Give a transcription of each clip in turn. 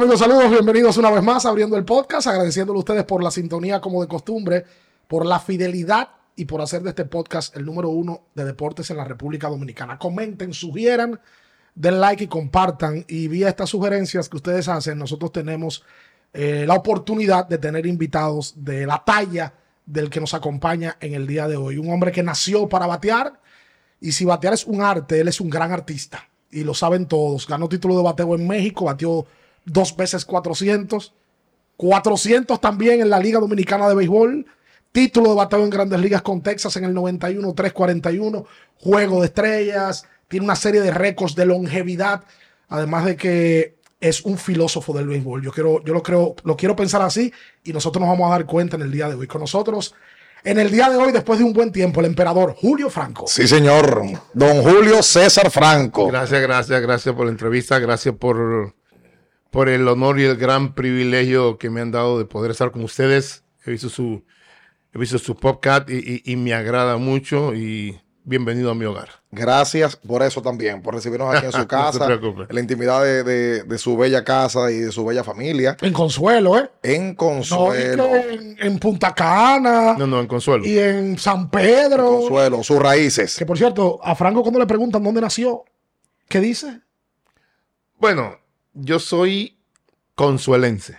Amigos, saludos, bienvenidos una vez más abriendo el podcast, agradeciéndole a ustedes por la sintonía como de costumbre, por la fidelidad y por hacer de este podcast el número uno de deportes en la República Dominicana. Comenten, sugieran, den like y compartan. Y vía estas sugerencias que ustedes hacen, nosotros tenemos eh, la oportunidad de tener invitados de la talla del que nos acompaña en el día de hoy. Un hombre que nació para batear y si batear es un arte, él es un gran artista y lo saben todos. Ganó título de bateo en México, batió dos veces 400, 400 también en la Liga Dominicana de Béisbol, título de bateo en Grandes Ligas con Texas en el 91, 341, juego de estrellas, tiene una serie de récords de longevidad, además de que es un filósofo del béisbol. Yo quiero, yo lo creo, lo quiero pensar así y nosotros nos vamos a dar cuenta en el día de hoy. Con nosotros, en el día de hoy, después de un buen tiempo, el emperador Julio Franco. Sí, señor. Don Julio César Franco. Gracias, gracias, gracias por la entrevista, gracias por por el honor y el gran privilegio que me han dado de poder estar con ustedes. He visto su, he visto su podcast y, me agrada mucho y bienvenido a mi hogar. Gracias por eso también, por recibirnos aquí en su casa, en la intimidad de, su bella casa y de su bella familia. En Consuelo, ¿eh? En Consuelo. en, Punta Cana. No, no, en Consuelo. Y en San Pedro. Consuelo, sus raíces. Que por cierto, a Franco cuando le preguntan dónde nació, ¿qué dice? Bueno, yo soy consuelense.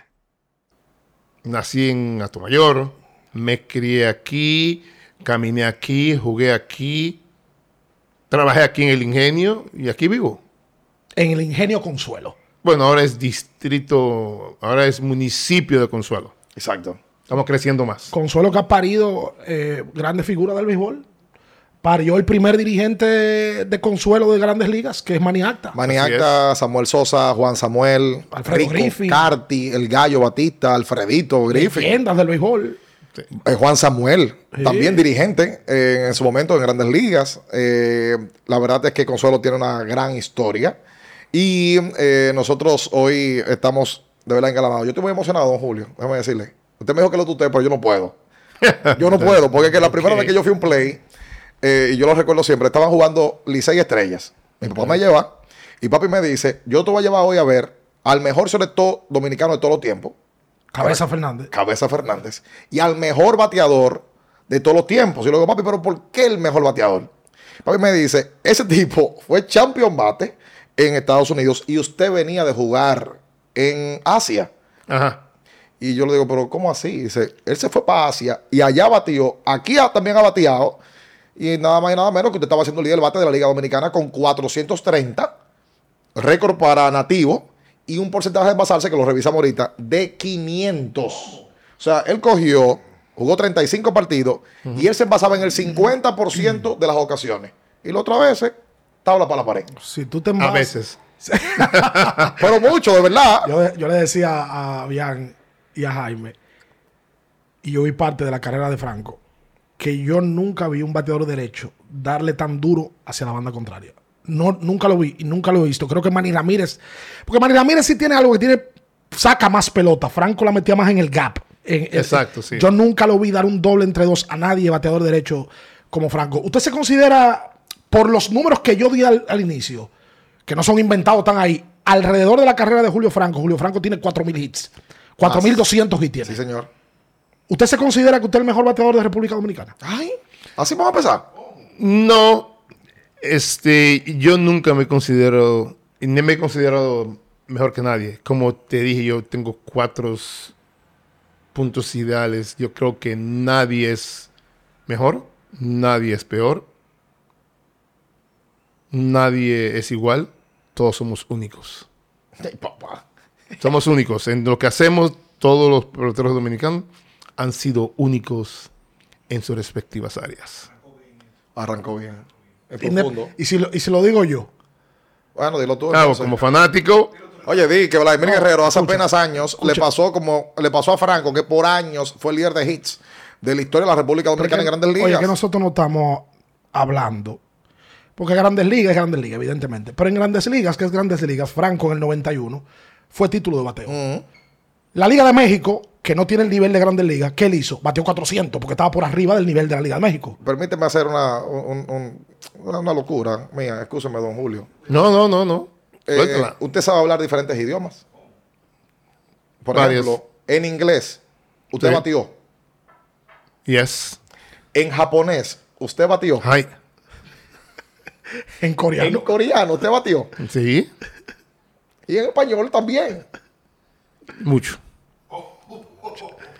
Nací en Atomayor, me crié aquí, caminé aquí, jugué aquí, trabajé aquí en el ingenio y aquí vivo. En el ingenio Consuelo. Bueno, ahora es distrito, ahora es municipio de Consuelo. Exacto. Estamos creciendo más. Consuelo que ha parido eh, grandes figuras del béisbol parió el primer dirigente de consuelo de grandes ligas, que es Maniacta. Maniacta, Samuel Sosa, Juan Samuel, Alfredo Griffin, Carti, el Gallo Batista, Alfredito Griffin. Leyendas del béisbol. Eh, Juan Samuel, también dirigente eh, en su momento en grandes ligas. Eh, la verdad es que Consuelo tiene una gran historia. Y nosotros hoy estamos de verdad engalanados. Yo estoy muy emocionado, don Julio. Déjame decirle. Usted me dijo que lo tutee, pero yo no puedo. Yo no puedo, porque es que la primera vez que yo fui a un play, eh, y yo lo recuerdo siempre, estaban jugando Licey Estrellas. Mi papá me lleva y papi me dice, yo te voy a llevar hoy a ver al mejor selector dominicano de todos los tiempos. Cabeza Fernández. Cabeza Fernández. Y al mejor bateador de todos los tiempos. Y le digo, papi, pero ¿por qué el mejor bateador? Papi me dice, ese tipo fue champion bate en Estados Unidos y usted venía de jugar en Asia. Ajá. Y yo le digo, pero ¿cómo así? Dice, él se fue para Asia y allá batió. Aquí también ha bateado y nada más y nada menos que usted estaba haciendo el líder del bate de la Liga Dominicana con 430, récord para nativo y un porcentaje de basarse, que lo revisamos ahorita, de 500. O sea, él cogió, jugó 35 partidos y él se basaba en el 50% de las ocasiones. Y la otra vez, tabla para la pared. Si tú te A veces. Pero mucho, de verdad. Yo, yo le decía a Bian y a Jaime, y yo vi parte de la carrera de Franco que yo nunca vi un bateador derecho darle tan duro hacia la banda contraria. No, nunca lo vi y nunca lo he visto. Creo que Manny Ramírez, porque Manny Ramírez sí tiene algo que tiene, saca más pelota. Franco la metía más en el gap. Exacto, sí. Yo nunca lo vi dar un doble entre dos a nadie, bateador derecho como Franco. ¿Usted se considera, por los números que yo di al, inicio, que no son inventados, están ahí, alrededor de la carrera de Julio Franco? Julio Franco tiene 4.000 hits. 4.200 hits tiene. Sí, señor. ¿Usted se considera que usted es el mejor bateador de República Dominicana? Ay, así vamos a empezar. No, este, yo nunca me considero, ni me he considerado mejor que nadie. Como te dije, yo tengo cuatro puntos ideales. Yo creo que nadie es mejor, nadie es peor, nadie es igual, todos somos únicos. Somos únicos. En lo que hacemos, todos los peloteros dominicanos han sido únicos en sus respectivas áreas. Arrancó bien. ¿Y, si lo, y si lo digo yo. Bueno, dilo tú. Claro, como fanático. Oye, di que Vladimir Guerrero hace apenas años le pasó como le pasó a Franco, que por años fue el líder de hits de la historia de la República Dominicana en Grandes Ligas. Oye, que nosotros no estamos hablando. Porque Grandes Ligas es Grandes Ligas, evidentemente. Pero en Grandes Ligas, que es Grandes Ligas, Franco en el 91 fue título de bateo. La Liga de México que no tiene el nivel de Grandes Ligas, ¿qué él hizo? Batió 400 porque estaba por arriba del nivel de la Liga de México. Permíteme hacer una, una locura mía, escúcheme, don Julio. No, no, no, no. Eh, usted sabe hablar diferentes idiomas. Por ejemplo, en inglés, usted Sí. batió. Yes. En japonés, usted batió. Hi. En En coreano. coreano, usted batió. Sí. Y en español también. Mucho.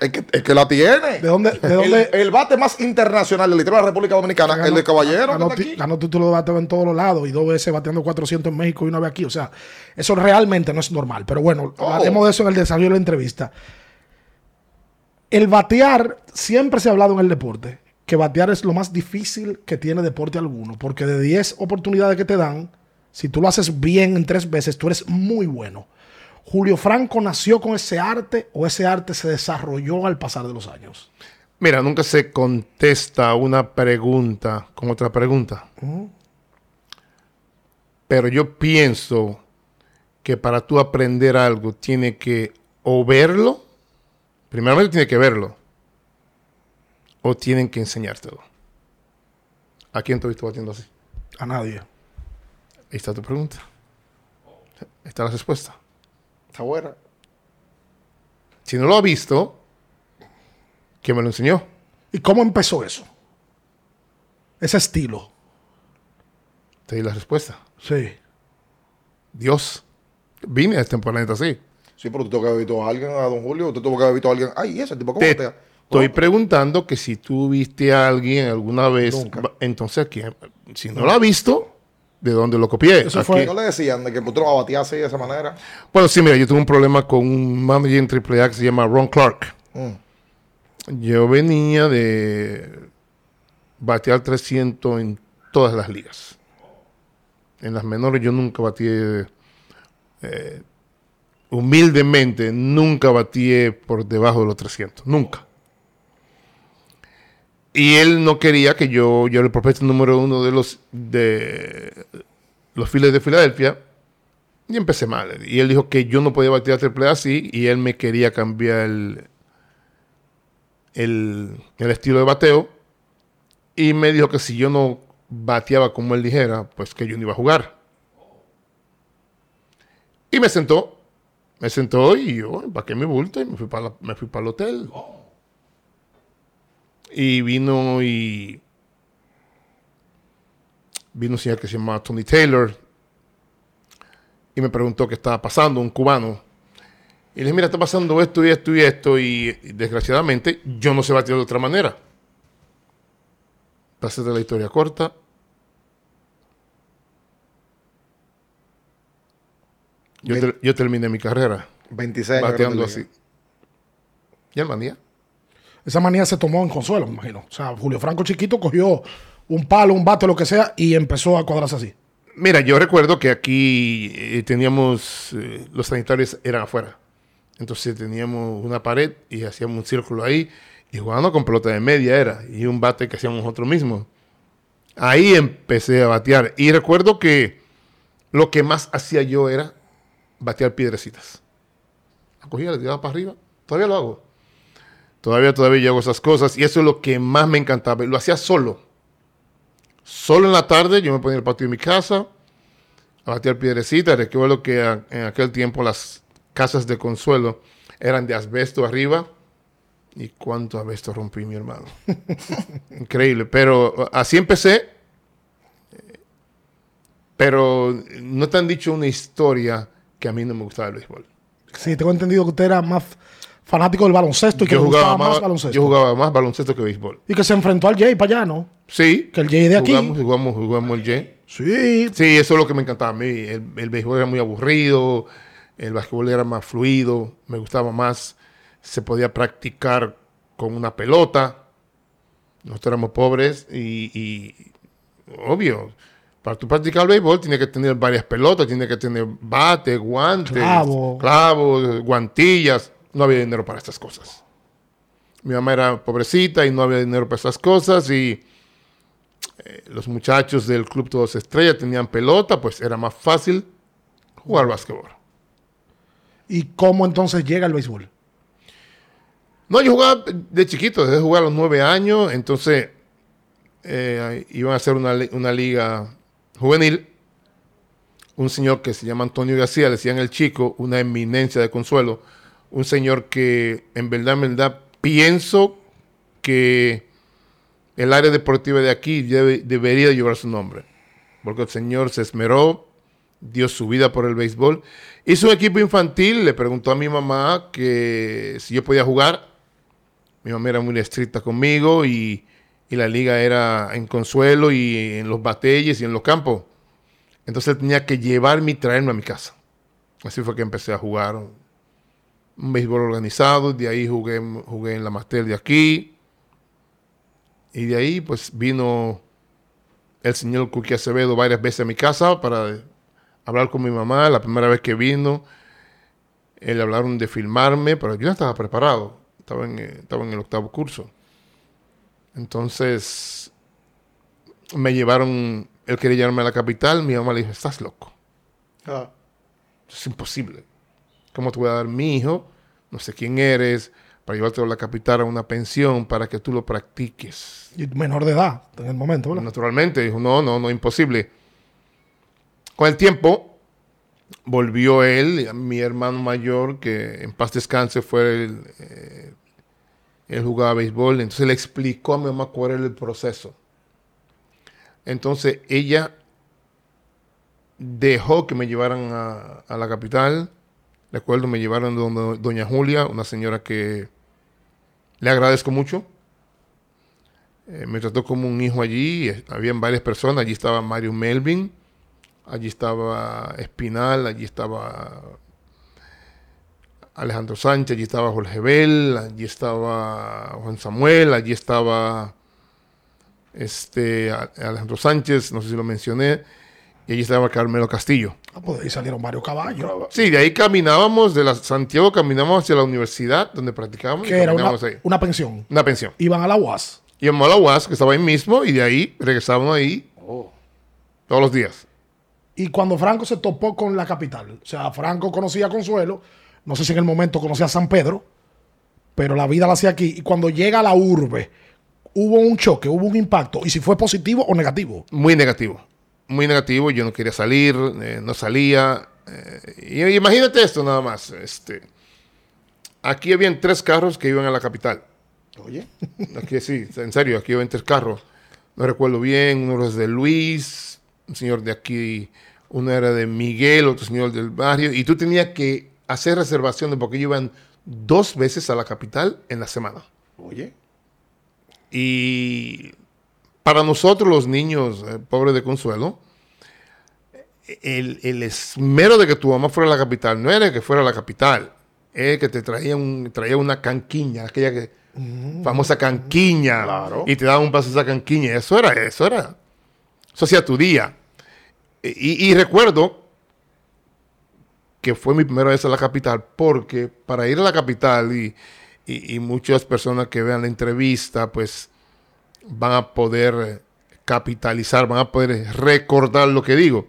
Es que, es que la tiene. ¿De dónde- de El- dónde- El, bate más internacional de la historia de la República Dominicana, el de Caballero. que Ganó, está ti- aquí. ganó título de bateo en todos los lados y dos veces bateando 400 en México y una vez aquí. O sea, eso realmente no es normal. Pero bueno, Oh. hablaremos de eso en el desarrollo de la entrevista. El batear, siempre se ha hablado en el deporte, que batear es lo más difícil que tiene deporte alguno. Porque de 10 oportunidades que te dan, si tú lo haces bien en tres veces, tú eres muy bueno. Julio Franco nació con ese arte o ese arte se desarrolló al pasar de los años. Mira, nunca se contesta una pregunta con otra pregunta. Pero yo pienso que para tú aprender algo tiene que o verlo, primeramente tiene que verlo, o tienen que enseñártelo. ¿A quién te has visto batiendo así? A nadie. Ahí está tu pregunta. Ahí está la respuesta. Está buena. Si no lo ha visto, ¿quién me lo enseñó? ¿Y cómo empezó eso? Ese estilo. Te di la respuesta. Sí. Dios. Vine a este planeta así. Sí, pero tú tuvo que haber visto a alguien, a don Julio. Usted tuvo que haber visto a alguien. Ay, ese tipo, ¿cómo Te estoy preguntando que si tú viste a alguien alguna vez, Nunca. entonces, ¿quién? si no lo ha visto, ¿de dónde lo copié? Eso fue- ¿No le decían de que tú batear así de esa manera? Bueno, sí, mira, yo tuve un problema con un manager en AAA que se llama Ron Clark. Mm. Yo venía de batear 300 en todas las ligas. En las menores yo nunca batí, eh, humildemente, nunca batí por debajo de los 300. Nunca. Y él no quería que yo, yo era el prospecto número uno de los, de los de Filadelfia. Y empecé mal. Y él dijo que yo no podía batear triple A así. Y él me quería cambiar el, el, el estilo de bateo. Y me dijo que si yo no bateaba como él dijera, pues que yo no iba a jugar. Y me sentó. Me sentó y yo empaqué mi bulto y me fui para, me fui para el hotel. Y vino y... Vino un señor que se llamaba Tony Taylor. Y me preguntó qué estaba pasando, un cubano. Y le dije, mira, está pasando esto y esto y esto. Y, y desgraciadamente yo no sé batir de otra manera. Para hacerte la historia corta. Yo, yo terminé mi carrera 26 años. bateando así. ¿Y el manía? Esa manía se tomó en consuelo, me imagino. O sea, Julio Franco chiquito cogió un palo, un bate, lo que sea, y empezó a cuadrarse así. Mira, yo recuerdo que aquí eh, teníamos, eh, los sanitarios eran afuera. Entonces teníamos una pared y hacíamos un círculo ahí y jugando con pelota de media era y un bate que hacíamos nosotros mismos. Ahí empecé a batear y recuerdo que lo que más hacía yo era batear piedrecitas. La cogía, la tiraba para arriba. Todavía lo hago. Todavía, todavía yo hago esas cosas y eso es lo que más me encantaba. Lo hacía solo. Solo en la tarde yo me ponía en el patio de mi casa a batear piedrecitas. Recuerdo que a- en aquel tiempo las casas de consuelo eran de asbesto arriba. ¿Y cuánto asbesto rompí, mi hermano? Increíble. Pero así empecé. Pero no te han dicho una historia que a mí no me gustaba el béisbol. Sí, tengo entendido que usted era más fanático del baloncesto y que Yo le jugaba, gustaba más, más, baloncesto. yo jugaba más baloncesto que béisbol. Y que se enfrentó al Jay para allá, ¿no? Sí. Que el Jay de aquí. Jugamos, jugamos, jugamos el Jay. Sí. Sí, eso es lo que me encantaba a mí. El, el béisbol era muy aburrido, el básquetbol era más fluido, me gustaba más. Se podía practicar con una pelota. Nosotros éramos pobres y, y, obvio, para tú practicar el béisbol tienes que tener varias pelotas, tienes que tener bate, guantes, Clavo. clavos, guantillas. No había dinero para estas cosas. Mi mamá era pobrecita y no había dinero para estas cosas y eh, los muchachos del Club Todos Estrellas tenían pelota, pues era más fácil jugar básquetbol. ¿Y cómo entonces llega el béisbol? No, yo jugaba de chiquito, desde jugar a los nueve años, entonces eh, iban a hacer una, una liga juvenil. Un señor que se llama Antonio García, le decían el chico, una eminencia de consuelo, un señor que en verdad, en verdad, pienso que el área deportiva de aquí debe- debería llevar su nombre. Porque el señor se esmeró, dio su vida por el béisbol. Hizo un equipo infantil, le preguntó a mi mamá que si yo podía jugar. Mi mamá era muy estricta conmigo y, y la liga era en Consuelo y en los batelles y en los campos. Entonces tenía que llevarme y traerme a mi casa. Así fue que empecé a jugar un béisbol organizado. De ahí jugué, jugué en la Master de aquí. Y de ahí pues vino el señor Cookie Acevedo varias veces a mi casa para hablar con mi mamá. La primera vez que vino, él hablaron de filmarme, pero yo no estaba preparado. Estaba en, estaba en el octavo curso. Entonces me llevaron, él quería llevarme a la capital. Mi mamá le dijo, estás loco. Ah. Es imposible. ¿Cómo te voy a dar mi hijo? No sé quién eres, para llevarte a la capital a una pensión para que tú lo practiques. Y menor de edad en el momento, ¿verdad? Naturalmente, dijo, no, no, no, imposible. Con el tiempo, volvió él, mi hermano mayor, que en paz descanse fue el, eh, él jugaba béisbol, entonces le explicó a mi mamá cuál era el proceso. Entonces ella dejó que me llevaran a, a la capital. Recuerdo, me llevaron donde doña Julia, una señora que le agradezco mucho. Eh, me trató como un hijo allí. Habían varias personas. Allí estaba Mario Melvin. Allí estaba Espinal. Allí estaba Alejandro Sánchez. Allí estaba Jorge Bell. Allí estaba Juan Samuel. Allí estaba este, Alejandro Sánchez. No sé si lo mencioné. Y allí estaba Carmelo Castillo. Ah, pues de ahí salieron varios caballos. Sí, de ahí caminábamos, de la Santiago caminábamos hacia la universidad donde practicábamos. y Que era una, ahí. una pensión. Una pensión. Iban a la UAS. Íbamos a la UAS, que estaba ahí mismo, y de ahí regresábamos ahí Oh. todos los días. Y cuando Franco se topó con la capital, o sea, Franco conocía a Consuelo, no sé si en el momento conocía a San Pedro, pero la vida la hacía aquí. Y cuando llega a la urbe, hubo un choque, hubo un impacto, y si fue positivo o negativo. Muy negativo. Muy negativo. Yo no quería salir, eh, no salía. eh, y imagínate esto nada más. Este, aquí habían tres carros que iban a la capital. Oye. Aquí sí, en serio, aquí iban tres carros. No recuerdo bien, uno era de Luis, un señor de aquí, uno era de Miguel, otro señor del barrio, y tú tenías que hacer reservaciones porque iban dos veces a la capital en la semana. Oye. Y para nosotros los niños eh, pobres de Consuelo, el, el esmero de que tu mamá fuera a la capital no era que fuera a la capital, es que te traía, un, traía una canquiña, aquella que, famosa canquiña, Claro. y te daban un paso esa canquiña. Eso era, eso era, eso hacía tu día. Y, y recuerdo que fue mi primera vez a la capital, porque para ir a la capital y, y- y muchas personas que vean la entrevista, pues van a poder capitalizar, van a poder recordar lo que digo.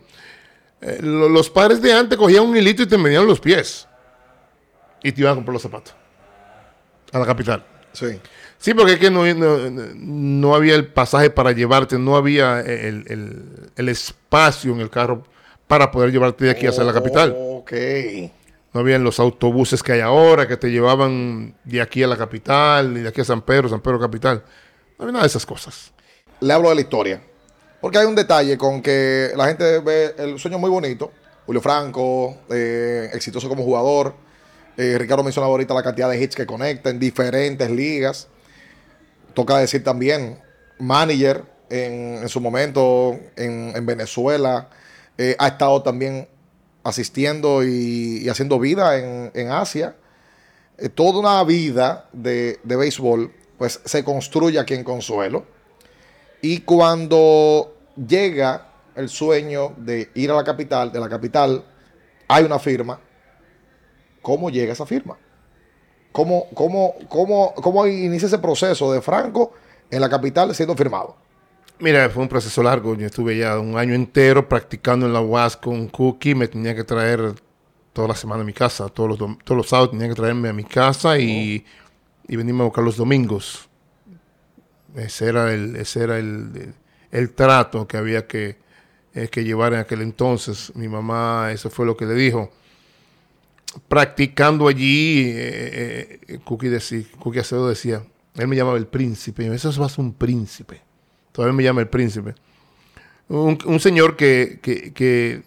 Eh, lo- los padres de antes cogían un hilito y te medían los pies y te iban a comprar los zapatos a la capital. Sí. Sí, porque es que no, no- no había el pasaje para llevarte, no había el, el- el espacio en el carro para poder llevarte de aquí hacia la capital. Ok. No habían los autobuses que hay ahora que te llevaban de aquí a la capital y de aquí a San Pedro, San Pedro capital. Nada de esas cosas. Le hablo de la historia. Porque hay un detalle con que la gente ve el sueño muy bonito. Julio Franco, eh, exitoso como jugador. Eh, Ricardo mencionaba ahorita la cantidad de hits que conecta en diferentes ligas. Toca decir también, manager en, su momento en, en Venezuela. Eh, ha estado también asistiendo y, haciendo vida en, Asia. Toda una vida de, de béisbol, pues se construye aquí en Consuelo. Y cuando llega el sueño de ir a la capital, de la capital, hay una firma. ¿Cómo llega esa firma? ¿Cómo, cómo, cómo, cómo inicia ese proceso de Franco en la capital siendo firmado? Mira, fue un proceso largo. Yo estuve ya un año entero practicando en la UAS con Cookie. Me tenía que traer toda la semana a mi casa. Todos los, todos los sábados tenía que traerme a mi casa y, y venirme a buscar los domingos. Ese era el, ese era el, el- trato que había que, eh, que llevar en aquel entonces. Mi mamá, eso fue lo que le dijo. practicando allí, eh, eh, Cookie, decía, Cookie Acevedo decía, él me llamaba el príncipe, y eso a ser un príncipe. Todavía me llama el príncipe. Un, un señor que, que, que,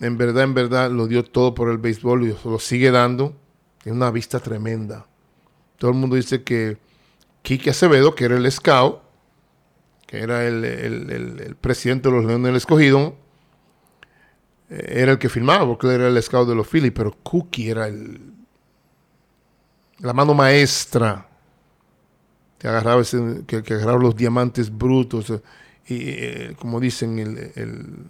en verdad, en verdad, lo dio todo por el béisbol y lo sigue dando. Tiene una vista tremenda. Todo el mundo dice que Quique Acevedo, que era el scout, que era el, presidente de los Leones del Escogido, eh, era el que filmaba, porque era el scout de los Phillies, pero Cookie era el, la mano maestra que agarraba, ese, que, agarraba los diamantes brutos y eh, como dicen el, el,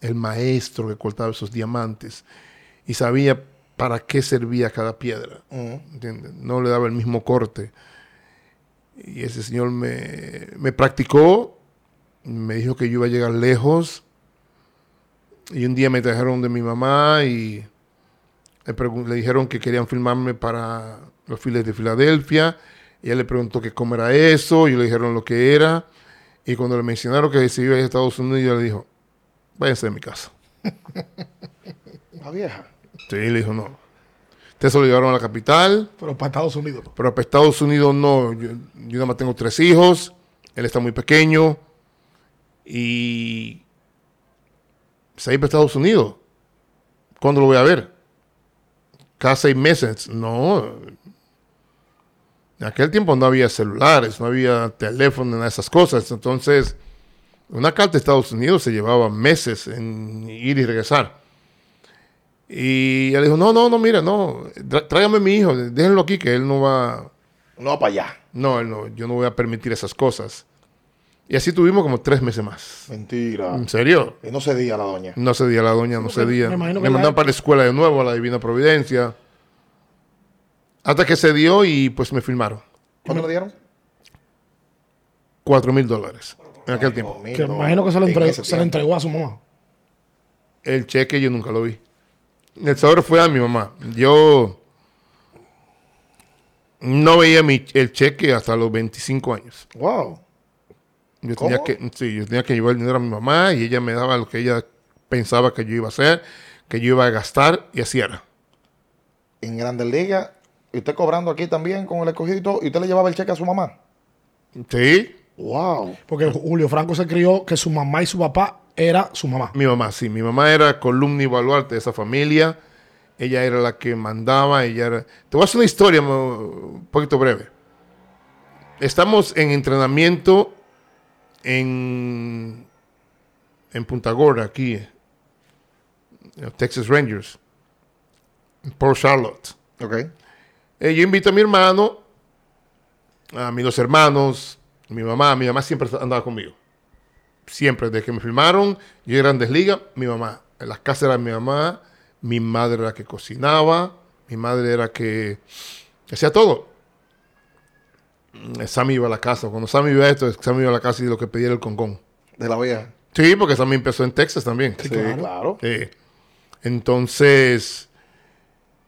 el, maestro que cortaba esos diamantes. Y sabía para qué servía cada piedra no le daba el mismo corte y ese señor me, me practicó me dijo que yo iba a llegar lejos y un día me trajeron de mi mamá y le, dijeron que querían filmarme para los files de Filadelfia y él le preguntó que cómo era eso, y le dijeron lo que era. Y cuando le mencionaron que se iba a Estados Unidos, le dijo, váyanse de mi casa. La vieja. Sí, le dijo, no. Ustedes se lo llevaron a la capital. Pero para Estados Unidos. Pero para Estados Unidos no. Yo, yo nada más tengo tres hijos. Él está muy pequeño. Y se iba para Estados Unidos. ¿Cuándo lo voy a ver? Cada seis meses. No, en aquel tiempo no había celulares, no había teléfono, nada de esas cosas. Entonces, una carta de Estados Unidos se llevaba meses en ir y regresar. Y ella dijo, no, no, no, mira, no, tráigame a mi hijo, déjenlo aquí, que él no va... No va para allá. No, él no, yo no voy a permitir esas cosas. Y así tuvimos como tres meses más. Mentira. ¿En serio? Y no cedía la doña. No cedía la doña, no cedía. Me, me mandaron la... para la escuela de nuevo, a la Divina Providencia. Hasta que se dio y pues me filmaron. ¿Cuánto le dieron? Cuatro mil dólares en aquel tiempo. Que imagino que se lo, entregó, se lo entregó a su mamá. El cheque yo nunca lo vi. El sobre fue a mi mamá. Yo no veía mi, el cheque hasta los 25 años. Wow. Yo tenía, que, sí, yo tenía que llevar el dinero a mi mamá y ella me daba lo que ella pensaba que yo iba a hacer, que yo iba a gastar y así era. En Grandes Ligas y usted cobrando aquí también con el escogido y usted le llevaba el cheque a su mamá. Sí. Wow. Porque Julio Franco se crió que su mamá y su papá era su mamá. Mi mamá, sí. Mi mamá era columna y baluarte de esa familia. Ella era la que mandaba. Ella era... Te voy a hacer una historia un poquito breve. Estamos en entrenamiento en, en Punta Gorda, aquí, en Texas Rangers, en Port Charlotte. Ok. Eh, yo invito a mi hermano, a mis dos hermanos, mi mamá. Mi mamá siempre andaba conmigo. Siempre, desde que me filmaron, yo era en desliga, mi mamá. En las casas era mi mamá, mi madre era la que cocinaba, mi madre era que, que hacía todo. Sammy iba a la casa. Cuando Sammy iba a esto, Sammy iba a la casa y lo que pedía era el concón. ¿De la vieja? Sí, porque Sammy empezó en Texas también. Sí, claro. claro. Sí. Entonces,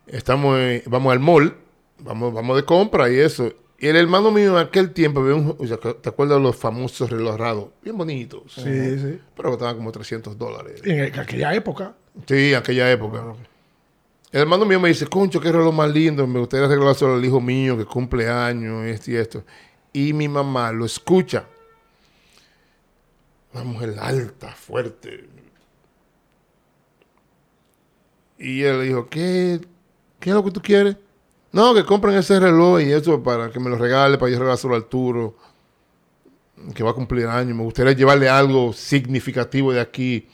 estamos, vamos al mall vamos, vamos de compra y eso. Y el hermano mío en aquel tiempo, un, ¿te acuerdas de los famosos relojes raros? Bien bonitos. Sí, sí. Pero costaban como 300 dólares. En aquella época. Sí, en aquella época. Ah, okay. El hermano mío me dice, concho, qué reloj más lindo, me gustaría regalárselo al hijo mío que cumple años, esto y esto. Y mi mamá lo escucha. Una mujer alta, fuerte. Y él le dijo, ¿qué, ¿qué es lo que tú quieres? No, que compren ese reloj y eso para que me lo regale, para yo regalárselo a Arturo, que va a cumplir años. Me gustaría llevarle algo significativo de aquí.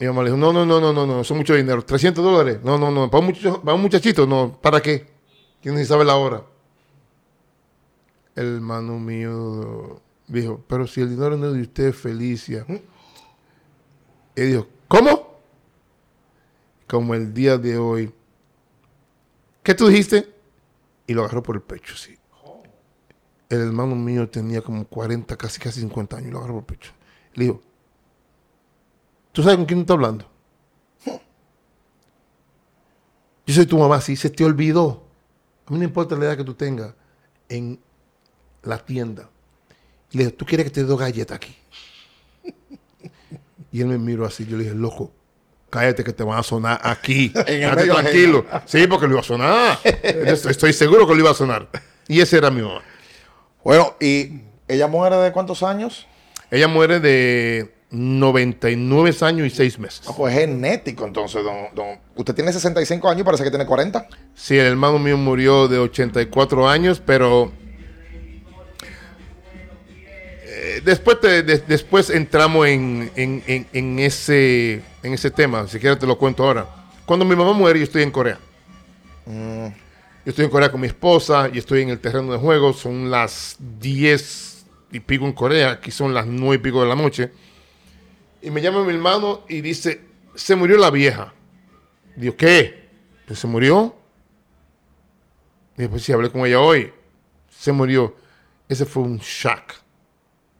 Y mamá le dijo, no, no, no, no, no, no, son mucho dinero. 300 dólares. No, no, no, para un, para un muchachito, no, ¿para qué? ¿Quién sabe la hora? El hermano mío dijo, pero si el dinero no es de usted, Felicia. Y dijo, ¿cómo? Como el día de hoy ¿Qué tú dijiste? Y lo agarró por el pecho, sí. El hermano mío tenía como 40, casi casi 50 años, y lo agarró por el pecho. Le dijo, ¿tú sabes con quién está hablando? Yo soy tu mamá, sí, se te olvidó. A mí no importa la edad que tú tengas en la tienda. Y le dije, ¿tú quieres que te dé dos galletas aquí? Y él me miró así, yo le dije, loco, cállate que te van a sonar aquí. En el Quédate medio tranquilo. Sí, porque lo iba a sonar. Estoy, estoy seguro que lo iba a sonar. Y ese era mi mamá. Bueno, ¿y ella muere de cuántos años? Ella muere de 99 años y 6 meses. Ah, pues es genético, entonces, don, don- Usted tiene 65 años y parece que tiene 40. Sí, el hermano mío murió de 84 años, pero después, te- de- después entramos en, en- en- en ese, en ese tema. Si quieres te lo cuento ahora. Cuando mi mamá muere, yo estoy en Corea. Yo estoy en Corea con mi esposa y estoy en el terreno de juego. Son las 10 y pico en Corea. Aquí son las 9 y pico de la noche. Y me llama mi hermano y dice, se murió la vieja. Digo, ¿qué? "Pues ¿Se murió? Y después sí, hablé con ella hoy. Se murió. Ese fue un shock.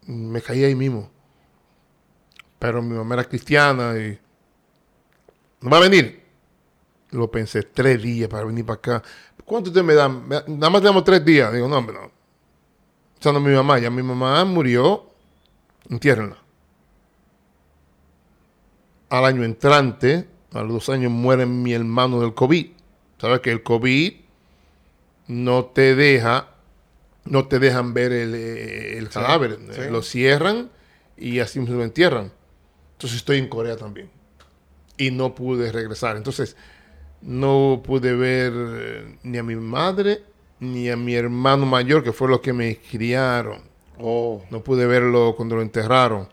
Me caí ahí mismo. Pero mi mamá era cristiana y... ¿No va a venir? Lo pensé tres días para venir para acá. ¿Cuánto usted me da? Nada más tenemos tres días. Digo, no, hombre, no. Esa no mi mamá. Ya mi mamá murió. Entiérrenla. Al año entrante, a los dos años, muere mi hermano del COVID. ¿Sabes que el COVID no te deja, no te dejan ver el, eh, el cadáver? sí. Lo cierran y así mismo lo entierran. Entonces estoy en Corea también. Y no pude regresar. Entonces, no pude ver eh, ni a mi madre ni a mi hermano mayor, que fue los que me criaron. Oh. No pude verlo cuando lo enterraron.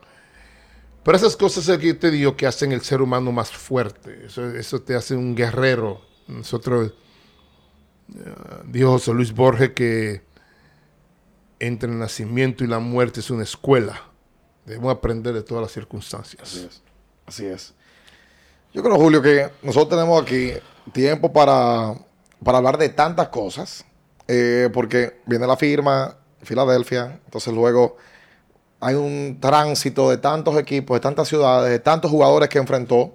Pero esas cosas es que te digo que hacen el ser humano más fuerte. Eso, eso te hace un guerrero. Nosotros, eh, dijo José Luis Borges que entre el nacimiento y la muerte es una escuela. Debemos aprender de todas las circunstancias. Así es. Así es. Yo creo, Julio, que nosotros tenemos aquí tiempo para, para hablar de tantas cosas. eh, porque viene la firma, Filadelfia. Entonces luego hay un tránsito de tantos equipos, de tantas ciudades, de tantos jugadores que enfrentó,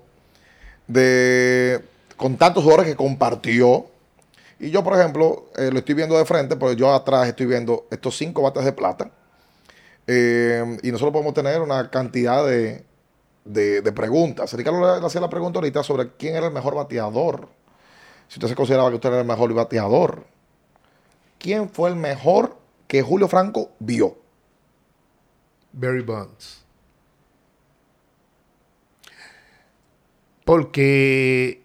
de, con tantos jugadores que compartió. Y yo, por ejemplo, eh, lo estoy viendo de frente, pero yo atrás estoy viendo estos cinco bates de plata. Eh, y nosotros podemos tener una cantidad de, de, de preguntas. Ricardo le hacía la pregunta ahorita sobre quién era el mejor bateador. Si usted se consideraba que usted era el mejor bateador. ¿Quién fue el mejor que Julio Franco vio? Barry Bonds. Porque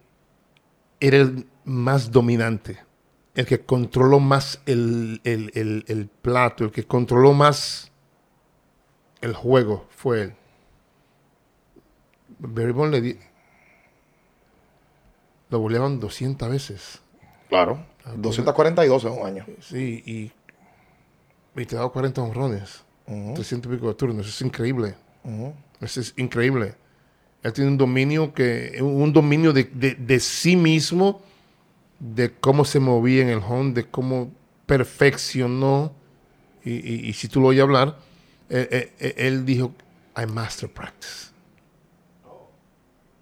era el más dominante, el que controló más el, el- el- el plato, el que controló más el juego fue él. Barry Bonds le di... Lo boleaban 200 veces. Claro. 242 en un año. Sí, y, y te daba 40 honrones. 300 y pico de turnos. Eso es increíble. Eso es increíble. Él tiene un dominio que un dominio de, de- de sí mismo, de cómo se movía en el home, de cómo perfeccionó. Y, y- y si tú lo oyes hablar, eh, eh, eh, él dijo, I master practice.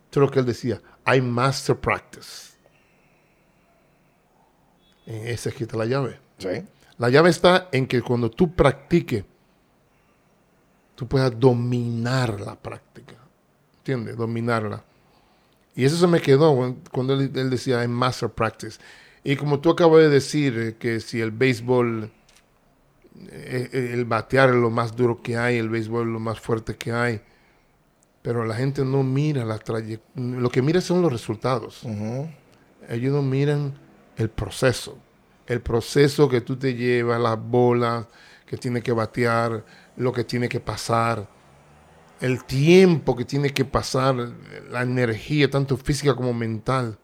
Eso es lo que él decía, I master practice. En esa está la llave. Sí. La llave está en que cuando tú practiques, tú puedas dominar la práctica. ¿Entiendes? Dominarla. Y eso se me quedó cuando él, él decía en master practice. Y como tú acabas de decir, eh, que si el béisbol, eh, eh, el batear es lo más duro que hay, el béisbol es lo más fuerte que hay. Pero la gente no mira la trayectoria. Lo que mira son los resultados. Ellos no miran el proceso. El proceso que tú te llevas, las bolas que tiene que batear, lo que tiene que pasar, el tiempo que tiene que pasar, la energía, tanto física como mental.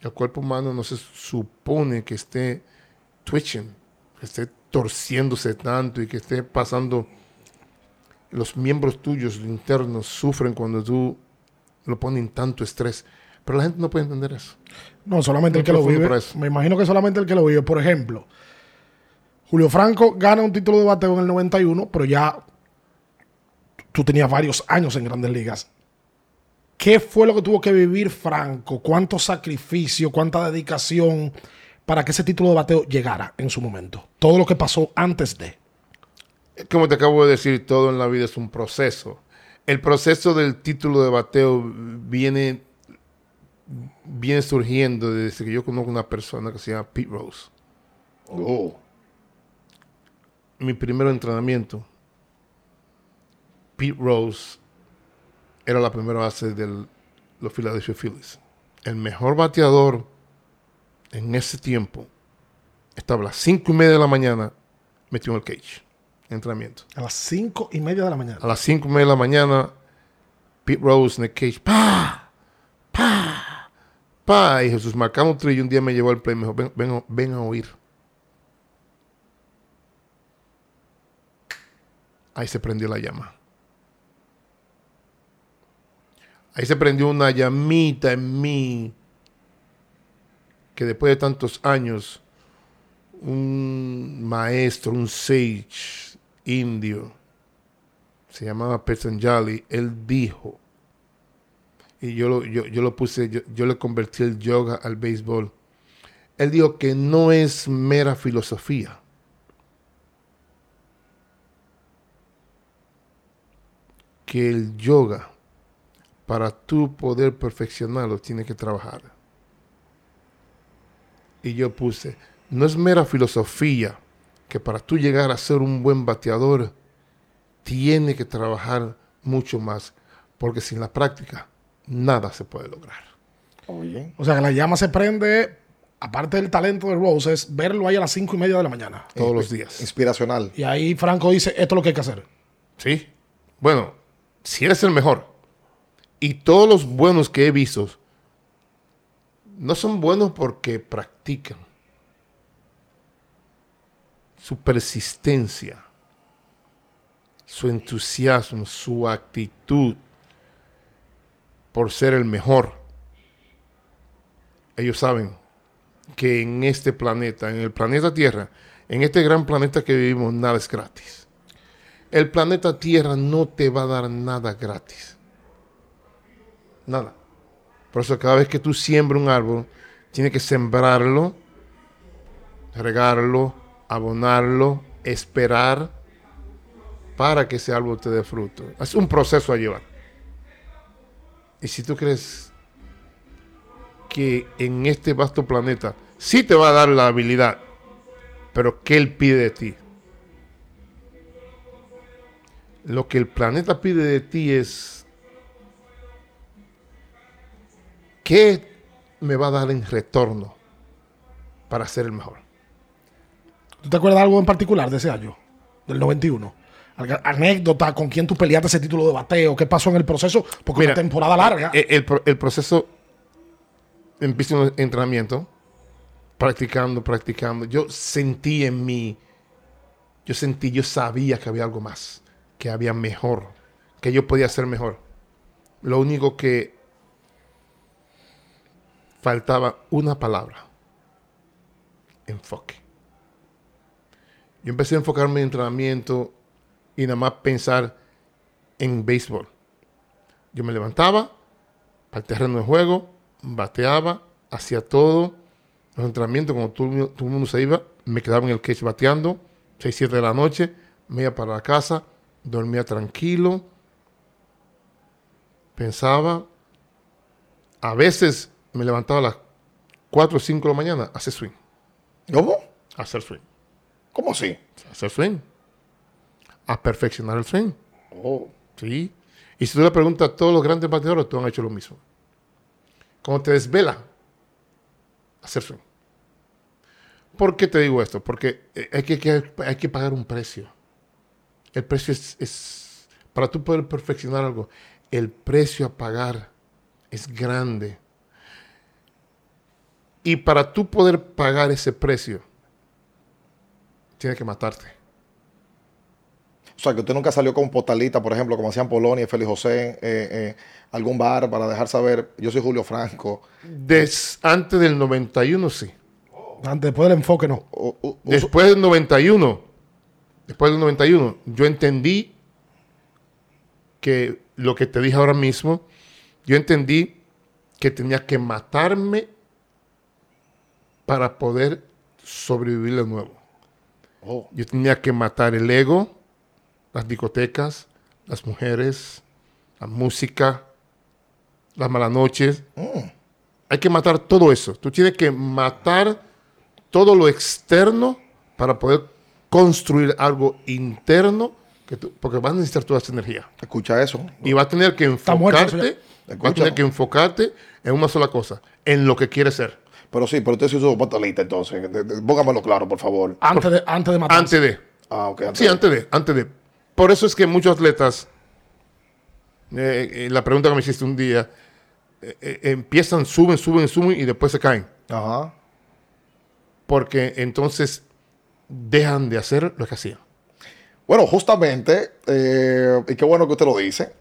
El cuerpo humano no se supone que esté twitching, que esté torciéndose tanto y que esté pasando. Los miembros tuyos internos sufren cuando tú lo pones en tanto estrés. Pero la gente no puede entender eso. No, solamente el que lo vive. Me imagino que solamente el que lo vive. Por ejemplo, Julio Franco gana un título de bateo en el 91, pero ya tú tenías varios años en grandes ligas. ¿Qué fue lo que tuvo que vivir Franco? ¿Cuánto sacrificio, cuánta dedicación para que ese título de bateo llegara en su momento? Todo lo que pasó antes de. Como te acabo de decir, todo en la vida es un proceso. El proceso del título de bateo viene viene surgiendo desde que yo conozco una persona que se llama Pete Rose. Oh. Mi primer entrenamiento, Pete Rose era la primera base de los Philadelphia Phillies. El mejor bateador en ese tiempo estaba a las 5 y media de la mañana metido en el cage, en entrenamiento. A las cinco y media de la mañana. A las 5 y media de la mañana, Pete Rose en el cage, ¡pa! ¡pa! ¡pa! Y Jesús Marcano Trillo un día me llevó al play y me dijo, ven, ven, ven a oír. Ahí se prendió la llama. Ahí se prendió una llamita en mí que después de tantos años, un maestro, un sage indio, se llamaba Petanjali, él dijo, y yo lo, yo, yo lo puse, yo, yo le convertí el yoga al béisbol. Él dijo que no es mera filosofía. Que el yoga, para tú poder perfeccionarlo, tiene que trabajar. Y yo puse, no es mera filosofía que para tú llegar a ser un buen bateador, tiene que trabajar mucho más, porque sin la práctica nada se puede lograr. Oye. O sea que la llama se prende, aparte del talento de Rose, es verlo ahí a las cinco y media de la mañana. Todos los días. Inspiracional. Y ahí Franco dice, esto es lo que hay que hacer. Sí. Bueno, si eres el mejor. Y todos los buenos que he visto no son buenos porque practican. Su persistencia, su entusiasmo, su actitud por ser el mejor. Ellos saben que en este planeta, en el planeta Tierra, en este gran planeta que vivimos, nada es gratis. El planeta Tierra no te va a dar nada gratis. Nada. Por eso cada vez que tú siembras un árbol, tienes que sembrarlo, regarlo, abonarlo, esperar para que ese árbol te dé fruto. Es un proceso a llevar. Y si tú crees que en este vasto planeta sí te va a dar la habilidad, pero ¿qué él pide de ti? Lo que el planeta pide de ti es ¿qué me va a dar en retorno para ser el mejor? ¿Tú te acuerdas de algo en particular de ese año? Del 91. Alga- Anécdota, con quién tú peleaste ese título de bateo, qué pasó en el proceso, porque Mira, una temporada larga. El, el pro- el proceso empieza un entrenamiento, practicando, practicando. Yo sentí en mí, yo sentí, yo sabía que había algo más, que había mejor, que yo podía hacer mejor. Lo único que faltaba una palabra, enfoque. Yo empecé a enfocarme en entrenamiento y nada más pensar en béisbol. Yo me levantaba para el terreno de juego, bateaba, hacía todo. Los entrenamientos, cuando todo, el mundo- se iba, me quedaba en el cage bateando, 6, 7 de la noche, me iba para la casa, dormía tranquilo, pensaba. A veces me levantaba a las 4 o 5 de la mañana a hacer swing, ¿Cómo? a hacer swing, ¿Cómo así? a hacer swing, a perfeccionar el swing. Oh. Sí. Y si tú le preguntas a todos los grandes bateadores, todos han hecho lo mismo. Cuando te desvela, hacer swing. ¿Por qué te digo esto? Porque eh, hay que, que- hay que pagar un precio. El precio es, es- para tú poder perfeccionar algo, el precio a pagar es grande. Y para tú poder pagar ese precio, tienes que matarte. O sea, que usted nunca salió con postalita, por ejemplo, como hacían Polonia y Félix José, eh, eh, algún bar para dejar saber, yo soy Julio Franco. Des, antes del 91, sí. Antes, después del enfoque, no. O- o- uso- Después del 91, después del 91, yo entendí que lo que te dije ahora mismo, yo entendí que tenía que matarme para poder sobrevivir de nuevo. oh, Yo tenía que matar el ego, las discotecas, las mujeres, la música, las malas noches. Hay que matar todo eso. Tú tienes que matar todo lo externo para poder construir algo interno, que tú- porque vas a necesitar toda esa energía. Escucha eso. Y vas a tener que enfocarte, vas a tener que enfocarte en una sola cosa, en lo que quieres ser. Pero sí, pero usted sí es un fatalista, entonces. Póngamelo claro, por favor. Antes de, antes de matar. Antes de. Ah, ok. Sí, antes de, antes de. Por eso es que muchos atletas, eh, eh, la pregunta que me hiciste un día, eh, eh, empiezan, suben, suben, suben y después se caen. Ajá. Porque entonces dejan de hacer lo que hacían. Bueno, justamente, eh, y qué bueno que usted lo dice.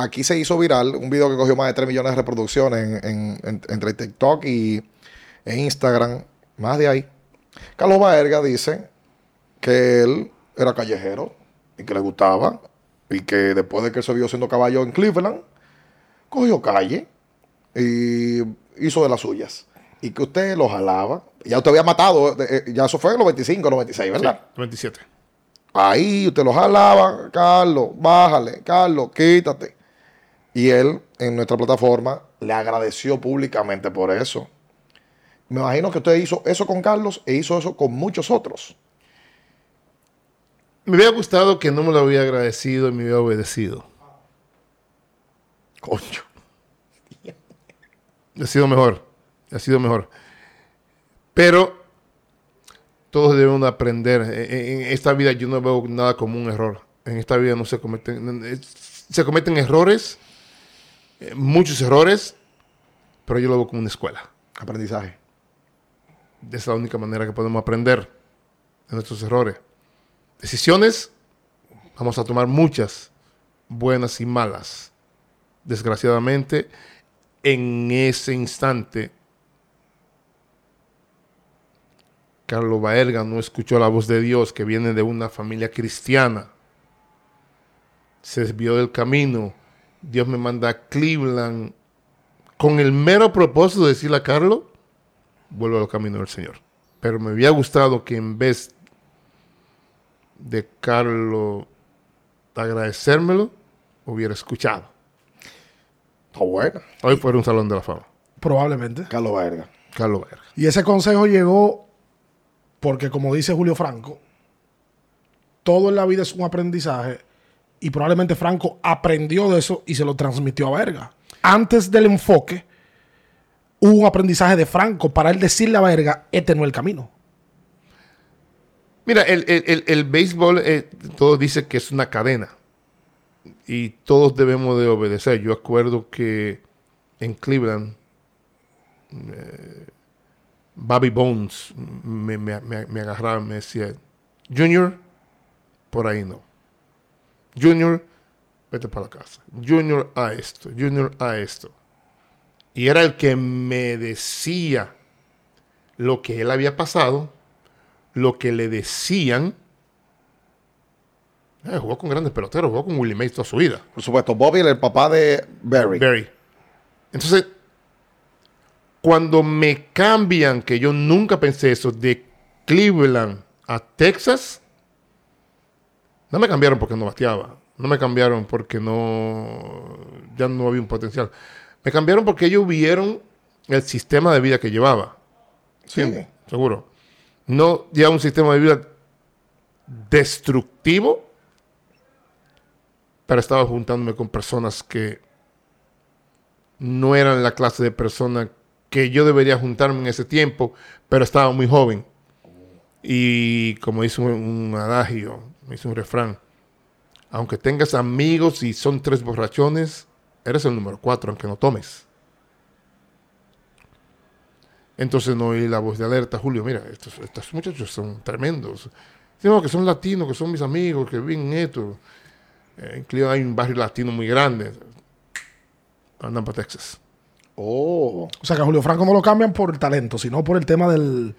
Aquí se hizo viral un video que cogió más de 3 millones de reproducciones en- en- en- entre TikTok y en Instagram, más de ahí. Carlos Baerga dice que él era callejero y que le gustaba y que después de que él se vio siendo caballo en Cleveland, cogió calle y hizo de las suyas. Y que usted lo jalaba. Ya usted había matado, eh, eh, ya eso fue en los 25, los 26, ¿verdad? 27. Ahí usted lo jalaba, Carlos, bájale, Carlos, quítate. Y él en nuestra plataforma le agradeció públicamente por eso. Me imagino que usted hizo eso con Carlos e hizo eso con muchos otros. Me hubiera gustado que no me lo hubiera agradecido y me hubiera obedecido. Coño. Ha sido mejor. Ha sido mejor. Pero todos debemos de aprender. En, en esta vida yo no veo nada como un error. En esta vida no se cometen... es- Se cometen errores, eh, muchos errores, pero yo lo veo como una escuela. Aprendizaje. Es la única manera que podemos aprender de nuestros errores. Decisiones, vamos a tomar muchas, buenas y malas. Desgraciadamente, en ese instante, Carlos Baerga no escuchó la voz de Dios que viene de una familia cristiana. Se desvió del camino. Dios me manda a Cleveland con el mero propósito de decirle a Carlos, vuelve al camino del Señor. Pero me había gustado que en vez de Carlos agradecérmelo, hubiera escuchado. Está bueno. Hoy fuera un salón de la fama. Probablemente. Carlos Verga. Carlos Verga. Y ese consejo llegó porque, como dice Julio Franco, todo en la vida es un aprendizaje y probablemente Franco aprendió de eso y se lo transmitió a Verga. Antes del enfoque, hubo un aprendizaje de Franco para él decirle a Verga, este no es el camino. Mira, el, el- el- béisbol, eh, todo dice que es una cadena. Y todos debemos de obedecer. Yo acuerdo que en Cleveland, eh, Bobby Bones me, me, me agarraba y me decía, Junior, por ahí no. Junior, vete para la casa. Junior a esto. Junior a esto. Y era el que me decía lo que él había pasado lo que le decían. Eh, jugó con grandes peloteros, jugó con Willie Mays toda su vida. Por supuesto, Bobby era el papá de Barry. Barry. Entonces, cuando me cambian, que yo nunca pensé eso, de Cleveland a Texas, no me cambiaron porque no bateaba. No me cambiaron porque no. Ya no había un potencial. Me cambiaron porque ellos vieron el sistema de vida que llevaba. Sí. Sí, seguro. No ya un sistema de vida destructivo, pero estaba juntándome con personas que no eran la clase de persona que yo debería juntarme en ese tiempo, pero estaba muy joven. Y como dice un, un adagio, dice un refrán, aunque tengas amigos y son tres borrachones, eres el número cuatro, aunque no tomes. Entonces no oí la voz de alerta, Julio, mira, estos, estos muchachos son tremendos. Digo que son latinos, que son mis amigos, que viven esto. Eh, en hay un barrio latino muy grande. Andan para Texas. Oh. O sea que a Julio Franco no lo cambian por el talento, sino por el tema del.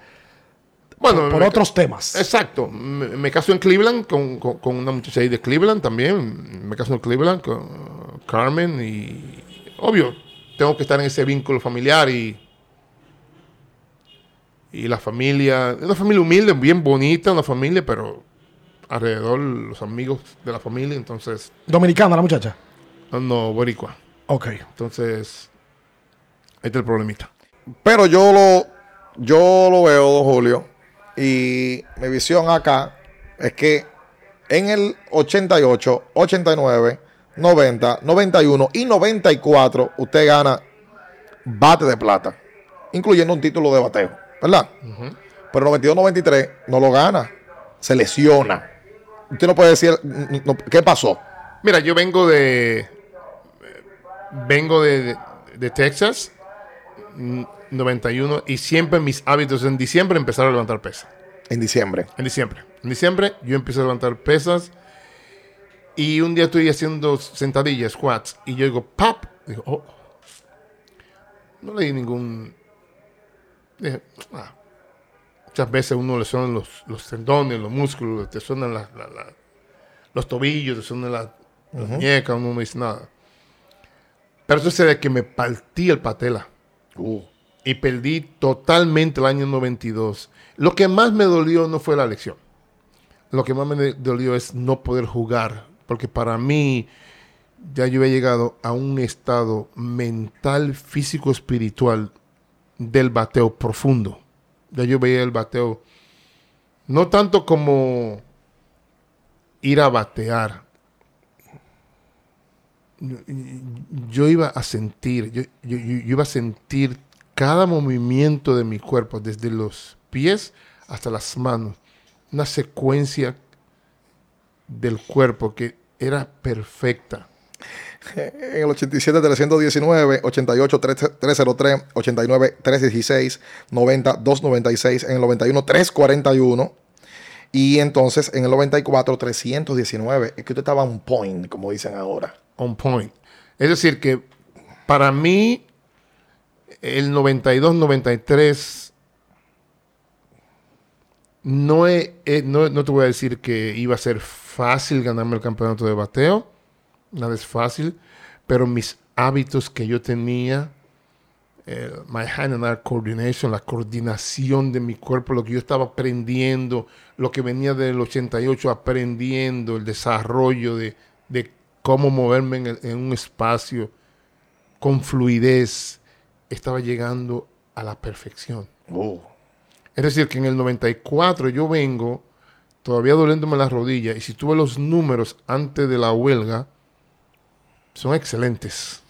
Bueno, por otros temas. Exacto. Me, me caso en Cleveland con, con- con una muchacha ahí de Cleveland también. Me caso en Cleveland con uh, Carmen y... Obvio, tengo que estar en ese vínculo familiar y... Y la familia... Una familia humilde, bien bonita, una familia, pero alrededor los amigos de la familia, entonces... Dominicana la muchacha. No, no, boricua. Ok. Entonces... Ahí está el problemita. Pero yo lo, yo lo veo, don Julio, y mi visión acá es que en el 88, 89, 90, 91 y 94 usted gana bate de plata, incluyendo un título de bateo, ¿verdad? Pero 92, 93 no lo gana, se lesiona. Usted no puede decir no, qué pasó. Mira, yo vengo de. Vengo de, Texas, 91, y siempre mis hábitos en diciembre empezaron a levantar pesas. En diciembre. En diciembre. En diciembre yo empiezo a levantar pesas. Y un día estoy haciendo sentadillas, squats. Y yo digo, ¡pap! Digo, oh. No le di ningún. Dije, ah. Muchas veces uno le suenan los, los tendones, los músculos, te suenan la- la- la- los tobillos, te suenan la- las muñecas, uno no dice nada. Pero sucede que me partí el patela Uh, y perdí totalmente el año 92. Lo que más me dolió no fue la lección. Lo que más me dolió es no poder jugar, porque para mí ya yo había llegado a un estado mental, físico, espiritual del bateo profundo. Ya yo veía el bateo no tanto como ir a batear. Yo, iba a sentir, yo iba a sentir cada movimiento de mi cuerpo, desde los pies hasta las manos. Una secuencia del cuerpo que era perfecta. En el 87, 319, 88, 303, 89, 316, 90, 296, en el 91, 341. Y entonces en el 94, 319. Es que usted estaba on point, como dicen ahora. on point. Es decir, que para mí, el 92-93, no, no, no te voy a decir que iba a ser fácil ganarme el campeonato de bateo. Nada es fácil. Pero mis hábitos que yo tenía, my hand and eye coordination, la coordinación de mi cuerpo, lo que yo estaba aprendiendo, lo que venía del 88 aprendiendo, el desarrollo de, de cómo moverme en un espacio con fluidez, estaba llegando a la perfección. Uh, Es decir, que en el 94 yo vengo todavía doliéndome las rodillas y si tuve los números antes de la huelga, son excelentes.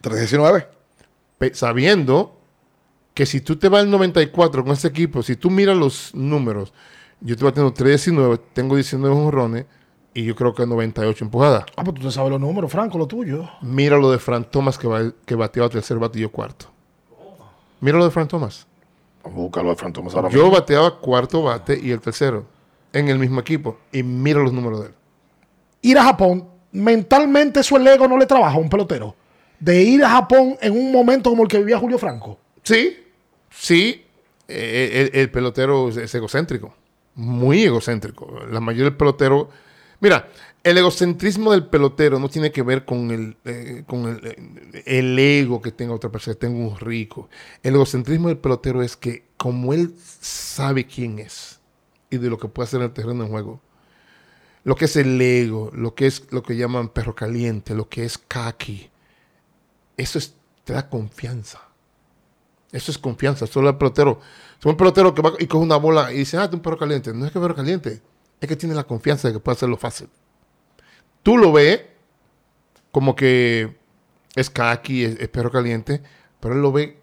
319. Pe- sabiendo que si tú te vas al 94 con ese equipo, si tú miras los números, yo te voy a tener 319, tengo 19 jonrones y yo creo que 98 empujadas. Ah, pues tú te sabes los números, Franco, lo tuyo. Mira lo de Fran Thomas que, va, que bateaba tercer batillo cuarto. Mira lo de Fran Thomas. Búscalo de Fran Thomas ahora Yo bateaba cuarto bate y el tercero en el mismo equipo. Y mira los números de él. Ir a Japón, mentalmente eso el ego no le trabaja a un pelotero. De ir a Japón en un momento como el que vivía Julio Franco. Sí, sí, eh, el, el pelotero es egocéntrico, muy egocéntrico. La mayoría del pelotero, mira, el egocentrismo del pelotero no tiene que ver con el, eh, con el, eh, el ego que tenga otra persona, que tenga un rico. El egocentrismo del pelotero es que como él sabe quién es y de lo que puede hacer en el terreno de juego, lo que es el ego, lo que es lo que llaman perro caliente, lo que es kaki, eso es, te da confianza. Eso es confianza. Solo el pelotero. Es un pelotero que va y coge una bola y dice, ah, es un perro caliente. No es que perro caliente. Es que tiene la confianza de que puede hacerlo fácil. Tú lo ves como que es kaki, es, perro caliente, pero él lo ve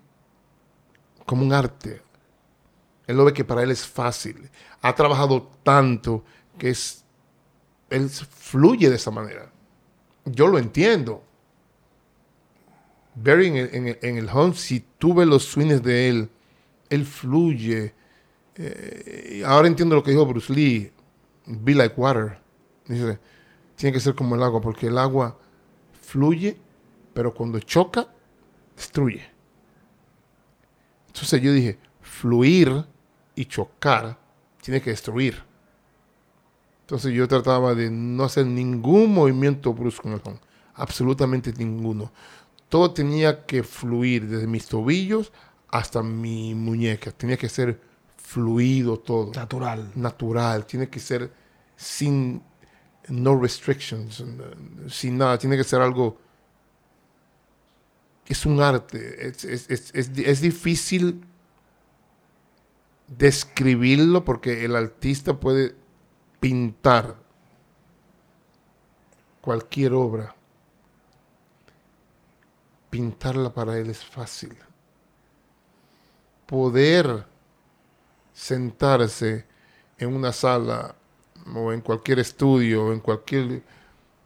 como un arte. Él lo ve que para él es fácil. Ha trabajado tanto que es, él fluye de esa manera. Yo lo entiendo. Barry en el home, si tú ves los swings de él, él fluye. Eh, ahora entiendo lo que dijo Bruce Lee, be like water. Dice, tiene que ser como el agua, porque el agua fluye, pero cuando choca, destruye. Entonces yo dije, fluir y chocar tiene que destruir. Entonces yo trataba de no hacer ningún movimiento brusco en el home, absolutamente ninguno todo tenía que fluir desde mis tobillos hasta mi muñeca. Tenía que ser fluido todo, Natural. natural. Tiene que ser sin no restrictions, eh, sin nada. Tiene que ser algo es un arte. Es, es- es- es- es difícil describirlo porque el artista puede pintar cualquier obra. Pintarla para él es fácil. Poder sentarse en una sala o en cualquier estudio o en cualquier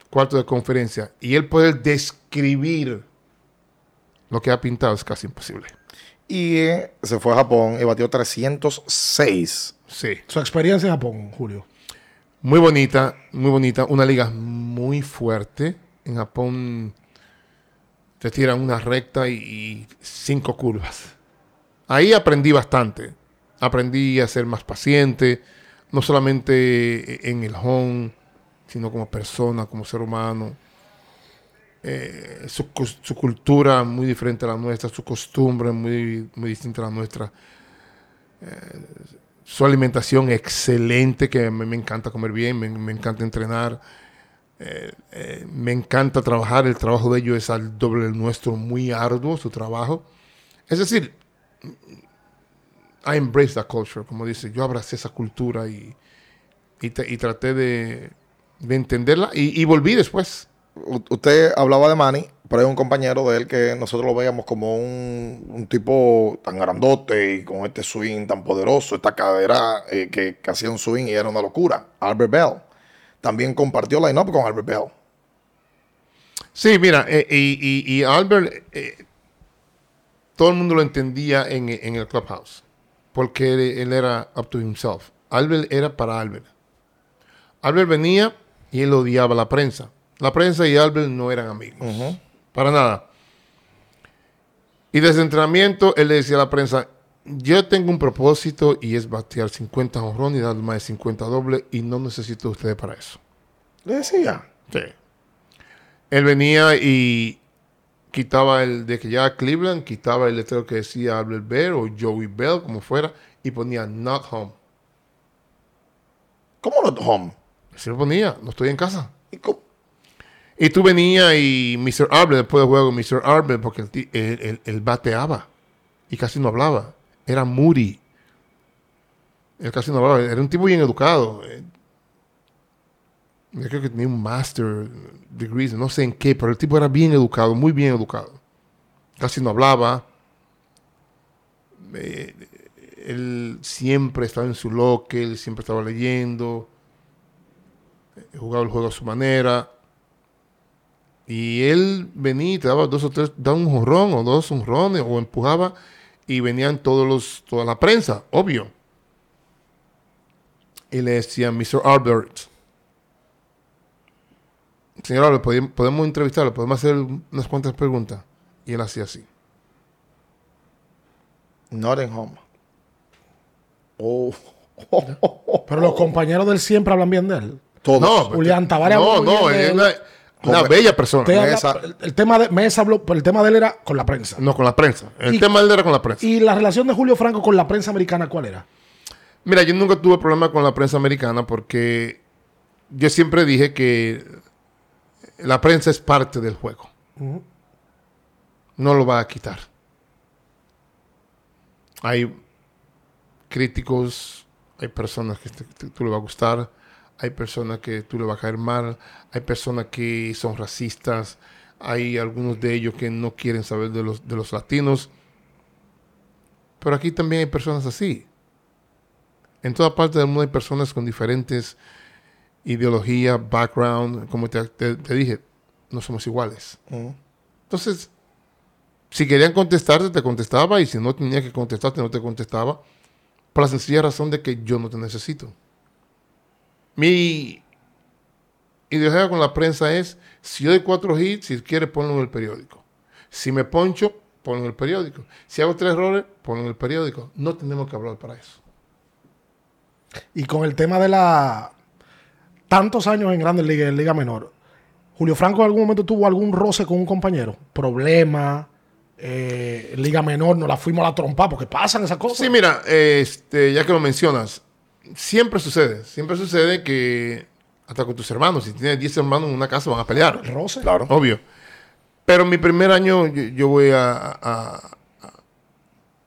cuarto de conferencia y él poder describir lo que ha pintado es casi imposible. Y eh, se fue a Japón y batió 306. Sí. Su experiencia en Japón, Julio. Muy bonita, muy bonita. Una liga muy fuerte. En Japón te tiran una recta y, y cinco curvas. Ahí aprendí bastante. Aprendí a ser más paciente, no solamente en el home, sino como persona, como ser humano. Eh, su, su cultura muy diferente a la nuestra, su costumbre muy, muy distinta a la nuestra. Eh, su alimentación excelente, que me, me encanta comer bien, me, encanta entrenar. Eh, me encanta trabajar, el trabajo de ellos es al doble del nuestro, muy arduo su trabajo. Es decir, I embrace that culture, como dice, yo abracé esa cultura y, y, tra- y traté de, de entenderla y, y volví después. U- Usted hablaba de Manny, pero hay un compañero de él que nosotros lo veíamos como un, un tipo tan grandote y con este swing tan poderoso, esta cadera eh, que, que hacía un swing y era una locura. Albert Bell. También compartió line-up con Albert Bell. Sí, mira, eh, y Albert, eh, todo el mundo lo entendía en, en el clubhouse, porque él, era up to himself. Albert era para Albert. Albert venía y él odiaba a la prensa. La prensa y Albert no eran amigos, para nada. Y desde el entrenamiento, él le decía a la prensa, yo tengo un propósito y es batear 50 honrones y dar más de 50 dobles y no necesito de ustedes para eso. Le decía. Sí. Él venía y quitaba el de que ya Cleveland, quitaba el letrero que decía Albert Bear o Joey Bell, como fuera, y ponía not home. ¿Cómo no home? Así lo ponía, no estoy en casa. ¿Y tú venías y Mr. Arbel, después del juego, Mr. Arbel, porque el él- él bateaba y casi no hablaba. Era Moody. Él casi no hablaba. Era un tipo bien educado. Eh, Yo creo que tenía un master degree, no sé en qué, pero el tipo era bien educado, muy bien educado. Casi no hablaba. Eh, él siempre estaba en su loque, él siempre estaba leyendo. Eh, Jugaba el juego a su manera. Y él venía y te daba dos o tres, daba un jonrón o dos jonrones o empujaba y venían todos los, toda la prensa, obvio. Y le decía, Mr. Albert, señor Albert, ¿podemos, entrevistarlo, podemos hacer unas cuantas preguntas. Y él hacía así. Not in home. Oh. Pero los compañeros del siempre hablan bien de él. Todos. No, Julián Tavares No, habló no, bien de es él. una, bella persona. Habla- el, el tema de Mesa habló, pero el tema de él era con la prensa. No, con la prensa. El Y- tema de él era con la prensa. Y la relación de Julio Franco con la prensa americana, ¿cuál era? Mira, yo nunca tuve problema con la prensa americana porque yo siempre dije que la prensa es parte del juego. No lo va a quitar. Hay críticos, hay personas que te- te- tú le va a gustar, hay personas que tú le va a caer mal, hay personas que son racistas, hay algunos de ellos que no quieren saber de los, de los latinos. Pero aquí también hay personas así. En toda parte del mundo hay personas con diferentes ideologías, background, como te, te- te dije, no somos iguales. Entonces, si querían contestarte, te contestaba, y si no tenía que contestarte, no te contestaba, por la sencilla razón de que yo no te necesito. Mi ideología con la prensa es, si yo doy cuatro hits, si quieres ponlo en el periódico. Si me poncho, ponlo en el periódico. Si hago tres errores, ponlo en el periódico. No tenemos que hablar para eso. Y con el tema de la. Tantos años en Grandes Ligas, en Liga Menor. Julio Franco en algún momento tuvo algún roce con un compañero. Problema. eh, Liga Menor nos la fuimos a la trompa porque pasan esas cosas. Sí, mira, este, ya que lo mencionas, siempre sucede, siempre sucede que hasta con tus hermanos, si tienes 10 hermanos en una casa van a pelear, roce. Claro. obvio. Pero mi primer año yo, yo voy a, a,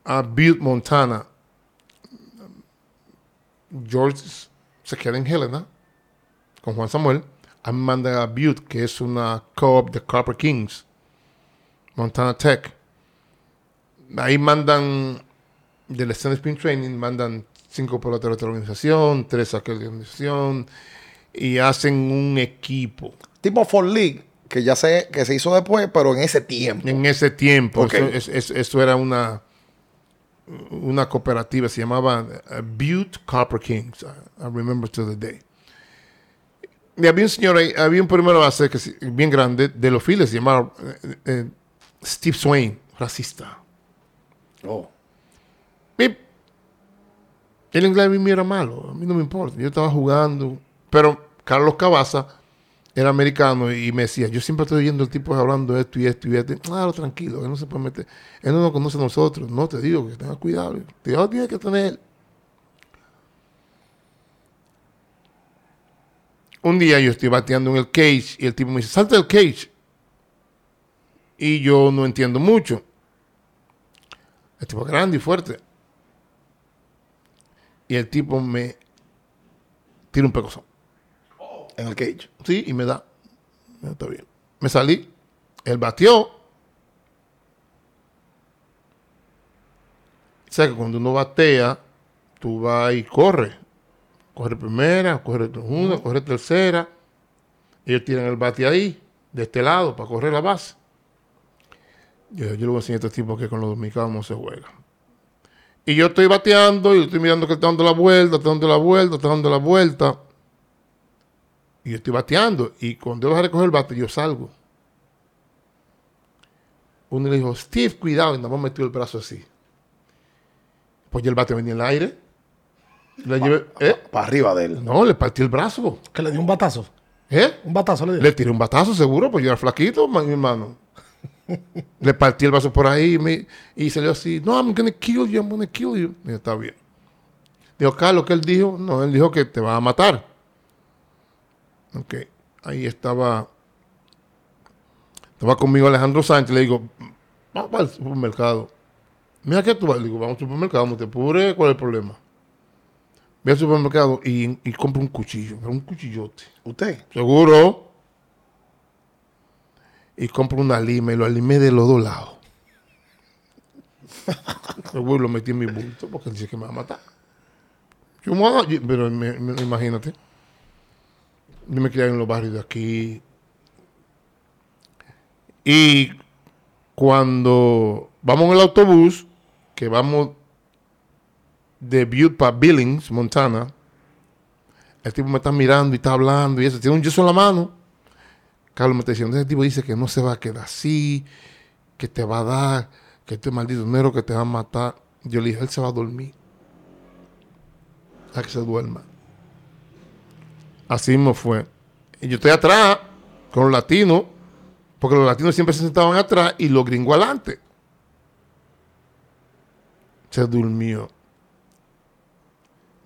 a, a Butte, Montana. George se queda en Helena con Juan Samuel. A mí me mandan a Butte, que es una co-op de Copper Kings, Montana Tech. Ahí mandan del Stand Spin Training, mandan cinco peloteros de la organización, tres a aquella organización y hacen un equipo. Tipo For League, que ya se, que se hizo después, pero en ese tiempo. En ese tiempo, Ok. eso, es- es- eso era una, una cooperativa, se llamaba uh, Butte Copper Kings. I remember to the day. Y había un señor ahí, había un primero base que bien grande de los Phillies, se llamaba eh, eh, Steve Swain, racista. Oh. Pip. El inglés mío era malo, a mí no me importa, yo estaba jugando. Pero Carlos Cabaza era americano y me decía, yo siempre estoy oyendo el tipo hablando esto y esto y esto. Claro, tranquilo, él no se puede meter. Él no nos conoce a nosotros. No, te digo que tenga cuidado. Cuidado tiene que tener. Un día yo estoy bateando en el cage y el tipo me dice, salta del cage. Y yo no entiendo mucho. El tipo es grande y fuerte. Y el tipo me tira un pecozón. En el cage. Sí, y me da. Está bien. Me salí. Él batió. O sea que cuando uno batea, tú vas y corre. Corre primera, corre segunda, corre tercera. Ellos tiran el bate ahí, de este lado, para correr la base. Yo, yo le voy a enseñar a este tipo que con los dominicanos no se juega. Y yo estoy bateando y estoy mirando que está dando la vuelta, está dando la vuelta, está dando la vuelta. Y yo estoy bateando. Y cuando yo voy a recoger el bate, yo salgo. Uno le dijo, Steve, cuidado. Y nada más metió el brazo así. Pues ya el bate venía en el aire. Le llevé, ¿eh? Para arriba de él. No, le partí el brazo. Que le dio un batazo. ¿Eh? Un batazo le dio. Le tiré un batazo seguro, pues yo era flaquito, mi hermano. le partí el brazo por ahí y, me- y salió así, no, I'm gonna kill you, I'm gonna kill you. Y yo, está bien. Dijo, Carlos, ¿qué él dijo? No, él dijo que te va a matar. Ok, ahí estaba, estaba conmigo Alejandro Sánchez, le digo, vamos para el supermercado. Mira que tú vas, le digo, vamos al supermercado, no te apures, ¿cuál es el problema? Voy al supermercado y, y compro un cuchillo, pero un cuchillote. ¿Usted? Seguro. Y compro una lima y lo alimé de los dos lados. Seguro lo metí en mi bulto porque dice que me va a matar. Yo me voy a- pero me- me- imagínate. Yo me crié en los barrios de aquí. Y cuando vamos en el autobús, que vamos de para Billings, Montana, el tipo me está mirando y está hablando y eso, tiene un yeso en la mano. Carlos me está diciendo, ese tipo dice que no se va a quedar así, que te va a dar, que este maldito negro que te va a matar. Yo le dije, él se va a dormir. A que se duerma. Así me fue. Y yo estoy atrás con los latinos, porque los latinos siempre se sentaban atrás y los gringos adelante. Se durmió.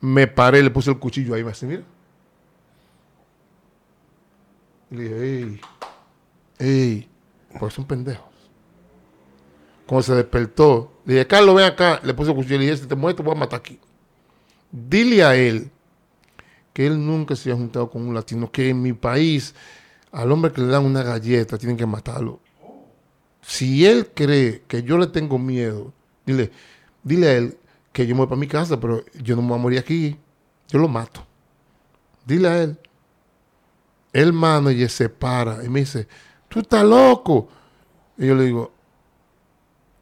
Me paré, le puse el cuchillo ahí, me dice, mira. Y le dije, ey, ey, pues son pendejos. Cuando se despertó, le dije, Carlos, ven acá. Le puse el cuchillo y le dije, si te mueves, te voy a matar aquí. Dile a él que él nunca se ha juntado con un latino, que en mi país, al hombre que le dan una galleta, tienen que matarlo. Si él cree que yo le tengo miedo, dile, dile a él que yo me voy para mi casa, pero yo no me voy a morir aquí. Yo lo mato. Dile a él. El manager se para y me dice, tú estás loco. Y yo le digo,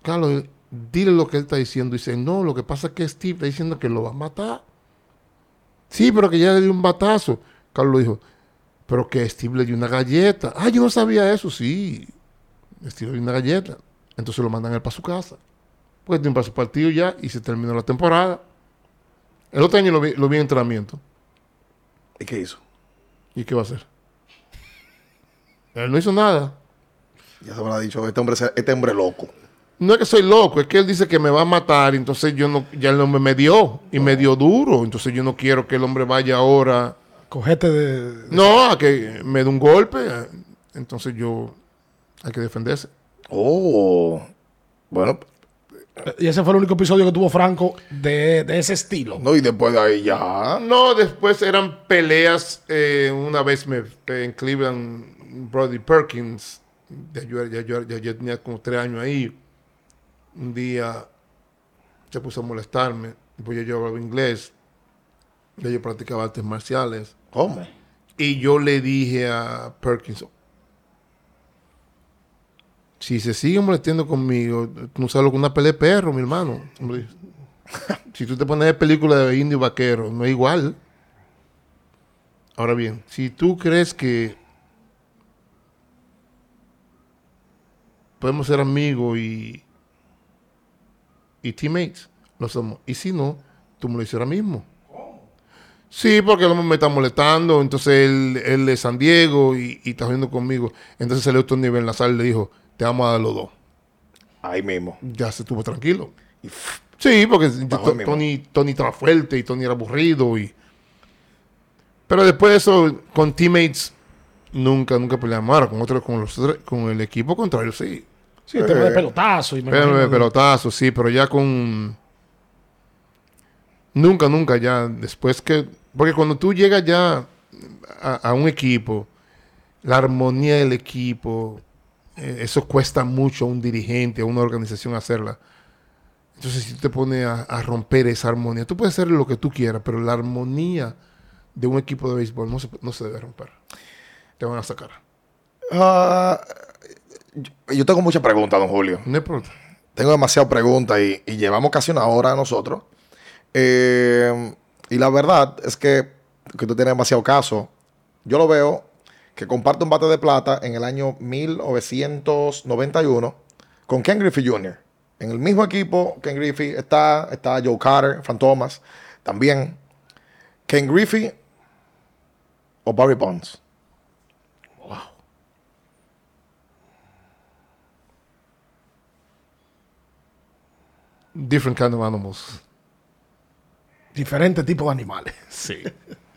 Carlos, dile lo que él está diciendo. Y dice, no, lo que pasa es que Steve está diciendo que lo va a matar. Sí, pero que ya le dio un batazo. Carlos dijo, pero que Steve le dio una galleta. Ah, yo no sabía eso. Sí, Steve le dio una galleta. Entonces lo mandan a él para su casa. Porque tiene para su partido ya y se terminó la temporada. El otro año lo vi, lo vi en entrenamiento. ¿Y qué hizo? ¿Y qué va a hacer? Él no hizo nada. Ya se me lo ha dicho, este hombre, este hombre loco. No es que soy loco, es que él dice que me va a matar, entonces yo no, ya el hombre me dio, y me dio duro, entonces yo no quiero que el hombre vaya ahora, Cogete de. no, a que me dé un golpe, entonces yo Hay que defenderse. Oh. Bueno, Y ese fue el único episodio que tuvo Franco de, de ese estilo. no, y después de ahí ya. No, después eran peleas. eh, una vez me en Cleveland, Brody Perkins, ya yo, ya yo- ya yo tenía como tres años ahí. Un día se puso a molestarme. Pues yo, yo hablaba inglés. Ya yo practicaba artes marciales. ¿Cómo? Y yo le dije a Perkins, si se sigue molestando conmigo, tú no sabes lo que es una pelea de perro, mi hermano. Si tú te pones de película de indio vaquero, no es igual. Ahora bien, si tú crees que podemos ser amigos y, y teammates, lo somos. Y si no, tú me lo dices ahora mismo. Sí, porque el hombre me está molestando. Entonces él, él de San Diego y, y está jodiendo conmigo. Entonces salió Tony Bernazar y le dijo: Te vamos a dar los dos. Ahí mismo. Ya se estuvo tranquilo. Sí, porque. Tony, Tony estaba fuerte y Tony era aburrido. Y... Pero después de eso, con teammates, nunca, nunca peleamos. Ahora, con, otros, con, los, con el equipo contrario, sí. Sí, tema de pelotazo. Y me Pero de pelotazo, sí, pero ya con. Nunca, nunca ya. Después que. Porque cuando tú llegas ya a, a un equipo, la armonía del equipo, eh, eso cuesta mucho a un dirigente, a una organización hacerla. Entonces, si tú te pones a, a romper esa armonía, tú puedes hacer lo que tú quieras, pero la armonía de un equipo de béisbol no se, no se debe romper. Te van a sacar. Ah, yo- tengo muchas preguntas, don Julio. No hay problema. Tengo demasiadas preguntas y, y llevamos casi una hora nosotros. Eh, y la verdad es que, que tú tienes demasiado caso. Yo lo veo que comparte un bate de plata en el año 1991 con Ken Griffey Jr. En el mismo equipo, Ken Griffey está, está Joe Carter, Fran Thomas, también. Ken Griffey o Barry Bonds. Different kind of animals. Diferente tipo de animales. Sí.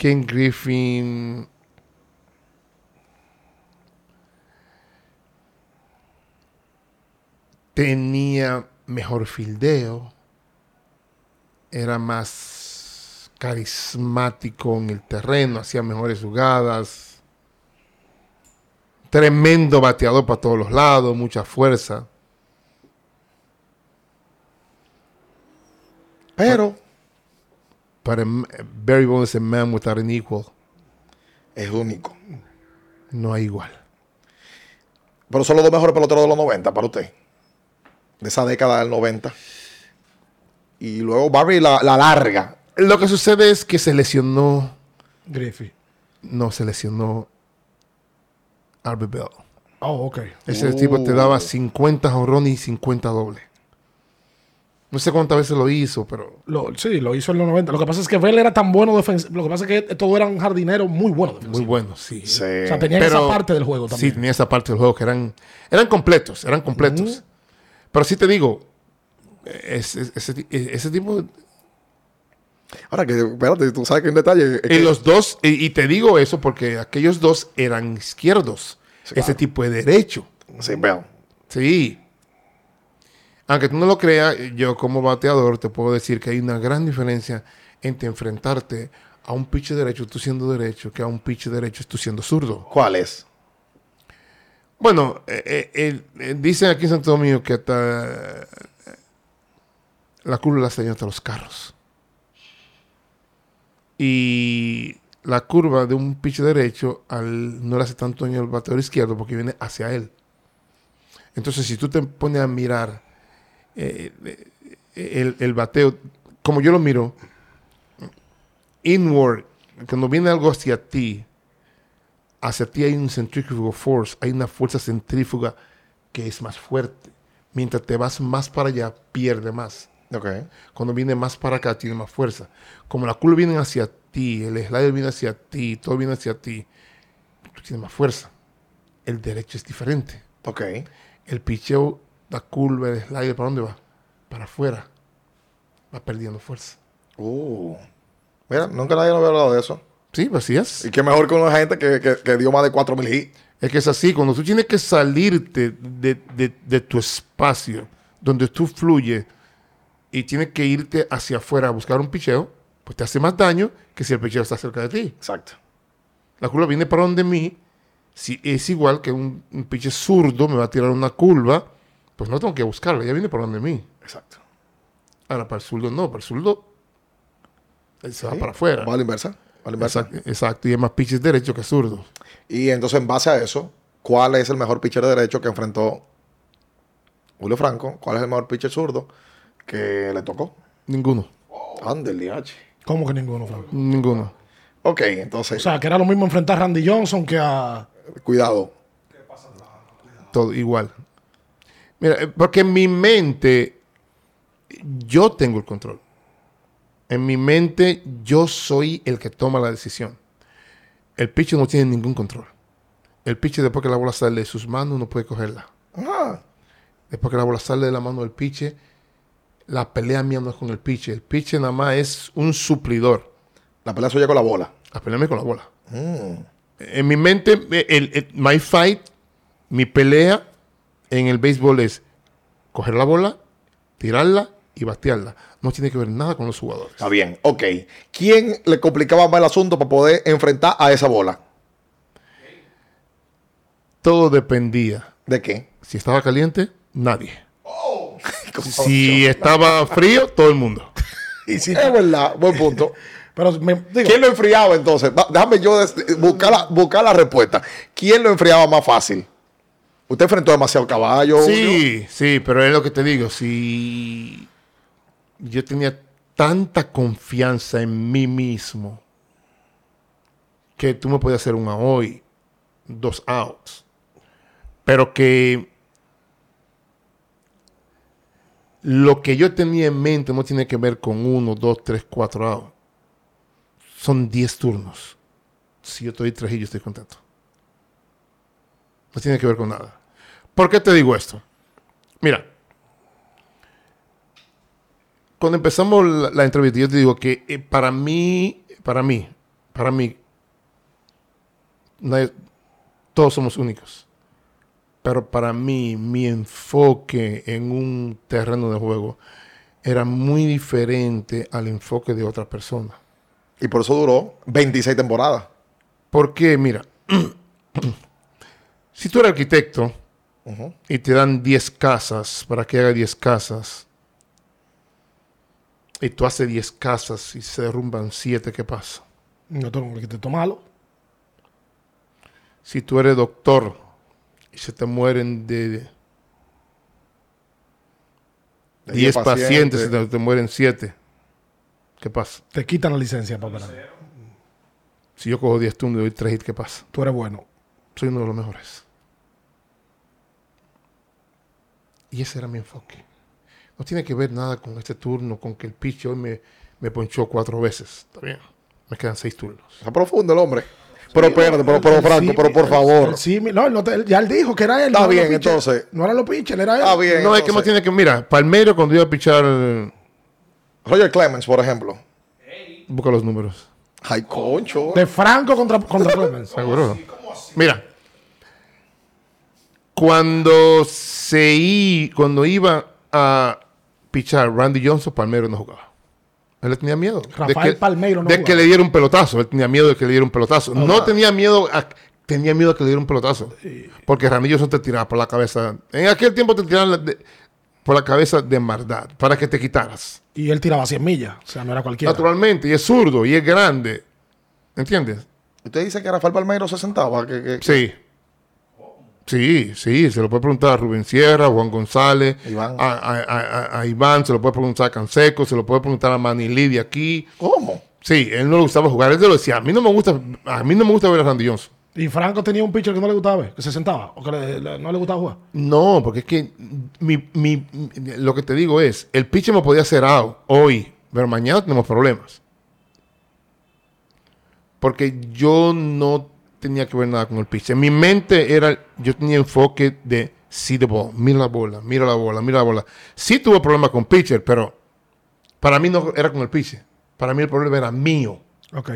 Ken Griffin. Tenía mejor fildeo. Era más carismático en el terreno. Hacía mejores jugadas. Tremendo bateador para todos los lados. Mucha fuerza. Pero But a, Barry Bonds a man without an equal. es único. No hay igual. Pero son los dos mejores peloteros de los 90 para usted. De esa década del 90. Y luego Barry la, la larga. Lo que sucede es que se lesionó. Griffey. No, se lesionó Albert Bell. Oh, ok. Ese Uh. tipo te daba 50 jorrones y 50 dobles. No sé cuántas veces lo hizo, pero Lo- sí, lo hizo en los 90. Lo que pasa es que Bell era tan bueno defensivo. Lo que pasa es que todos eran jardineros muy buenos muy defensivos. bueno, sí. Sí. O sea, tenían Pero- esa parte del juego Sí, también. tenía esa parte del juego que eran, eran completos, eran completos. Pero sí te digo, es- es- ese, ti- ese tipo Ahora que, espérate, tú sabes que hay un detalle. es Y los dos, y, y te digo eso porque aquellos dos eran izquierdos. Sí, Ese claro. tipo de derecho. Sí, Bell. Sí. Aunque tú no lo creas, yo como bateador te puedo decir que hay una gran diferencia entre enfrentarte a un pitch derecho tú siendo derecho que a un pitch derecho tú siendo zurdo. ¿Cuál es? Bueno, eh, eh, eh, dicen aquí en Santo Domingo que hasta la curva la señal hasta los carros. Y la curva de un pitch derecho al, no le hace tanto daño al bateador izquierdo porque viene hacia él. Entonces, si tú te pones a mirar eh, eh, el, el bateo, como yo lo miro, inward, cuando viene algo hacia ti, hacia ti hay un centrifugal force, hay una fuerza centrífuga que es más fuerte. Mientras te vas más para allá, pierde más. Ok. Cuando viene más para acá, tiene más fuerza. Como la curva viene hacia ti, el slider viene hacia ti, todo viene hacia ti, tú tienes más fuerza. El derecho es diferente. Ok. El picheo, la curva, el slider, ¿para dónde va? Para afuera. Va perdiendo fuerza. Uh. Mira, nunca nadie nos había hablado de eso. Sí, pues así es. Y qué mejor que una gente que, que, que dio más de 4.000 hits. Es que es así, cuando tú tienes que salirte de, de- de tu espacio, donde tú fluyes, y tienes que irte hacia afuera a buscar un picheo, pues te hace más daño que si el picheo está cerca de ti. Exacto. La curva viene para donde mí, si es igual que un, un pinche zurdo me va a tirar una curva, pues no tengo que buscarla, ya viene para donde mí. Exacto. Ahora, para el zurdo no, para el zurdo él se va para afuera. Va a la inversa. A la inversa. Exacto, exacto, y es más pitches derecho que zurdo. Y entonces, en base a eso, ¿cuál es el mejor pitcher de derecho que enfrentó Julio Franco? ¿Cuál es el mejor pitcher zurdo que le tocó? Ninguno, Ándale, H. ¿Cómo que ninguno, Franco? ninguno. Ok, entonces, O sea, que era lo mismo enfrentar a Randy Johnson que a. cuidado. Todo igual. Mira, eh, porque en mi mente yo tengo el control. En mi mente yo soy el que toma la decisión. El pitcher no tiene ningún control. El pitcher después que la bola sale de sus manos no puede cogerla. Ajá. Después que la bola sale de la mano del pitcher, la pelea mía no es con el pitcher. El pitcher nada más es un suplidor. La pelea suya con la bola. A pelearme con la bola. En mi mente, el, el- my fight, mi pelea en el béisbol es coger la bola, tirarla y batearla. No tiene que ver nada con los jugadores. Está bien, ok. ¿Quién le complicaba más el asunto para poder enfrentar a esa bola? Todo dependía. ¿De qué? Si estaba caliente, nadie. Si estaba frío, todo el mundo. Y si- Es verdad, buen punto. pero me, digo, ¿Quién lo enfriaba entonces? Va- Déjame yo des- buscar la, buscar la respuesta. ¿Quién lo enfriaba más fácil? Usted enfrentó demasiado caballo. Julio? Sí, sí, pero es lo que te digo. Si yo tenía tanta confianza en mí mismo que tú me podías hacer una hoy, dos outs, pero que lo que yo tenía en mente no tiene que ver con uno, dos, tres, cuatro outs. Son diez turnos. Si yo estoy tres y yo estoy contento. No tiene que ver con nada. ¿Por qué te digo esto? Mira, cuando empezamos la, la entrevista, yo te digo que eh, para mí, para mí, para mí, nadie- todos somos únicos. Pero para mí, mi enfoque en un terreno de juego era muy diferente al enfoque de otra persona. Y por eso duró 26 temporadas. Porque, mira, si tú eres arquitecto y te dan 10 casas para que haga 10 casas, y tú haces 10 casas y se derrumban 7, ¿qué pasa? no tengo que te malo. Si tú eres doctor y se te mueren de De 10 pacientes, y te, te mueren 7, ¿qué pasa? Te quitan la licencia para operar. Si yo cojo 10 turnos y doy 3 hits, ¿qué pasa? Tú eres bueno. Soy uno de los mejores. Y ese era mi enfoque. No tiene que ver nada con este turno, con que el pitch hoy me, me ponchó cuatro veces. Está bien. Me quedan seis turnos. Está profundo el hombre. Pero espérate, pero, pero Franco, pero por favor. el símil- no, no te- ya él dijo que era él. Está no bien, entonces. No eran los pitchers, era él. Está bien. no, es que no entonces. tiene que. Mira, Palmeiro, cuando iba a pichar, Roger Clemens, por ejemplo. busca los números. Ay, concho. De Franco contra, contra Clemens. Seguro. Mira. Cuando se i- cuando iba a pichar Randy Johnson, Palmeiro no jugaba. Él le tenía miedo. Rafael que, Palmeiro no De jugaba. que le diera un pelotazo. Él tenía miedo de que le diera un pelotazo. No tenía miedo a, tenía miedo de que le diera un pelotazo. Porque Randy Johnson te tiraba por la cabeza. En aquel tiempo te tiraban de- por la cabeza de maldad. Para que te quitaras. Y él tiraba 100 millas. O sea, no era cualquiera. Naturalmente. Y es zurdo. Y es grande. ¿Entiendes? Usted dice que Rafael Palmeiro se sentaba. Que, que- Sí. Sí, sí, se lo puede preguntar a Rubén Sierra, a Juan González, Iván. A, a- a- a Iván, se lo puede preguntar a Canseco, se lo puede preguntar a Manilí de aquí. ¿Cómo? Sí, él no le gustaba jugar, él te lo decía, a mí no me gusta, a mí no me gusta ver a Randy Johnson. Y Franco tenía un pitcher que no le gustaba ver, que se sentaba. O que le- le- no le gustaba jugar. No, porque es que mi, mi- mi- lo que te digo es, el pitcher me podía hacer out hoy, pero mañana tenemos problemas. Porque yo no tenía que ver nada con el pitcher. En mi mente era, yo tenía enfoque de see the ball, mira la bola, mira la bola, mira la bola. Sí tuve problemas con pitcher, pero para mí no era con el pitcher. Para mí el problema era mío. Ok.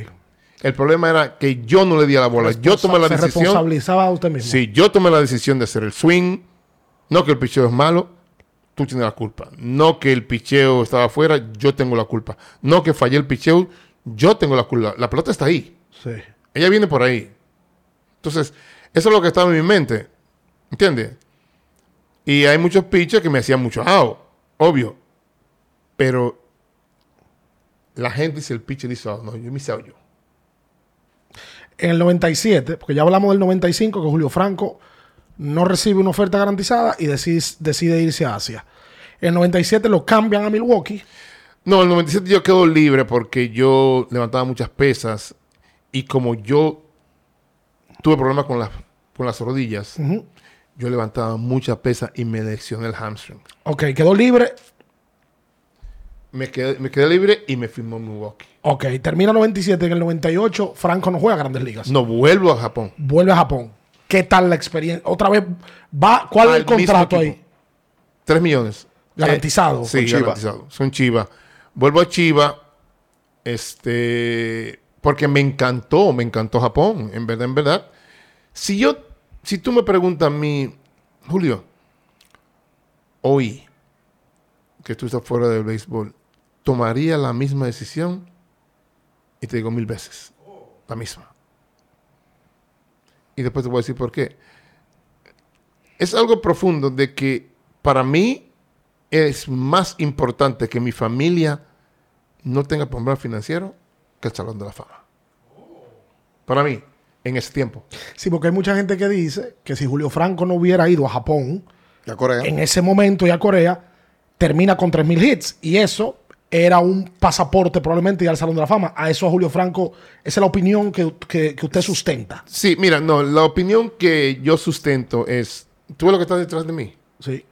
El problema era que yo no le di a la bola. Yo tomé la Se decisión. responsabilizaba a usted mismo. Sí, yo tomé la decisión de hacer el swing. No que el picheo es malo, tú tienes la culpa. No que el picheo estaba afuera, yo tengo la culpa. No que fallé el picheo, yo tengo la culpa. La pelota está ahí. Sí. Ella viene por ahí. Entonces, eso es lo que estaba en mi mente. ¿Entiendes? Y hay muchos pitchers que me hacían mucho out, obvio. Pero la gente dice el pitcher dice out. No, yo me hice out yo. En el 97, porque ya hablamos del 95, que Julio Franco no recibe una oferta garantizada y decide, decide irse a Asia. En el 97 lo cambian a Milwaukee. No, en el 97 yo quedo libre porque yo levantaba muchas pesas y como yo tuve problemas con las, con las rodillas, yo levantaba muchas pesas y me lesioné el hamstring. Ok, quedó libre. Me quedé, me quedé libre y me firmó Milwaukee. Ok, termina el 97. En el 98, Franco no juega a Grandes Ligas. No vuelvo a Japón. Vuelve a Japón. ¿Qué tal la experiencia? Otra vez, va, ¿cuál es el contrato ahí? equipo. Tres millones. Garantizado. Eh, sí, Chiva. garantizado. Son Chiva. Vuelvo a Chiva. Este. Porque me encantó, me encantó Japón. En verdad, en verdad. Si yo, si tú me preguntas a mí, Julio, hoy que tú estás fuera del béisbol, ¿tomaría la misma decisión? Y te digo mil veces, la misma. Y después te voy a decir por qué. Es algo profundo de que para mí es más importante que mi familia no tenga problemas financieros que el Salón de la Fama. Para mí, en ese tiempo. Sí, porque hay mucha gente que dice que si Julio Franco no hubiera ido a Japón Ya Corea. en ese momento y a Corea, termina con 3.000 hits. Y eso era un pasaporte probablemente ir al Salón de la Fama. A eso a Julio Franco, esa es la opinión que, que- que usted sustenta. Sí, mira, no, la opinión que yo sustento es, ¿tú ves lo que está detrás de mí? Sí.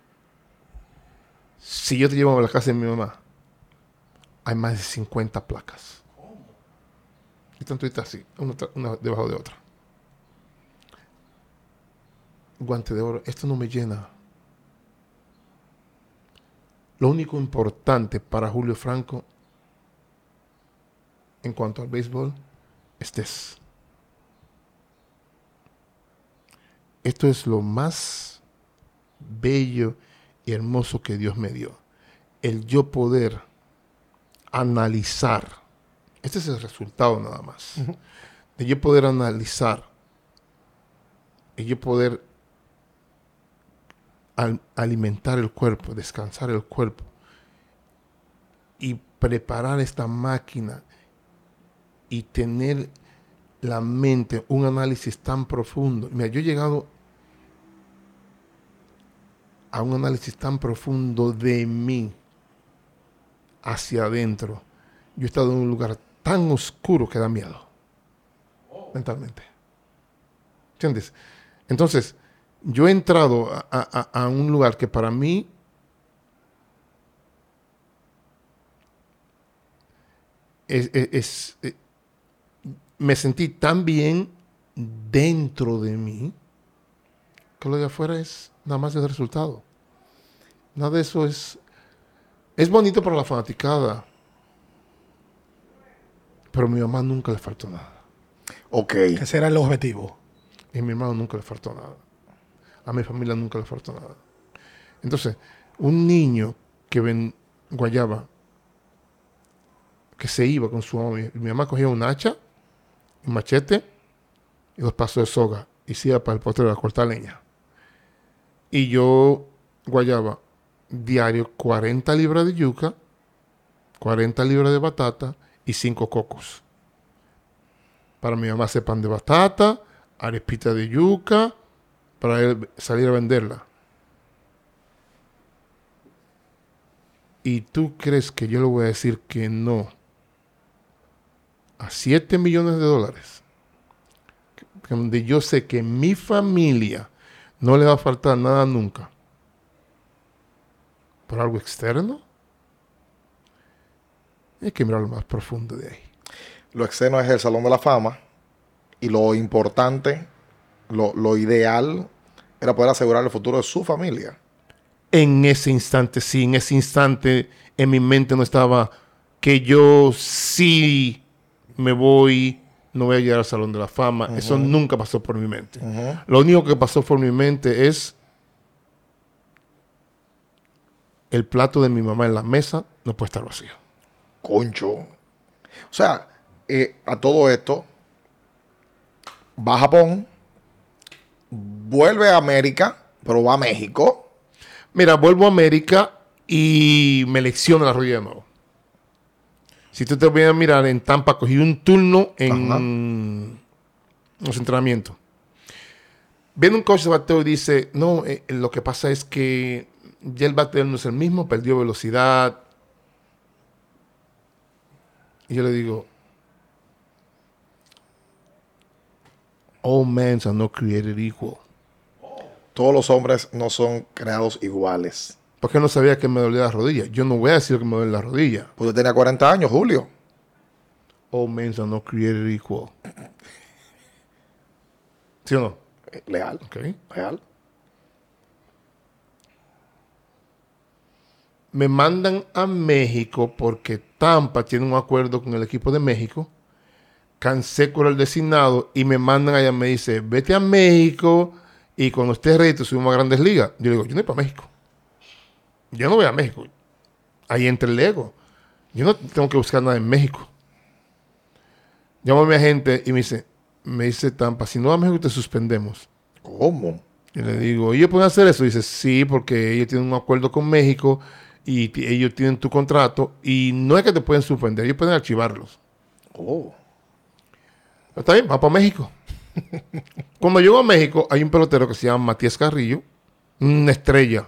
Si yo te llevo a la casa de mi mamá, hay más de 50 placas. Y están todas así, una debajo de otra. Guante de oro, esto no me llena. Lo único importante para Julio Franco en cuanto al béisbol es this. Esto es lo más bello y hermoso que Dios me dio. El yo poder analizar. Este es el resultado nada más. De yo poder analizar. Y yo poder alimentar el cuerpo, descansar el cuerpo. Y preparar esta máquina. Y tener la mente, un análisis tan profundo. Mira, yo he llegado a un análisis tan profundo de mí hacia adentro. Yo he estado en un lugar tan oscuro que da miedo. Mentalmente. ¿Entiendes? Entonces, yo he entrado a, a- a- a un lugar que para mí es, es- es- eh, me sentí tan bien dentro de mí que lo de afuera es nada más el resultado. Nada de eso es. Es bonito para la fanaticada. Pero a mi mamá nunca le faltó nada. Ok. Que ese era el objetivo. Y a mi hermano nunca le faltó nada. A mi familia nunca le faltó nada. Entonces, un niño que ven guayaba, que se iba con su mamá, mi, mamá cogía un hacha, un machete y dos pasos de soga y se iba para el potrero a cortar leña. Y yo guayaba diario 40 libras de yuca, 40 libras de batata y 5 cocos. Para mi mamá hacer pan de batata, arepita de yuca, para él salir a venderla. ¿Y tú crees que yo le voy a decir que no a 7 millones de dólares? Donde yo sé que mi familia no le va a faltar nada nunca. ¿Por algo externo? Hay que mirar lo más profundo de ahí. Lo externo es el Salón de la Fama. Y lo importante, lo, lo ideal, era poder asegurar el futuro de su familia. en ese instante, sí, en ese instante en mi mente no estaba que yo sí me voy no voy a llegar al Salón de la Fama. Eso nunca pasó por mi mente. Lo único que pasó por mi mente es el plato de mi mamá en la mesa no puede estar vacío. Concho. O sea, eh, a todo esto, va a Japón, vuelve a América, pero va a México. Mira, vuelvo a América y me lecciono la rodilla de nuevo. Si tú te voy a mirar en Tampa, cogí un turno en los entrenamientos. Viene un coach de bateo y dice, no, eh, lo que pasa es que ya el bateo no es el mismo, perdió velocidad. Y yo le digo, all men are not created equal. Todos los hombres no son creados iguales. Porque no sabía que me dolía la rodilla. Yo no voy a decir que me duele la rodilla. Usted tenía 40 años, Julio. All men are not created equal. ¿Sí o no? Eh, Leal. Ok. Leal. Me mandan a México porque Tampa tiene un acuerdo con el equipo de México. Cansé con el designado y me mandan allá. Me dice, vete a México y cuando estés ready te subimos a Grandes Ligas. Yo le digo, yo no voy para México. Yo no voy a México. Ahí entra el ego. Yo no tengo que buscar nada en México. Llamo a mi agente y me dice, me dice Tampa, si no vas a México te suspendemos. ¿Cómo? Y le digo, ¿ellos pueden hacer eso? dice, sí, porque ellos tienen un acuerdo con México y ellos tienen tu contrato y no es que te pueden suspender, ellos pueden archivarlos. Oh. Está bien, va para México. Cuando llego a México, hay un pelotero que se llama Matías Carrillo, una estrella.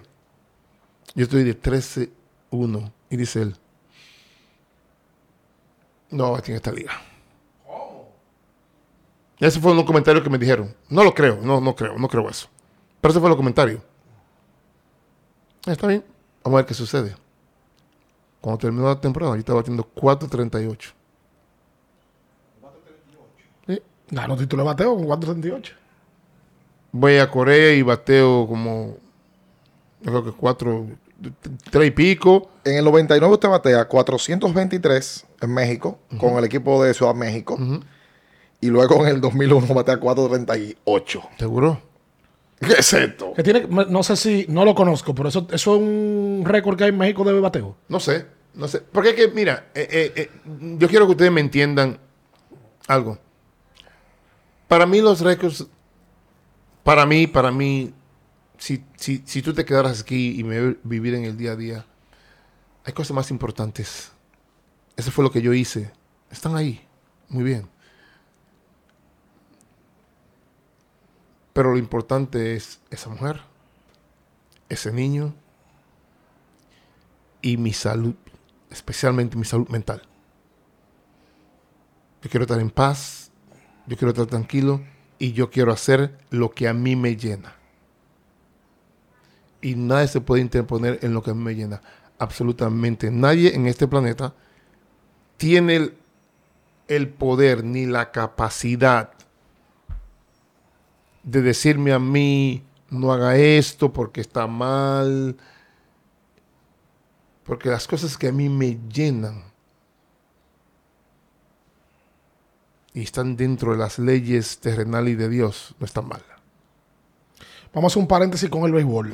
Yo estoy de 13-1 y dice él, no va a esta liga. Ese fue un comentario que me dijeron. No lo creo, no, no creo, no creo eso. Pero ese fue el comentario. Está bien, vamos a ver qué sucede. Cuando terminó la temporada, yo estaba batiendo 4.38. Sí. Ganó título de bateo con 438. Voy a Corea y bateo como, yo creo que 4, 3 y pico. En el 99 usted batea 423 en México con el equipo de Ciudad México. Y luego en el 2001 batea 438. ¿Seguro? ¿Qué es esto? Que tiene, no sé si, no lo conozco, pero eso, eso es un récord que hay en México de bateo. No sé, no sé. Porque es que, mira, eh, eh, eh, yo quiero que ustedes me entiendan algo. Para mí los récords, para mí, para mí, si, si, si tú te quedaras aquí y me vivir en el día a día, hay cosas más importantes. Eso fue lo que yo hice. Están ahí. Muy bien. Pero lo importante es esa mujer, ese niño y mi salud, especialmente mi salud mental. Yo quiero estar en paz, yo quiero estar tranquilo y yo quiero hacer lo que a mí me llena. Y nadie se puede interponer en lo que a mí me llena. Absolutamente nadie en este planeta tiene el, el poder ni la capacidad de decirme a mí, no haga esto porque está mal. Porque las cosas que a mí me llenan y están dentro de las leyes terrenales y de Dios, no están mal. Vamos a hacer un paréntesis con el béisbol.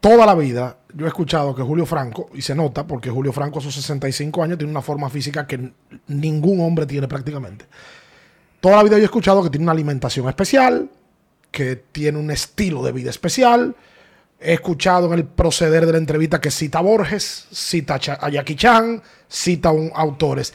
Toda la vida yo he escuchado que Julio Franco, y se nota porque Julio Franco a sus 65 años tiene una forma física que ningún hombre tiene prácticamente. Toda la vida yo he escuchado que tiene una alimentación especial, que tiene un estilo de vida especial. He escuchado en el proceder de la entrevista que cita a Borges, cita a Jackie Chan, cita a un- autores.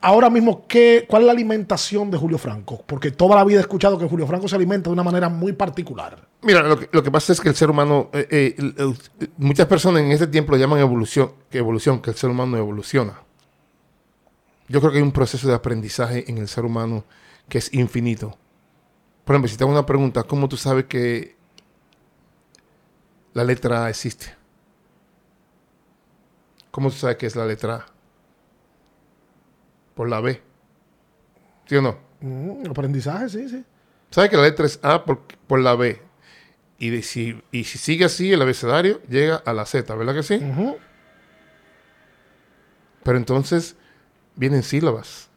Ahora mismo, ¿qué, ¿cuál es la alimentación de Julio Franco? Porque toda la vida he escuchado que Julio Franco se alimenta de una manera muy particular. Mira, lo que, pasa es que el ser humano, eh, eh, muchas personas en este tiempo lo llaman evolución, que evolución, que el ser humano evoluciona. Yo creo que hay un proceso de aprendizaje en el ser humano que es infinito. Por ejemplo, si te hago una pregunta, ¿cómo tú sabes que la letra A existe? ¿Cómo tú sabes que es la letra A? Por la B. ¿Sí o no? Mm, aprendizaje, sí, sí. ¿Sabes que la letra es A por, por la B? Y, de- si, y si sigue así el abecedario, llega a la Z, ¿verdad que sí? Pero entonces vienen sílabas.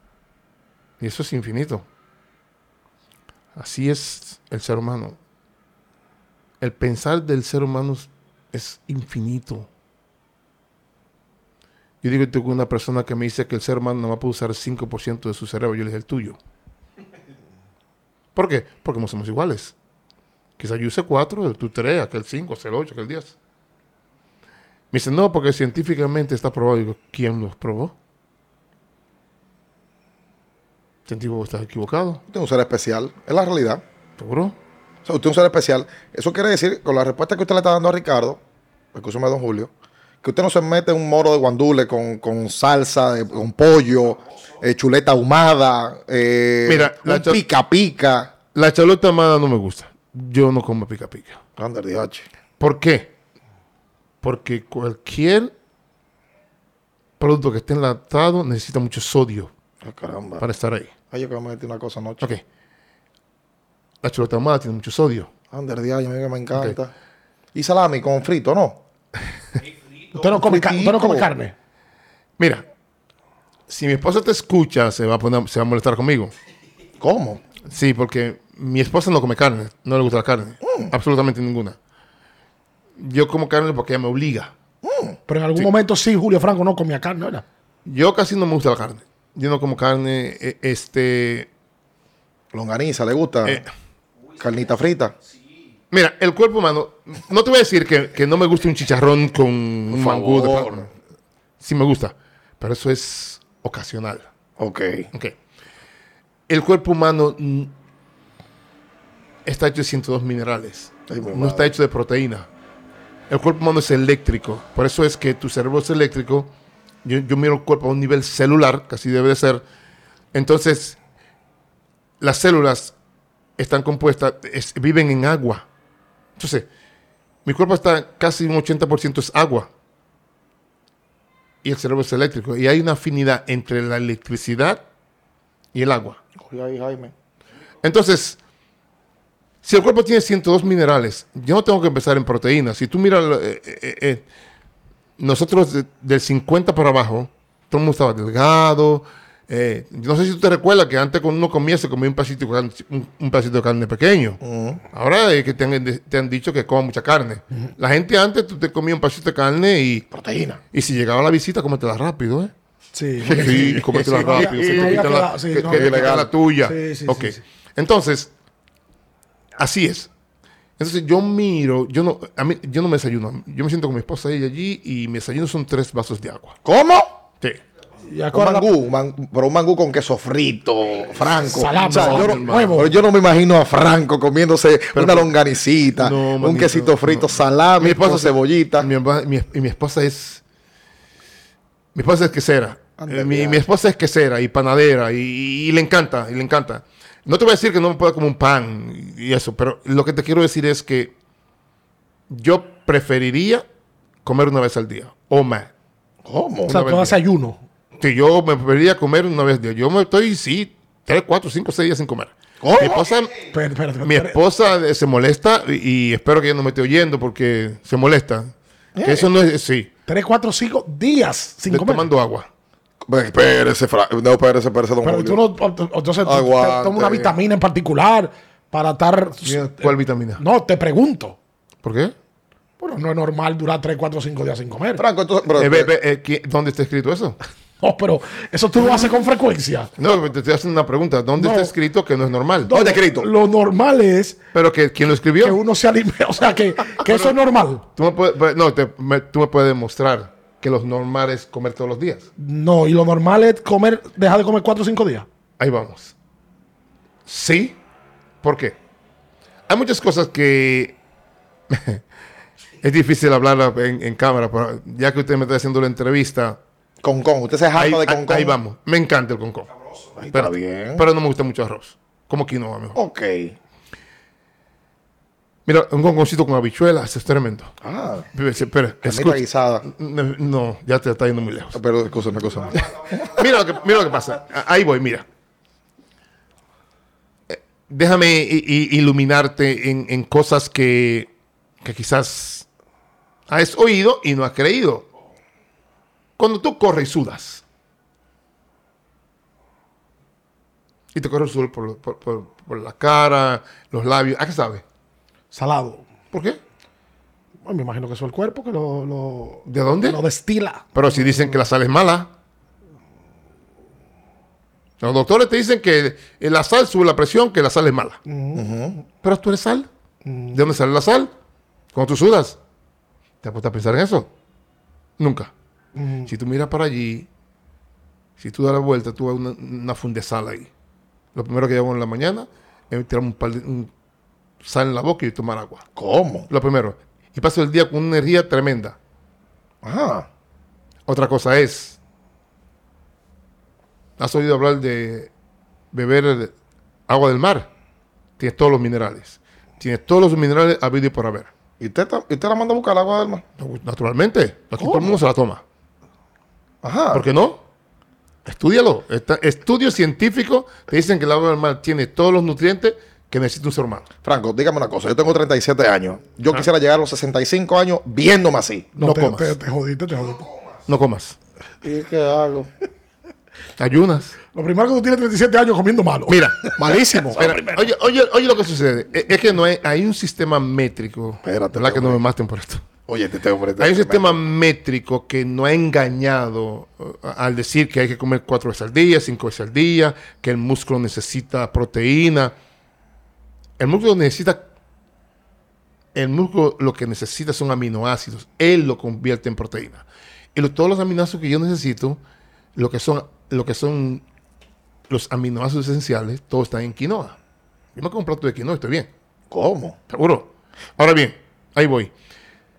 Y eso es infinito. Así es el ser humano. El pensar del ser humano es infinito. Yo digo, tengo una persona que me dice que el ser humano no va a poder usar el 5% de su cerebro. Yo le dije, el tuyo. ¿Por qué? Porque no somos iguales. Quizás yo use 4, tú 3, aquel 5, aquel 8, aquel 10. Me dice, no, porque científicamente está probado. Digo, ¿quién los probó? Científico, estás equivocado. Usted es un ser especial. Es la realidad. ¿Seguro? O sea, usted es un ser especial. Eso quiere decir, con la respuesta que usted le está dando a Ricardo, escúchame, don Julio, que usted no se mete en un moro de guandule con, con salsa, de- con pollo, eh, chuleta ahumada, eh, Mira, la un pica pica. La chalota amada no me gusta. Yo no como pica pica. Ander DH. ¿Por qué? Porque cualquier producto que esté enlatado necesita mucho sodio Ah, caramba. para estar ahí. Ay, yo que me metí una cosa anoche. Ok. La chalota ahumada tiene mucho sodio. Ander DH, a mí que me encanta. Y salami con frito, ¿no? Usted no come, usted no come carne. Mira, si mi esposa te escucha, se va a, poner, se va a molestar conmigo. ¿Cómo? Sí, porque mi esposa no come carne, no le gusta la carne, absolutamente ninguna. Yo como carne porque ella me obliga. Pero en algún momento sí, Julio Franco no comía carne, ¿verdad? Yo casi no me gusta la carne. Yo no como carne, eh, este... Longaniza, ¿le gusta? Eh. Carnita frita. Mira, el cuerpo humano, no te voy a decir que, que no me guste un chicharrón con un mangú. de Sí me gusta, pero eso es ocasional. Ok. Ok. El cuerpo humano está hecho de 102 minerales. Ay, no madre. está hecho de proteína. El cuerpo humano es eléctrico. Por eso es que tu cerebro es eléctrico. Yo, yo miro el cuerpo a un nivel celular, que así debe de ser. Entonces, las células están compuestas, es- viven en agua. Entonces, mi cuerpo está casi un 80% es agua. Y el cerebro es eléctrico. Y hay una afinidad entre la electricidad y el agua. Entonces, si el cuerpo tiene 102 minerales, yo no tengo que empezar en proteínas. Si tú miras, eh, eh, eh, nosotros de- del 50 para abajo, todo el mundo estaba delgado. Eh, no sé si tú te recuerdas que antes cuando uno comía se comía un pedacito de carne, un, un pedacito de carne pequeño. Ahora es que te han, te han dicho que coma mucha carne. La gente antes tú te comías un pedacito de carne y, Proteína. y si llegaba la visita, cómetela rápido, ¿eh? Sí. Sí, cómetela Sí, rápido. sí, que te quitan la- sí, que- no que había te la tuya. Sí, sí, ok. Entonces, así es. Entonces yo miro, yo no, a mí, yo no me desayuno. Yo me siento con mi esposa ella allí y mi desayuno son tres vasos de agua. ¿Cómo? Sí. Y Un mangú, un man- pero un mangú con queso frito, Franco. Salami, O sea, yo, no, huevo. pero yo no me imagino a Franco comiéndose una longanicita, No, un manito, quesito frito, no. salami, Mi esposa cebollita. Mi, y mi esposa es. Mi esposa es quesera. Eh, mi, mi esposa es quesera y panadera y, y le encanta, y le encanta. No te voy a decir que no me pueda comer un pan y eso, pero lo que te quiero decir es que yo preferiría comer una vez al día o más. ¿Cómo? O sea, tú haces ayuno. Que yo me preferiría comer una vez. Yo me estoy, sí, tres, cuatro, cinco, seis días sin comer. ¿Cómo? Mi esposa, Espérate, espérate, mi espérate. esposa eh, se molesta y, y espero que ella no me esté oyendo porque se molesta. Que eso no es, sí, Tres, cuatro, cinco días sin comer. tomando agua. Pues, Espérese, no, espérese, espérese, don Pero Julio. tú no, entonces tú te tomas una vitamina en particular para estar... ¿Cuál vitamina? No, te pregunto. ¿Por qué? Bueno, no es normal durar tres, cuatro, cinco días sin comer. Franco, entonces, pero- Eh, eh, ¿qué- ¿Dónde está escrito eso? No, pero eso tú lo haces con frecuencia. No, te estoy haciendo una pregunta. ¿Dónde No. está escrito que no es normal? ¿Dónde está escrito? Lo normal es Pero que quién lo escribió. que uno se alimente. O sea, que, que eso es normal. Tú me puedes, pues, no, te- me- tú me puedes demostrar que lo normal es comer todos los días. No, y lo normal es comer, dejar de comer cuatro o cinco días. Ahí vamos. Sí. ¿Por qué? Hay muchas cosas que es difícil hablar en, en cámara, pero ya que usted me está haciendo la entrevista, Con con, usted se jala de ahí- con con. ahí vamos. Me encanta el concón. Pero, está bien. pero no me gusta mucho arroz. Como quinoa mejor. Ok. Mira, un conconcito con habichuelas es tremendo. Ah, Espera, escucha. guisada. No, ya te está yendo muy lejos. Pero, escúchame. Mira lo que, mira lo que pasa. Ahí voy, mira. Eh, Déjame iluminarte en, en cosas que, que quizás has oído y no has creído. Cuando tú corres y sudas, Y te corre el sudor por, por- por- por la cara, los labios. ¿A qué sabe? Salado. ¿Por qué? Bueno, me imagino que eso es el cuerpo que lo, lo, ¿De dónde? lo destila. Pero si dicen que la sal es mala. Los doctores te dicen que la sal sube la presión, que la sal es mala. Pero tú eres sal. ¿De dónde sale la sal? Cuando tú sudas. ¿Te has puesto a pensar en eso? Nunca. Si tú miras para allí, si tú das la vuelta, tú ves una, una funda de sal ahí. Lo primero que hago en la mañana es tirar un, par de- un sal en la boca y tomar agua. ¿Cómo? Lo primero. Y paso el día con una energía tremenda. Ajá. Otra cosa es, ¿has oído hablar de beber agua del mar? Tienes todos los minerales. Tienes todos los minerales habido y por haber. ¿Y usted, y usted la manda a buscar el agua del mar? Naturalmente, aquí todo el mundo se la toma. Ajá. ¿Por qué no? Estúdialo. Está- estudios científicos te dicen que el agua del mar tiene todos los nutrientes que necesita un ser humano. Franco, dígame una cosa. Yo tengo 37 años. Yo quisiera llegar a los 65 años viéndome así. No te, comas. Te, te jodiste, te jodiste. No comas. ¿Y qué hago? Ayunas. Lo primero que tú tienes 37 años comiendo malo. Mira, Malísimo. Espera, oye, oye, oye lo que sucede. Es, es que no hay, hay un sistema métrico. Espérate, ¿Verdad que no me maten por esto? Oye, este hombre. Hay un sistema métrico que no ha engañado uh, al decir que hay que comer cuatro veces al día, cinco veces al día, que el músculo necesita proteína. El músculo necesita. El músculo lo que necesita son aminoácidos. Él lo convierte en proteína. Y lo- todos los aminoácidos que yo necesito, lo que son, lo que son los aminoácidos esenciales, todos están en quinoa. Yo me como un plato de quinoa estoy bien. ¿Cómo? Seguro. Ahora bien, ahí voy.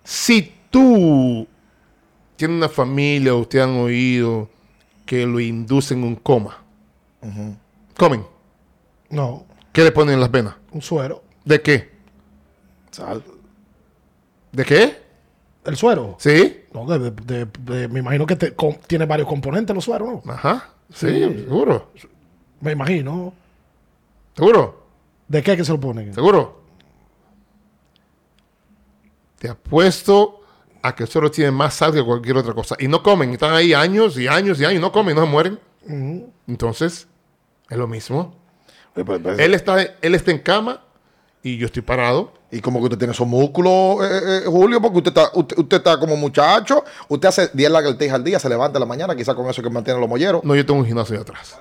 Si tú tienes una familia o te han oído que lo inducen un coma, comen. No, ¿Qué le ponen en las venas? un suero. ¿De qué? Sal. ¿De qué? ¿El suero? ¿Sí? No, de, de- de- de- me imagino que te- tiene varios componentes los sueros, ¿no? Ajá. Sí, Sí. seguro. Me imagino. Seguro. ¿De qué es que se lo ponen? Seguro. Te apuesto a que el suero tiene más sal que cualquier otra cosa. Y no comen. Están ahí años y años y años. No comen, no se mueren. Entonces, es lo mismo. Oye, pues, pues, Él está, él está en cama y yo estoy parado. Y como que usted tiene esos músculos, eh, eh, Julio, porque usted está, usted, usted está como muchacho, usted hace 10 lagartijas al día, se levanta en la mañana, quizás con eso que mantiene los molleros. No, yo tengo un gimnasio de atrás.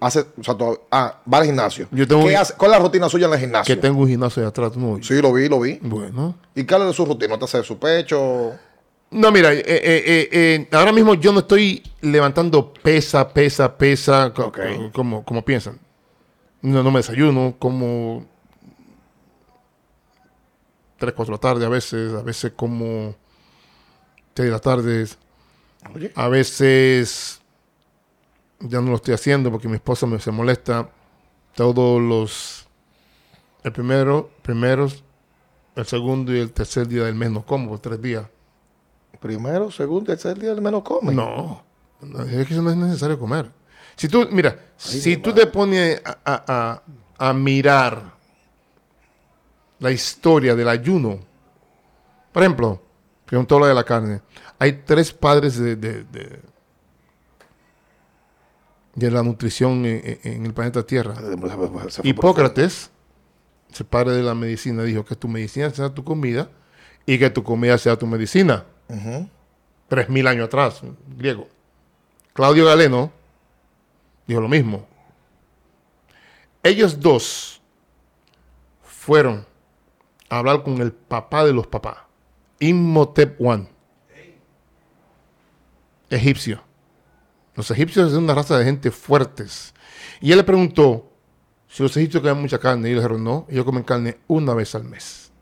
Hace, o sea, todo- ah, va al gimnasio. Yo tengo ¿Qué un- hace? ¿Cuál es la rutina suya en el gimnasio? Que tengo un gimnasio de atrás. No, Sí, lo vi, lo vi. Bueno. ¿Y cuál es su rutina? ¿Usted hace su pecho? No, mira, eh, eh, eh, ahora mismo yo no estoy levantando pesa, pesa, pesa, co- Ok. co- como, como piensan. No, no me desayuno, como 3, 4 de la tarde a veces, a veces como 6 de la tarde, Oye. a veces ya no lo estoy haciendo porque mi esposa me se molesta. Todos los, el primero, primeros, el segundo y el tercer día del mes no como por tres días. Primero, segundo, tercer día, al menos come. No, no, es que eso no es necesario comer. Si tú, mira, si tú te pones a, a- a- a mirar la historia del ayuno, por ejemplo, preguntó lo de la carne, hay tres padres de, de- de- de la nutrición en, el planeta Tierra. Hipócrates, el padre de la medicina, dijo que tu medicina sea tu comida y que tu comida sea tu medicina. Tres mil años atrás, griego. Claudio Galeno dijo lo mismo. Ellos dos fueron a hablar con el papá de los papás, Imhotep I, egipcio. Los egipcios son una raza de gente fuertes. Y él le preguntó si los egipcios comen mucha carne. Y ellos dijeron, no, ellos comen carne una vez al mes.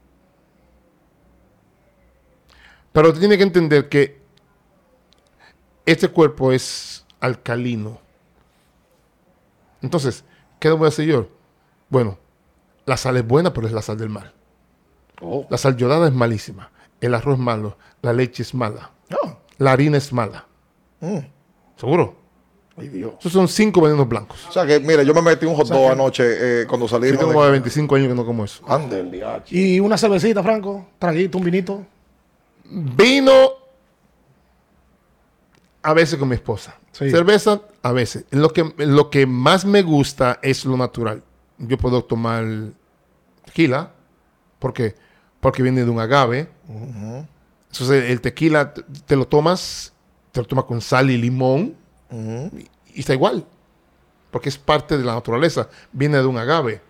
Pero usted tiene que entender que este cuerpo es alcalino. Entonces, ¿qué voy a hacer yo? Bueno, la sal es buena, pero es la sal del mar. Oh. La sal yodada es malísima. El arroz es malo. La leche es mala. No. La harina es mala. Mm. ¿Seguro? Ay, Dios. Esos son cinco venenos blancos. O sea que, mire, yo me metí un hot dog anoche eh, cuando salí. Yo tengo como de 25 años que no como eso. Ande el diache. Y una cervecita, Franco. Traguito, un vinito. Vino a veces con mi esposa. Sí. Cerveza, a veces. Lo que, lo que más me gusta es lo natural. Yo puedo tomar tequila. ¿Por qué? Porque viene de un agave. Entonces, el tequila te lo tomas, te lo tomas con sal y limón y, y está igual. Porque es parte de la naturaleza. Viene de un agave.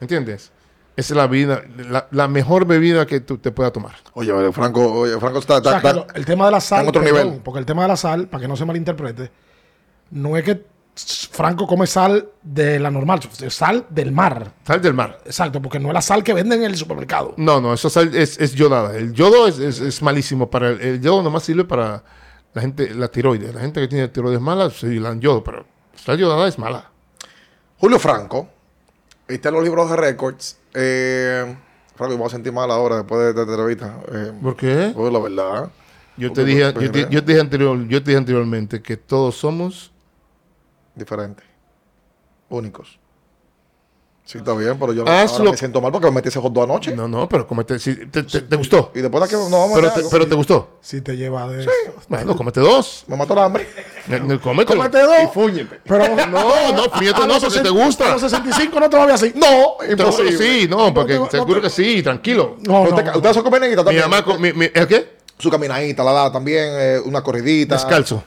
¿Entiendes? Esa es la vida, la, la mejor bebida que tú te puedas tomar. Oye, oye, Franco, oye, Franco está, O está- sea, que está- lo- el tema de la sal, en otro perdón, nivel. porque el tema de la sal, para que no se malinterprete, no es que Franco come sal de la normal, sal del mar. Sal del mar. Exacto, porque no es la sal que venden en el supermercado. No, no, eso sal es, es yodada. El yodo es, es- es malísimo para el, el yodo nomás sirve para la gente, la tiroides. La gente que tiene tiroides mala, sí, la dan yodo, pero la yodada es mala. Julio Franco, está en los libros de récords. Eh, Franco, me voy a sentir mal ahora después de esta entrevista. Eh, ¿Por qué? pues la verdad. Yo te dije, pues, yo te, yo te dije anterior, yo te dije anteriormente que todos somos Diferente. Únicos. Sí, está bien, pero yo Haz ahora lo- me siento mal porque me metí ese hot dog anoche. no, no, pero comete, si- te, te- te gustó. Y después de que no vamos Pero a te, pero te gustó. Si te lleva de Bueno, comete dos. Me mató el hambre. Cómete dos. Y fúñete. Pero No, no, fíjate, a no, porque te 60 gusta. A los 65 no te va a ver así. No, imposible. sí, no, porque te- no seguro que sí, tranquilo. No, no, usted, no. usted hace su caminadita Mi también. mamá, con- mi- mi- ¿el qué? Su caminadita, la da también, eh, una corridita. Descalzo.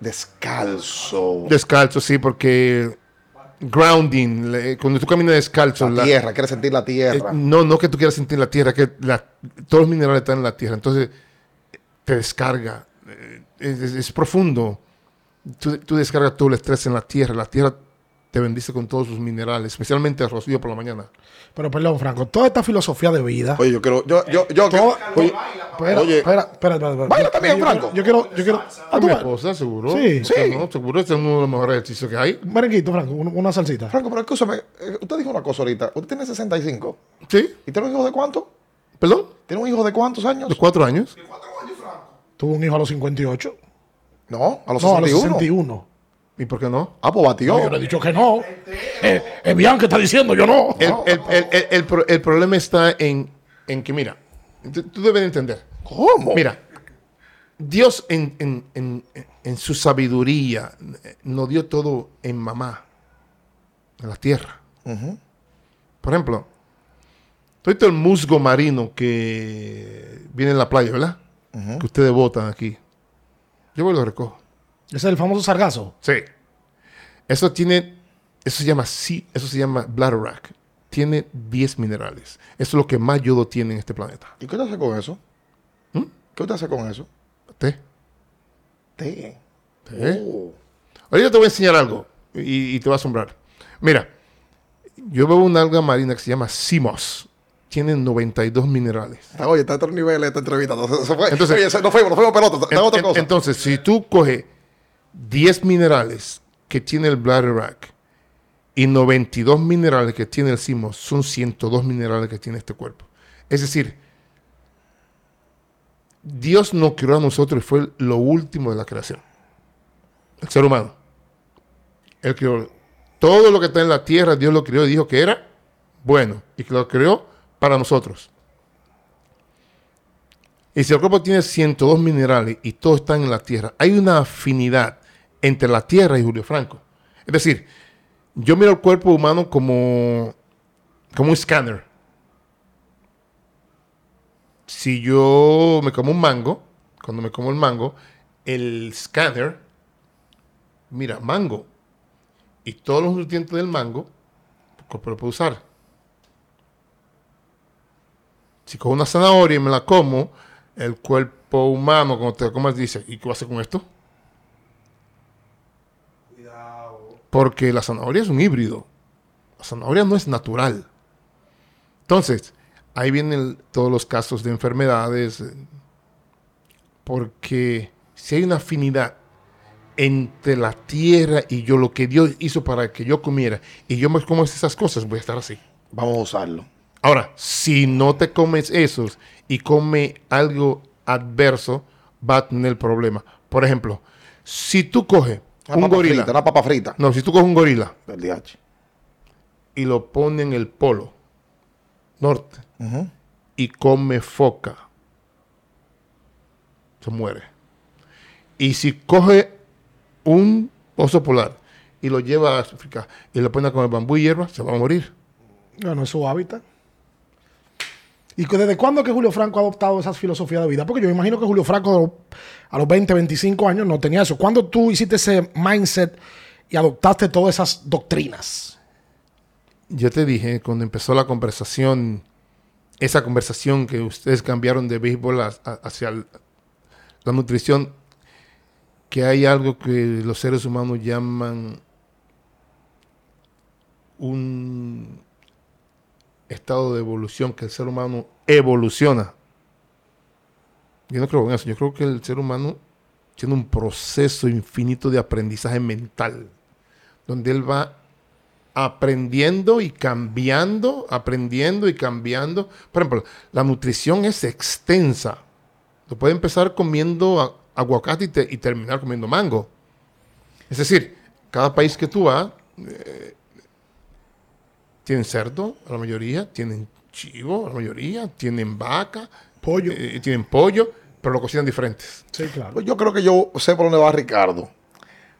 Descalzo. Descalzo, sí, porque grounding, le- cuando tú caminas descalzo, la la- tierra, quiere sentir la eh, tierra. no, no que tú quieras sentir la tierra, que la- todos los minerales están en la tierra, entonces te descarga, eh, es, es- es profundo. Tú, tú descargas todo el estrés en la tierra, la tierra te bendice con todos sus minerales, especialmente el rocío por la mañana. Pero perdón, Franco, toda esta filosofía de vida. Oye, yo quiero, yo, yo, yo, Todo- oye, Espera, oye, espera, espera, espera, espera. Baila también, yo- Franco. Yo quiero, yo quiero. Ah, mi esposa, seguro. Sí. Sí. no, seguro, este es uno de los mejores ejercicios que hay. Merenguito, Franco, un- una salsita. Franco, pero escúchame, eh, usted dijo una cosa ahorita. Usted tiene 65. ¿Sí? ¿Y tiene un hijo de cuánto? ¿Perdón? ¿Tiene un hijo de cuántos años? ¿De cuatro años? Tuvo un hijo a los 58. No, a los No, a los 61. 61. ¿Y por qué no? Ah, pues batió. No, yo le he dicho que no. Eh, es Bian que está diciendo, yo no. El, el- el- el- el pro- el problema está en, en que, mira, tú, debes de entender. ¿Cómo? Mira, Dios en, en- en- en su sabiduría eh, nos dio todo en mamá, en la tierra. Por ejemplo, todo el musgo marino que viene en la playa, ¿verdad? Que ustedes botan aquí. Yo voy y lo recojo. Ese es el famoso sargazo. Sí. Eso tiene, eso se llama, sí, eso se llama bladderwrack. Tiene 10 minerales. Eso es lo que más yodo tiene en este planeta. ¿Y qué usted hace con eso? ¿Mm? ¿Qué usted hace con eso? Té. Té. Té. Oh. Ahorita te voy a enseñar algo y, y te va a asombrar. Mira, yo veo una alga marina que se llama Simos. Tiene 92 minerales. Oye, está a otro nivel esta entrevista. Fue. Entonces- Oye, no fuimos, no fuimos pelota. Está en En- otra en- cosa. entonces, si tú coges 10 minerales que tiene el bladderwrack y 92 minerales que tiene el Simos, son 102 minerales que tiene este cuerpo. Es decir, Dios nos creó a nosotros y fue lo último de la creación. El ser humano. Él creó todo lo que está en la tierra, Dios lo creó y dijo que era bueno y que lo creó para nosotros. Y si el cuerpo tiene 102 minerales y todos están en la tierra, hay una afinidad entre la tierra y Julio Franco. Es decir, yo miro el cuerpo humano como, como un escáner. Si yo me como un mango, cuando me como el mango, el escáner mira mango y todos los nutrientes del mango pues, lo puedo usar. Si cojo una zanahoria y me la como, el cuerpo humano, cuando te la comas, dice, ¿y qué va a hacer con esto? Porque la zanahoria es un híbrido. La zanahoria no es natural. Entonces, ahí vienen todos los casos de enfermedades. eh, Porque si hay una afinidad entre la tierra y yo, lo que Dios hizo para que yo comiera, y yo me como esas cosas, voy a estar así. Vamos a usarlo. Ahora, si no te comes esos y come algo adverso, va a tener problema. Por ejemplo, si tú coges Una un papa gorila, frita, una papa frita. no, si tú coges un gorila Del DH. y lo pones en el polo norte y come foca, se muere. Y si coge un oso polar y lo lleva a África y lo pone con el bambú y hierba, se va a morir. Bueno, es su hábitat. ¿Y desde cuándo que Julio Franco ha adoptado esas filosofías de vida? Porque yo me imagino que Julio Franco a los 20, 25 años no tenía eso. ¿Cuándo tú hiciste ese mindset y adoptaste todas esas doctrinas? Yo te dije, cuando empezó la conversación, esa conversación que ustedes cambiaron de béisbol hacia la nutrición, que hay algo que los seres humanos llaman un estado de evolución, que el ser humano evoluciona. Yo no creo en eso, yo creo que el ser humano tiene un proceso infinito de aprendizaje mental, donde él va aprendiendo y cambiando, aprendiendo y cambiando. Por ejemplo, la nutrición es extensa. Tú puedes empezar comiendo aguacate y, y terminar comiendo mango. Es decir, cada país que tú vas, eh, tienen cerdo, la mayoría, tienen chivo, la mayoría, tienen vaca, Pollo. eh, tienen pollo, pero lo cocinan diferentes. Sí, claro. Pues yo creo que yo sé por dónde va Ricardo.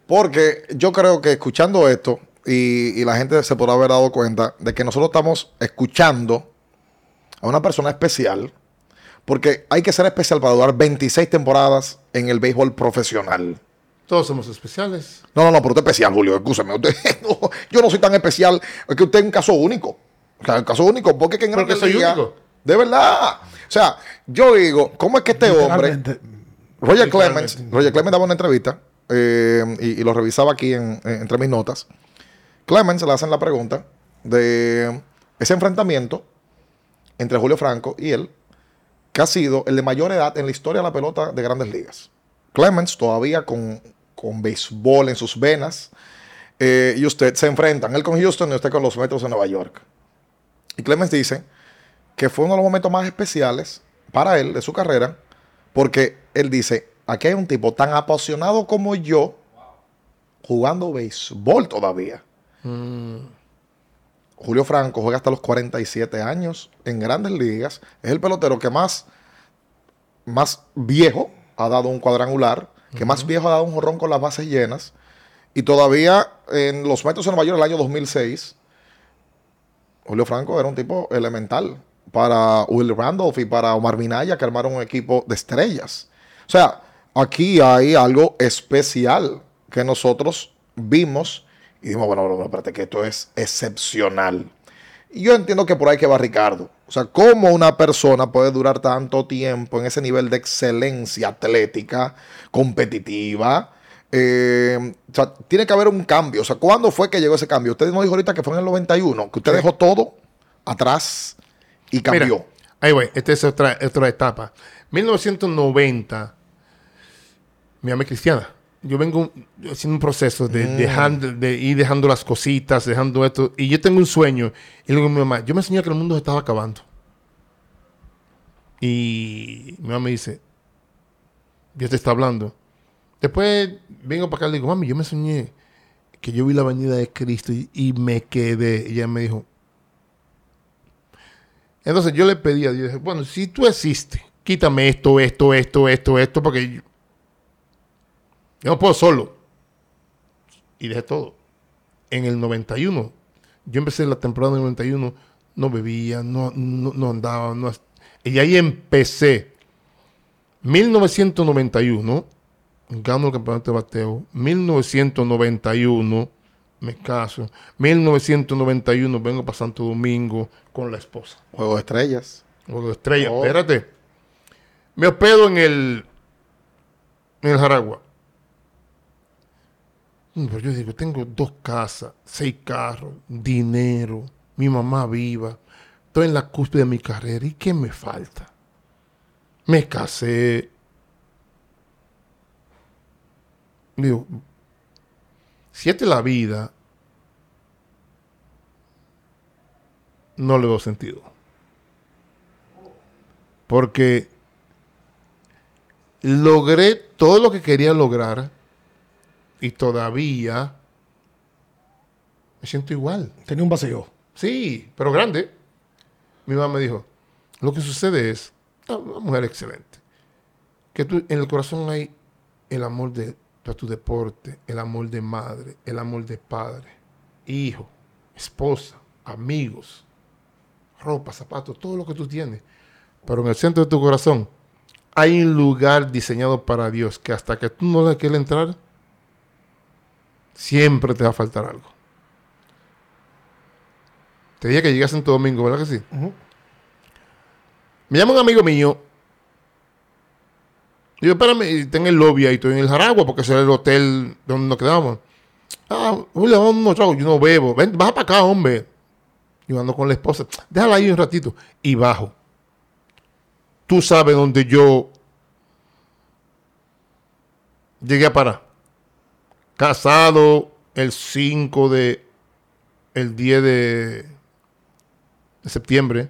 Porque yo creo que escuchando esto, y, y la gente se podrá haber dado cuenta de que nosotros estamos escuchando a una persona especial. Porque hay que ser especial para durar 26 temporadas en el béisbol profesional. Todos somos especiales. No, no, no, pero usted es especial, Julio, escúcheme. Usted, no, yo no soy tan especial. Es que usted es un caso único. O sea, un caso único, porque que en Porque soy Ligas- único. De verdad. O sea, yo digo, ¿cómo es que este hombre... Roger. Clemens, Roger Clemens daba una entrevista eh, y, y lo revisaba aquí en- en- entre mis notas. Clemens le hacen la pregunta de ese enfrentamiento entre Julio Franco y él, que ha sido el de mayor edad en la historia de la pelota de grandes ligas. Clemens todavía con, con béisbol en sus venas eh, y usted se enfrentan, él con Houston y usted con los Metros de Nueva York. Y Clemens dice que fue uno de los momentos más especiales para él de su carrera, porque él dice, aquí hay un tipo tan apasionado como yo jugando béisbol todavía. Julio Franco juega hasta los 47 años en grandes ligas. Es el pelotero que más, más viejo ha dado un cuadrangular, que más viejo ha dado un jorrón con las bases llenas. Y todavía en los Metros de Nueva York, el año 2006, Julio Franco era un tipo elemental para Will Randolph y para Omar Minaya, que armaron un equipo de estrellas. O sea, aquí hay algo especial que nosotros vimos y dijimos, bueno, bueno, espérate, que esto es excepcional. Y yo entiendo que por ahí que va Ricardo. O sea, cómo una persona puede durar tanto tiempo en ese nivel de excelencia atlética, competitiva. Eh, o sea, tiene que haber un cambio. O sea, ¿cuándo fue que llegó ese cambio? Usted nos dijo ahorita que fue en el 91, que usted Sí. dejó todo atrás y cambió. Mira, ahí voy, esta es otra, otra etapa. 1990, mi es cristiana. Yo vengo haciendo un proceso de, dejando, de ir dejando las cositas, dejando esto. Y yo tengo un sueño. Y le digo a mi mamá, yo me enseñé que el mundo se estaba acabando. Y mi mamá me dice, Dios te está hablando. Después vengo para acá y le digo, mami, yo me soñé que yo vi la venida de Cristo y, y me quedé. Y ella me dijo, entonces yo le pedí a Dios, bueno, si tú existes, quítame esto, esto, esto, esto, esto, porque yo, no puedo solo. Y dejé todo. En el 91, yo empecé la temporada del 91, no bebía, no, no, no andaba, no, y ahí empecé. 1991, gano el campeonato de bateo. 1991, me caso. 1991, vengo para Santo Domingo con la esposa. Juego de estrellas. Juego de estrella, Oh. espérate. Me hospedo en el. En el Jaragua. Mm, Pero yo digo, tengo dos casas, seis carros, dinero, mi mamá viva. Estoy en la cúspide de mi carrera. ¿Y qué me falta? Me casé. Digo, si esta es la vida, no le veo sentido. Porque logré todo lo que quería lograr y todavía me siento igual. Tenía un vacío. Sí, pero grande. Mi mamá me dijo, lo que sucede es, una mujer excelente, que tú, en el corazón hay el amor de a tu deporte, el amor de madre, el amor de padre, hijo, esposa, amigos, ropa, zapatos, todo lo que tú tienes. Pero en el centro de tu corazón hay un lugar diseñado para Dios que hasta que tú no le quieras entrar, siempre te va a faltar algo. Te dije que llegas en todo domingo, ¿verdad que sí? Me llama un amigo mío. Y yo, espérame, tengo el lobby ahí, estoy en el Jaragua, porque ese es el hotel donde nos quedamos. Ah, Julio, tragos. Yo no bebo. Ven, baja para acá, hombre. Yo ando con la esposa. Déjala ahí un ratito. Y bajo. Tú sabes dónde yo llegué a parar. Casado el 5 de. El 10 de, de septiembre.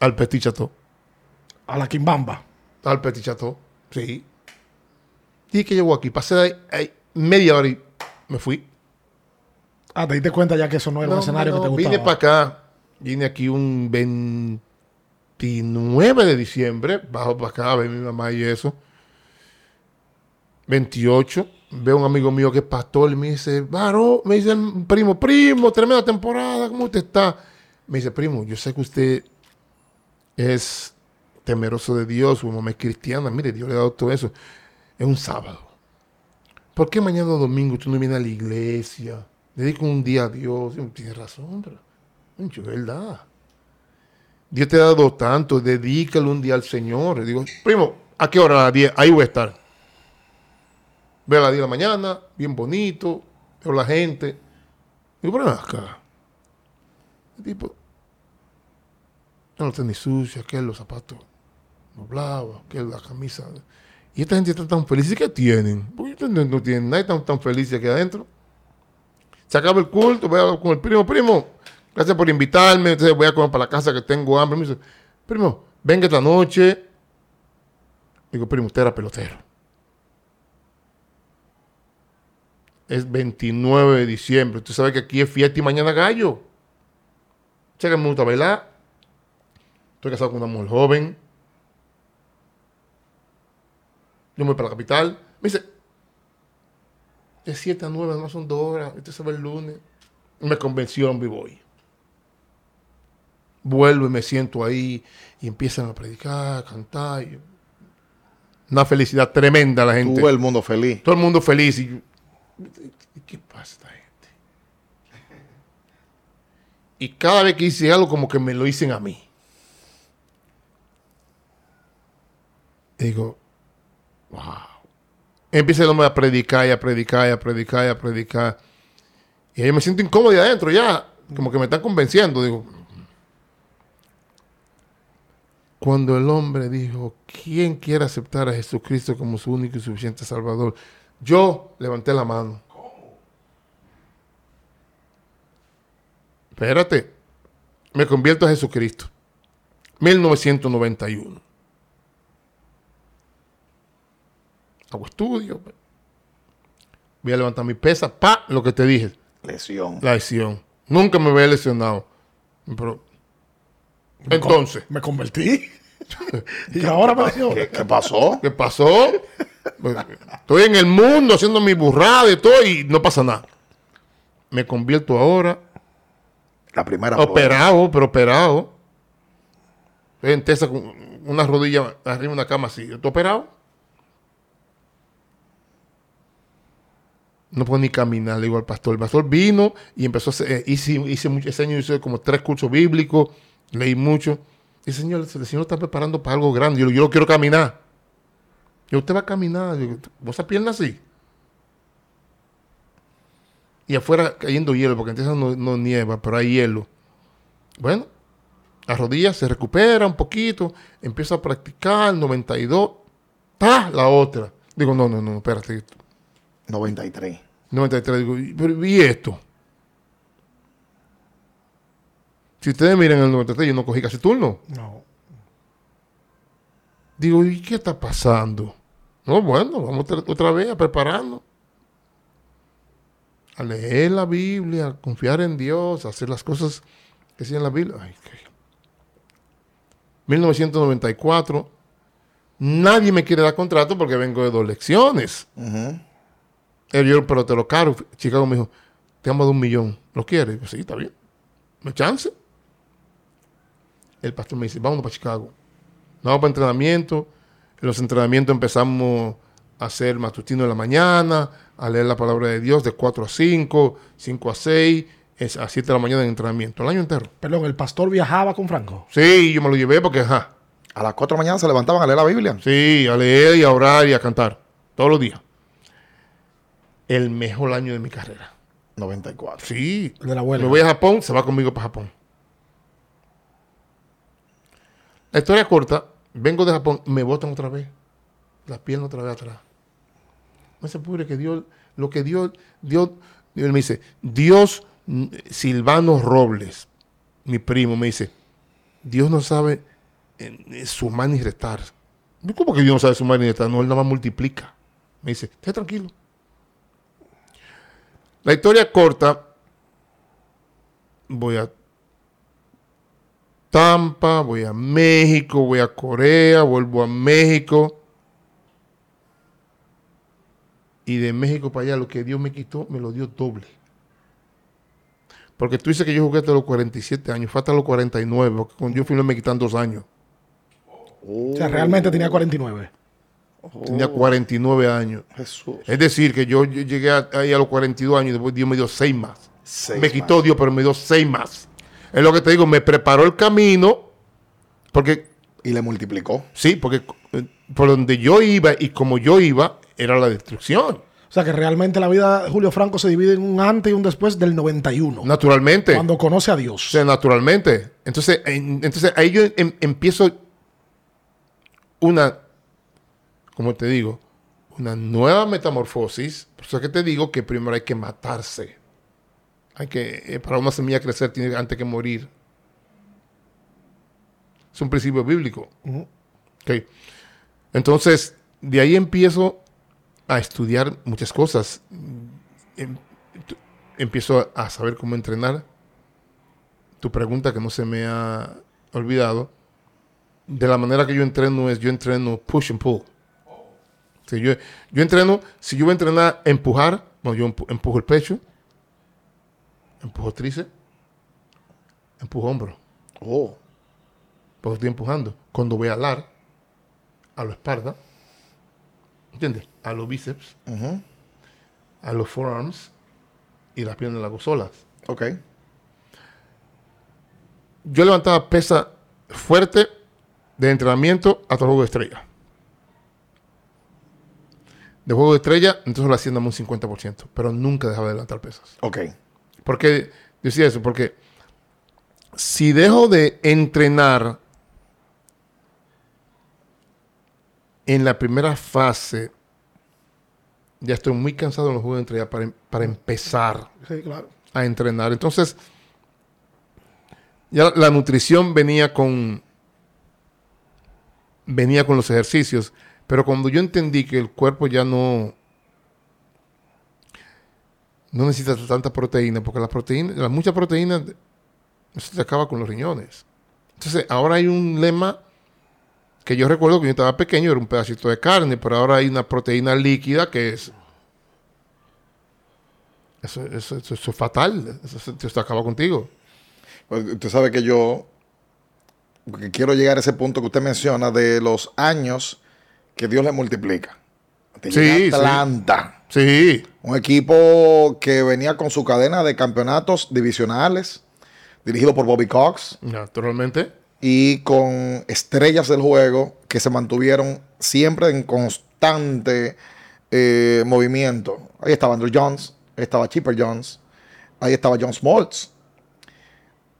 Al Petit Chateau. A la Quimbamba. Al Petit Chateau. Sí. Y que llegó aquí. Pasé ahí, ahí media hora y me fui. Ah, te diste cuenta ya que eso no era un escenario no, que te gustaba. Vine para acá. Vine aquí un 29 de diciembre. Bajo para acá a ver mi mamá y eso. 28. Veo un amigo mío que es pastor y me dice, Varo, me dice el primo, primo, tremenda temporada, ¿cómo usted está? Me dice, primo, yo sé que usted es temeroso de Dios, su mamá es cristiana, mire, Dios le ha dado todo eso. Es un sábado. ¿Por qué mañana domingo tú no vienes a la iglesia? Dedico un día a Dios. Tienes razón, pero es verdad. Dios te ha dado tanto, dedícalo un día al Señor. Digo, primo, ¿a qué hora? A las 10, ahí voy a estar. Ve a las 10 de la mañana, bien bonito, veo la gente. Digo, pero acá. El tipo, no tenis sucia, aquel los zapatos doblados, aquel la camisa. Y esta gente está tan feliz. ¿Y qué tienen? Porque no, no tienen nadie tan, tan feliz aquí adentro. Se acaba el culto, voy a con el primo. Primo, gracias por invitarme. Entonces voy a comer para la casa que tengo hambre. Me dice, primo, venga esta noche. Digo, primo, usted era pelotero. Es 29 de diciembre. Usted sabe que aquí es fiesta y mañana gallo. Sé que me gusta bailar. Estoy casado con una mujer joven. Yo me voy para la capital. Me dice, de 7 a 9, no son dos horas. Se va el lunes. Me convenció y voy. Vuelvo y me siento ahí y empiezan a predicar, a cantar. y- Una felicidad tremenda la gente. Todo el mundo feliz. Todo el mundo feliz. Y ¿qué pasa gente? Y cada vez que hice algo, como que me lo dicen a mí. Digo, wow. Empieza el hombre a predicar y a predicar y a predicar y a predicar. Y ahí me siento incómodo de adentro ya. Como que me están convenciendo. Digo, cuando el hombre dijo, ¿quién quiere aceptar a Jesucristo como su único y suficiente Salvador? Yo levanté la mano. Espérate, me convierto a Jesucristo. 1991. Hago estudio. Voy a levantar mi pesa. Pa, lo que te dije. Lesión. La lesión. Nunca me había lesionado. Pero, entonces, Me convertí. y ahora me dio. ¿Qué, qué pasó? ¿Qué pasó? Estoy en el mundo haciendo mi burrada y todo y no pasa nada. Me convierto ahora, La primera operado, pero operado. Estoy en Tesa con una rodilla arriba de una cama así. ¿Estoy operado? No puedo ni caminar, le digo al pastor. El pastor vino y empezó a hacer, eh, hice, hice mucho, ese año hice como tres cursos bíblicos, leí mucho. Y señor, el Señor está preparando para algo grande. Yo, yo quiero caminar. Y usted va a caminar. ¿Vos esa pierna así? Y afuera cayendo hielo, porque en Texas no, no nieva, pero hay hielo. Bueno, la rodilla se recupera un poquito, empiezo a practicar, 92, ¡pa! La otra. Digo, no, no, no, espérate. 93. 93, digo, "¿Y- pero ¿y esto? Si ustedes miran el 93, yo no cogí casi turno. No. Digo, ¿y qué está pasando? No, bueno, vamos otra- vez a prepararnos. A leer la Biblia, a confiar en Dios, a hacer las cosas que decía en la Biblia. Ay, qué- 1994, Nadie me quiere dar contrato porque vengo de dos lecciones. Eh, yo, pero te lo caro. Chicago me dijo, te amo de un millón. ¿Lo quieres? Yo, sí, está bien. ¿Me chance? El pastor me dice, vámonos para Chicago. Vamos para entrenamiento. En los entrenamientos empezamos a hacer matutino en la mañana, a leer la palabra de Dios de 4 a 5, 5 a 6, es a 7 de la mañana en entrenamiento, el año entero. Perdón, ¿el pastor viajaba con Franco? Sí, yo me lo llevé porque, ajá. A las 4 de la mañana se levantaban a leer la Biblia. Sí, a leer y a orar y a cantar. Todos los días. El mejor año de mi carrera. 94. Sí. El de la abuela. Me voy a Japón, se va conmigo para Japón. La historia corta, vengo de Japón, me botan otra vez. La pierna otra vez atrás. No se puede que Dios, lo que Dios, Dios, Dios me dice, Dios, mm, Silvano Robles, mi primo, me dice, Dios no sabe eh, sumar ni restar. ¿Cómo que Dios no sabe sumar ni restar? No, Él nada más multiplica. Me dice, esté tranquilo. La historia corta, voy a Tampa, voy a México, voy a Corea, vuelvo a México. Y de México para allá, lo que Dios me quitó, me lo dio doble. Porque tú dices que yo jugué hasta los 47 años, fue hasta los 49, porque con Dios fui me quitan dos años. O sea, realmente tenía 49. Tenía 49 años. Jesús. Es decir, que yo, llegué a- ahí a los 42 años y después Dios me dio seis más. Seis me quitó más. Dios, pero me dio seis más. Es lo que te digo, me preparó el camino, porque Y le multiplicó. Sí, porque eh, por donde yo iba y como yo iba, era la destrucción. O sea, que realmente la vida de Julio Franco se divide en un antes y un después del 91. Naturalmente. Cuando conoce a O Dios. sea, naturalmente. Entonces, en- entonces ahí yo em- empiezo una, como te digo, una nueva metamorfosis. Por eso es que te digo que primero hay que matarse. Hay que, eh, para una semilla crecer, tiene antes que morir. Es un principio bíblico. Ok. Entonces, de ahí empiezo a estudiar muchas cosas. Em- empiezo a saber cómo entrenar. Tu pregunta que no se me ha olvidado. De la manera que yo entreno es, yo entreno push and pull. Si yo, yo entreno, si yo voy a entrenar empujar, bueno, yo empu- empujo el pecho, empujo tríceps, empujo hombro. Oh. porque estoy empujando. Cuando voy a alar, a la espalda, ¿entiendes? A los bíceps, a los forearms y las piernas las hago solas. Ok. Yo levantaba pesa fuerte de entrenamiento hasta el juego de estrella. De juego de estrella, entonces lo hacía un 50%, pero nunca dejaba de levantar pesas. Ok. ¿Por qué decía eso? Porque si dejo de entrenar en la primera fase, ya estoy muy cansado en los juegos de entrega para, em- para empezar Sí, claro. a entrenar. Entonces, ya la nutrición venía con venía con los ejercicios, pero cuando yo entendí que el cuerpo ya no no necesita tanta proteína, porque la proteína, la mucha proteína eso se acaba con los riñones. Entonces, ahora hay un lema que yo recuerdo que yo estaba pequeño, era un pedacito de carne, pero ahora hay una proteína líquida que es eso, eso- eso- eso es fatal. Eso, se- eso acaba contigo. Pues, usted sabe que yo que quiero llegar a ese punto que usted menciona de los años que Dios le multiplica. Te sí. Atlanta, Sí. Un equipo que venía con su cadena de campeonatos divisionales, dirigido por Bobby Cox, Naturalmente. y con estrellas del juego que se mantuvieron siempre en constante eh, movimiento. Ahí estaba Andrew Jones, ahí estaba Chipper Jones, ahí estaba John Smoltz.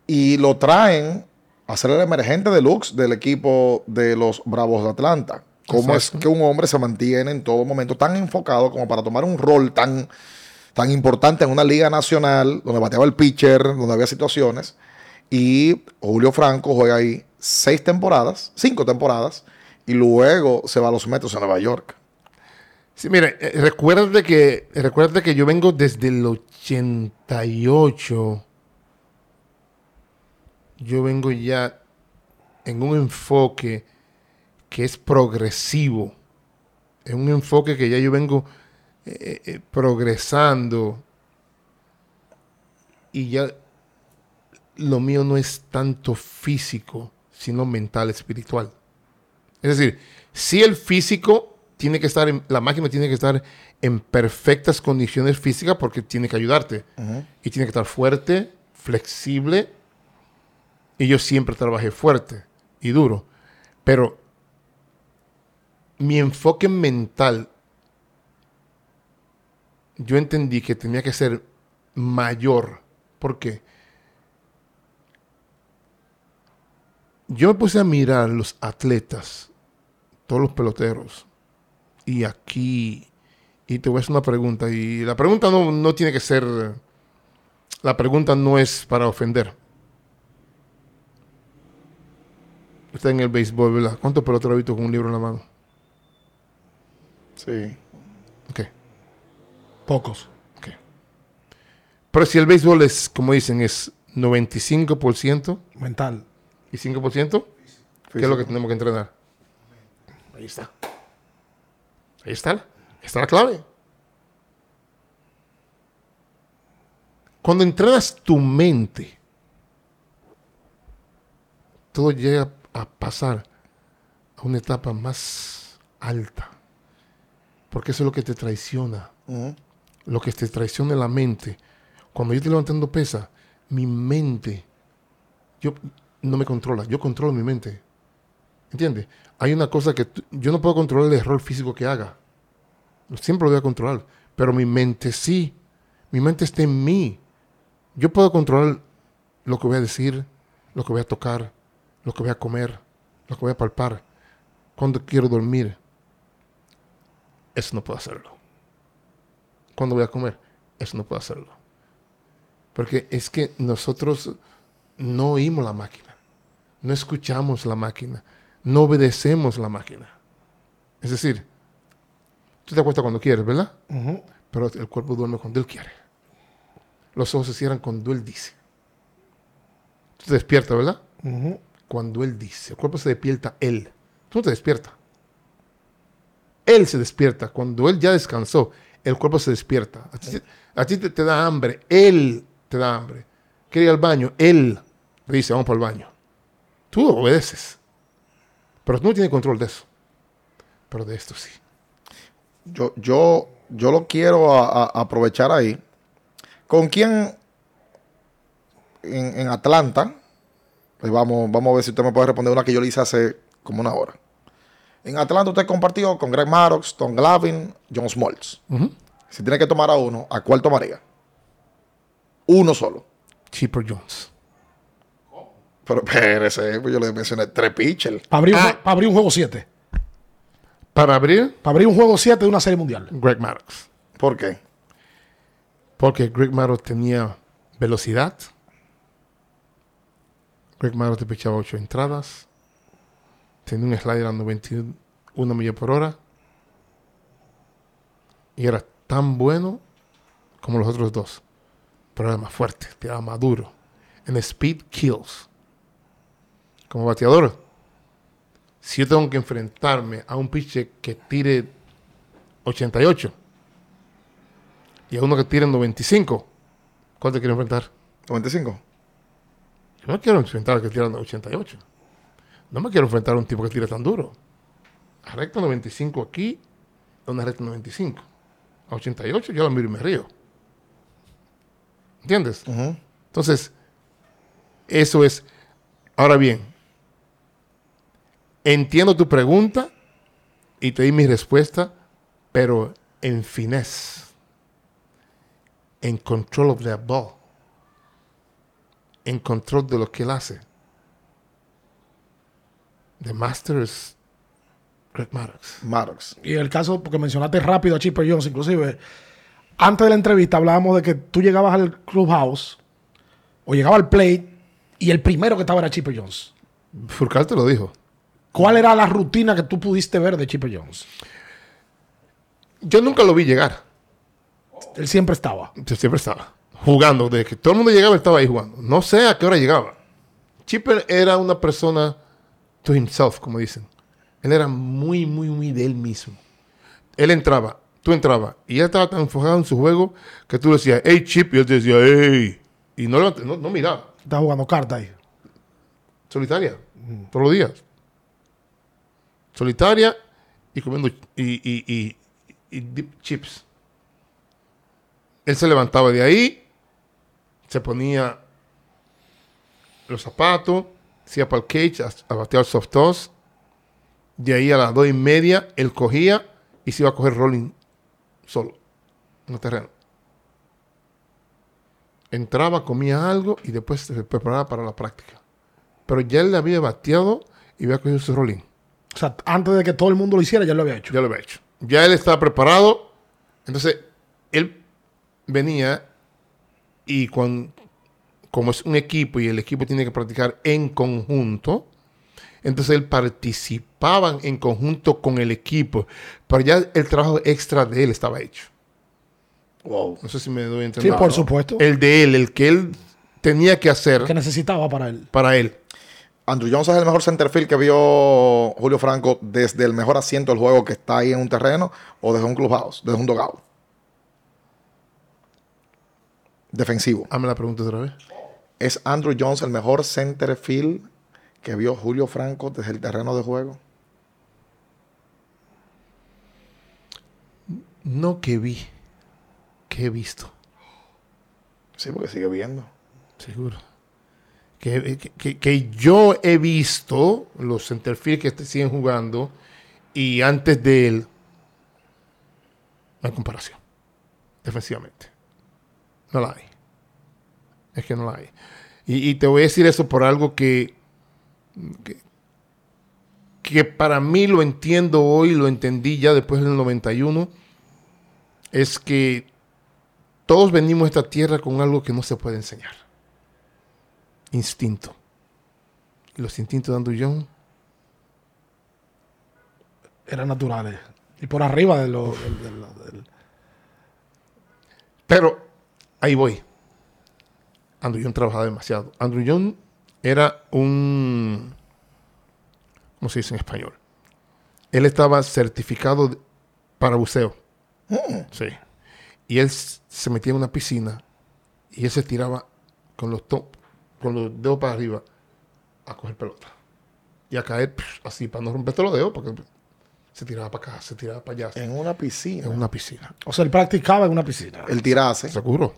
Y lo traen a ser el emergente deluxe del equipo de los Bravos de Atlanta. ¿Cómo es que un hombre se mantiene en todo momento tan enfocado como para tomar un rol tan, tan importante en una liga nacional donde bateaba el pitcher, donde había situaciones? Y Julio Franco juega ahí seis temporadas, cinco temporadas, y luego se va a los Metros en Nueva York. Sí, mire, eh, recuérdate que, recuérdate que yo vengo desde el 88. Yo vengo ya en un enfoque que es progresivo. Es un enfoque que ya yo vengo eh, eh, progresando y ya lo mío no es tanto físico, sino mental, espiritual. Es decir, si el físico tiene que estar, en, la máquina tiene que estar en perfectas condiciones físicas porque tiene que ayudarte. Y tiene que estar fuerte, flexible. Y yo siempre trabajé fuerte y duro. Pero mi enfoque mental, yo entendí que tenía que ser mayor. ¿Por qué? Yo me puse a mirar los atletas, todos los peloteros, y aquí, y te voy a hacer una pregunta, y la pregunta no, no tiene que ser, la pregunta no es para ofender. Está en el béisbol, ¿verdad? ¿Cuántos peloteros ha visto con un libro en la mano? Sí. Ok. Pocos. ok. Pero si el béisbol es, como dicen, es 95% Mental. y 5%, ¿qué es lo que tenemos que entrenar? Ahí está. Ahí está. Ahí está la clave. Cuando entrenas tu mente, todo llega a pasar a una etapa más alta. Porque eso es lo que te traiciona. Lo que te traiciona la mente. Cuando yo estoy levantando pesa, mi mente, yo no me controla, yo controlo mi mente. ¿Entiendes? Hay una cosa que yo no puedo controlar el error físico que haga. Siempre lo voy a controlar. Pero mi mente sí. Mi mente está en mí. Yo puedo controlar lo que voy a decir, lo que voy a tocar, lo que voy a comer, lo que voy a palpar. Cuando quiero dormir. Eso no puedo hacerlo. Cuando voy a comer. Eso no puedo hacerlo. Porque es que nosotros no oímos la máquina. No escuchamos la máquina. No obedecemos la máquina. Es decir, tú te acuestas cuando quieres, ¿verdad? Pero el cuerpo duerme cuando él quiere. Los ojos se cierran cuando él dice. Tú te despiertas, ¿verdad? Cuando él dice. El cuerpo se despierta él. Tú no te despiertas. Él se despierta. Cuando él ya descansó, el cuerpo se despierta. A ti, te, da hambre. Él te da hambre. Quiere ir al baño. Él dice, vamos para el baño. Tú obedeces. Pero tú no tienes control de eso. Pero de esto sí. Yo, yo, yo lo quiero a- aprovechar ahí. ¿Con quién en, en Atlanta? Pues vamos, vamos a ver si usted me puede responder una que yo le hice hace como una hora. En Atlanta usted compartió con Greg Maddox, Tom Glavin, John Smoltz. Si tiene que tomar a uno, ¿a cuál tomaría? Uno solo. Chipper Jones. Pero espérese, pues yo le mencioné tres pitchers. Para abrir, un Ah. pa' abrir un juego 7. Para abrir, Para abrir un juego 7 de una serie mundial. Greg Maddox. ¿Por qué? Porque Greg Maddox tenía velocidad. Greg Maddox te pichaba 8 entradas. Tenía un slider a 91 millas por hora. Y era tan bueno como los otros dos. Pero era más fuerte, tiraba más duro. En speed kills. Como bateador, si yo tengo que enfrentarme a un pitcher que tire 88 y a uno que tire 95, ¿cuál te quiero enfrentar? 95. Yo no quiero enfrentar al que tira 88. No me quiero enfrentar a un tipo que tira tan duro. A recta 95 aquí, a una recta 95. A 88 yo la miro y me río. ¿Entiendes? Entonces, eso es. Ahora bien, entiendo tu pregunta y te di mi respuesta, pero en finesse, en control of that ball, en control de lo que él hace. The master es Greg Maddox. Maddox. Y el caso, porque mencionaste rápido a Chipper Jones, inclusive, antes de la entrevista hablábamos de que tú llegabas al clubhouse o llegabas al plate y el primero que estaba era Chipper Jones. Furcal te lo dijo. ¿Cuál era la rutina que tú pudiste ver de Chipper Jones? Yo nunca lo vi llegar. Él siempre estaba. Yo siempre estaba jugando. Desde que todo el mundo llegaba, él estaba ahí jugando. No sé a qué hora llegaba. Chipper era una persona to himself, como dicen. Él era muy, muy, muy de él mismo. Él entraba, tú entrabas, y él estaba tan enfocado en su juego que tú le decías, hey, Chip, y él te decía, hey. Y no, no, no miraba. Está jugando carta ahí. Solitaria, todos los días. Solitaria y comiendo y, y- y- y dip chips. Él se levantaba de ahí, se ponía los zapatos, para el cage a, a batear soft toss. De ahí a las dos y media, él cogía y se iba a coger rolling solo en el terreno. Entraba, comía algo y después se preparaba para la práctica. Pero ya él le había bateado y había cogido su rolling. O sea, antes de que todo el mundo lo hiciera, ya lo había hecho. Ya lo había hecho. Ya él estaba preparado. Entonces, él venía y cuando, como es un equipo y el equipo tiene que practicar en conjunto, entonces él participaba en conjunto con el equipo. Pero ya el trabajo extra de él estaba hecho. Wow. No sé si me doy a Sí, entender. por supuesto. El de él, el que él tenía que hacer que necesitaba para él. para él. Andrew Jones es el mejor centerfield que vio Julio Franco desde el mejor asiento del juego que está ahí en un terreno o desde un clubhouse, desde un dogout. Defensivo. Hazme la pregunta otra vez. ¿Es Andrew Jones el mejor centerfield que vio Julio Franco desde el terreno de juego? No que vi, que he visto. Sí, porque sigue viendo. Seguro. Que, que- que- que yo he visto los centerfield que te siguen jugando y antes de él, no hay comparación. Defensivamente. No la hay. Es que no la hay. Y, te voy a decir eso por algo que, que, para mí lo entiendo hoy, lo entendí ya después del 91, es que todos venimos a esta tierra con algo que no se puede enseñar. Instinto. Los instintos de Andrew Eran naturales. Y por arriba de lo, del- del- del- Pero ahí voy. Andrew Young trabajaba demasiado. Andrew Young era un. ¿Cómo se dice en español? Él estaba certificado para buceo. Sí. Y él se metía en una piscina y él se tiraba con los, to- con los dedos para arriba a coger pelota. Y a caer así para no romperte los dedos porque se tiraba para acá, se tiraba para allá. En una piscina. En una piscina. O sea, él practicaba en una piscina. El tirase. Seguro.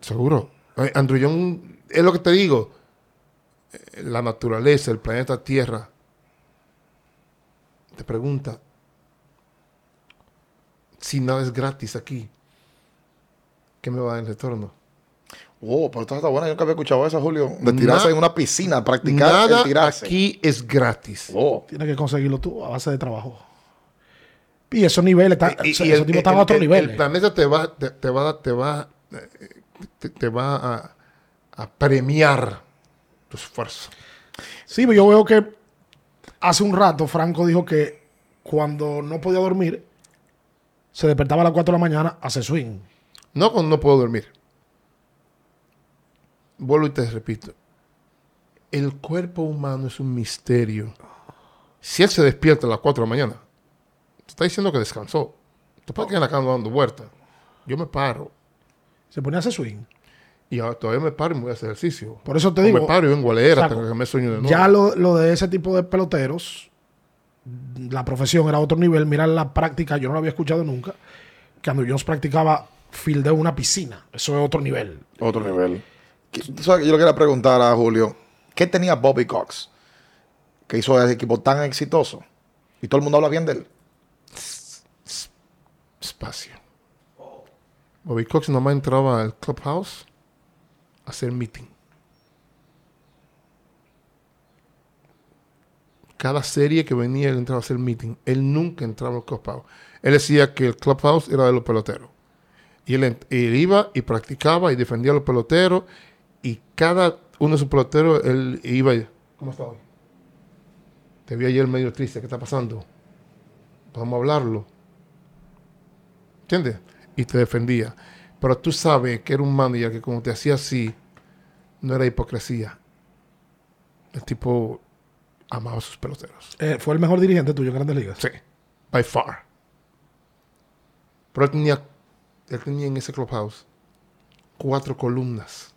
Seguro. Andrew Young, es lo que te digo. La naturaleza, el planeta Tierra, te pregunta si nada es gratis aquí. ¿Qué me va a dar en retorno? Oh, pero esta está buena. Yo nunca había escuchado eso, Julio. De tirarse Na- en una piscina, practicar Nada el tirarse. aquí es gratis. Oh. Tienes que conseguirlo tú a base de trabajo. Y esos niveles, están- Y- y esos el- tipos están a otro el- nivel. El planeta te va, te, te va, te va, eh, te, te va a, a premiar tu esfuerzo. Sí, pero yo veo que hace un rato Franco dijo que cuando no podía dormir, se despertaba a las 4 de la mañana a hacer swing. No cuando no puedo dormir. Vuelvo y te repito. El cuerpo humano es un misterio. Si él se despierta a las 4 de la mañana, te está diciendo que descansó. Tú puedes quedar en la cama dando vueltas. Yo me paro. Se ponía a hacer swing. Y ahora todavía me paro y me voy a hacer ejercicio. Por eso te O digo, me paro y vengo a leer o sea, hasta que me sueño de nuevo. ya lo, lo de ese tipo de peloteros, la profesión era otro nivel. Mira la práctica, yo no lo había escuchado nunca. Que Andrew Jones practicaba fildeo en una piscina. Eso es otro nivel. Otro nivel. ¿Qué- tú sabes que yo le quería preguntar a Julio, ¿qué tenía Bobby Cox que hizo ese equipo tan exitoso? Y todo el mundo habla bien de él. espacio. Bobby Cox nomás entraba al clubhouse a hacer meeting. Cada serie que venía él entraba a hacer meeting. Él nunca entraba al clubhouse. Él decía que el clubhouse era de los peloteros. Y él, iba y practicaba y defendía a los peloteros. Y cada uno de sus peloteros, él iba. ¿Cómo está hoy? Te vi ayer medio triste. ¿Qué está pasando? Vamos a hablarlo. ¿Entiendes? Y te defendía. Pero tú sabes que era un manager que como te hacía así, no era hipocresía. El tipo amaba a sus peloteros. Eh, fue el mejor dirigente tuyo en Grandes Ligas. Sí, by far. Pero él tenía, él tenía en ese clubhouse cuatro columnas.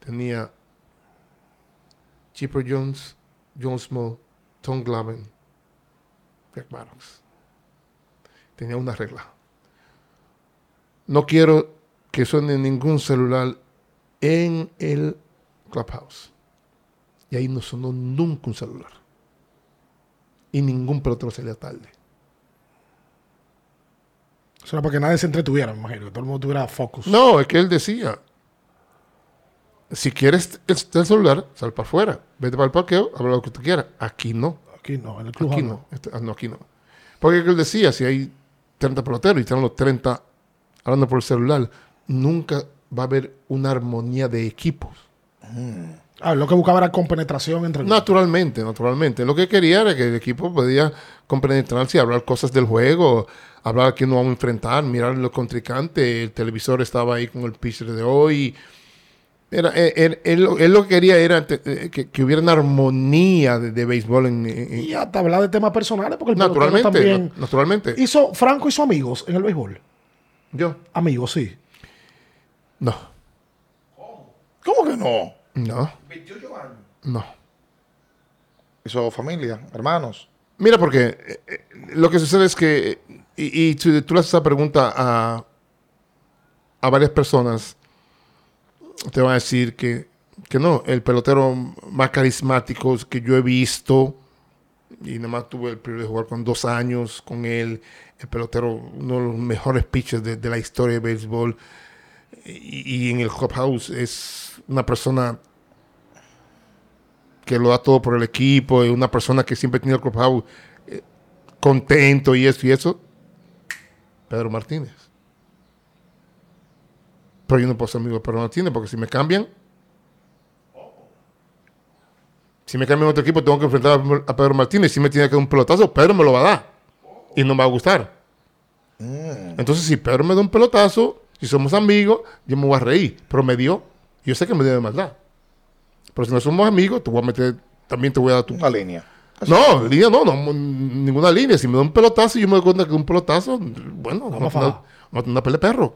Tenía Chipper Jones, John Small, Tom Glavine, Greg Maddox. Tenía una regla. No quiero que suene ningún celular en el clubhouse. Y ahí no sonó nunca un celular. Y ningún pelotero salía tarde. Eso era para que nadie se entretuviera, me imagino. Que todo el mundo tuviera focus. No, es que él decía, si quieres el, el celular, sal para afuera. Vete para el parqueo, habla lo que tú quieras. Aquí no. Aquí no, en el club Aquí no. Este- ah, no, aquí no. Porque él decía, si hay 30 peloteros y están los 30 hablando por el celular, nunca va a haber una armonía de equipos. Ah, lo que buscaba era compenetración entre Naturalmente, naturalmente. Lo que quería era que el equipo podía compenetrarse y hablar cosas del juego, hablar a quién nos vamos a enfrentar, mirar los contrincantes. El televisor estaba ahí con el pitcher de hoy. Era, él, él- él lo- él lo que quería era te- eh, que, que hubiera una armonía de, de béisbol en, en- Y hasta hablar de temas personales, porque el naturalmente. también na- naturalmente. hizo Franco hizo amigos en el béisbol. Yo. Amigos, sí. No. ¿Cómo que no? No. No. Hizo familia, hermanos. Mira, porque eh, eh, lo que sucede es que, eh, y, y tú, tú le haces esa pregunta a, a varias personas, te van a decir que, que no, el pelotero más carismático que yo he visto, y nada más tuve el privilegio de jugar con dos años con él, el pelotero, uno de los mejores pitchers de, la historia de béisbol, y, en el clubhouse es una persona que lo da todo por el equipo, una persona que siempre tiene el clubhouse eh, contento y esto y eso. Pedro Martínez. Pero yo no puedo ser amigo de Pedro Martínez porque si me cambian, si me cambian a otro equipo, tengo que enfrentar a Pedro Martínez. Si me tiene que dar un pelotazo, Pedro me lo va a dar. Y no me va a gustar. Entonces, si Pedro me da un pelotazo, si somos amigos, yo me voy a reír. Pero me dio, yo sé que me dio de maldad. Pero si no somos amigos, te voy a meter, también te voy a dar tu. Una línea. No, línea no, no, ninguna línea. Si me da un pelotazo y yo me doy cuenta que un pelotazo, bueno, vamos, a a tener- fajar. vamos a tener una pelea de perro.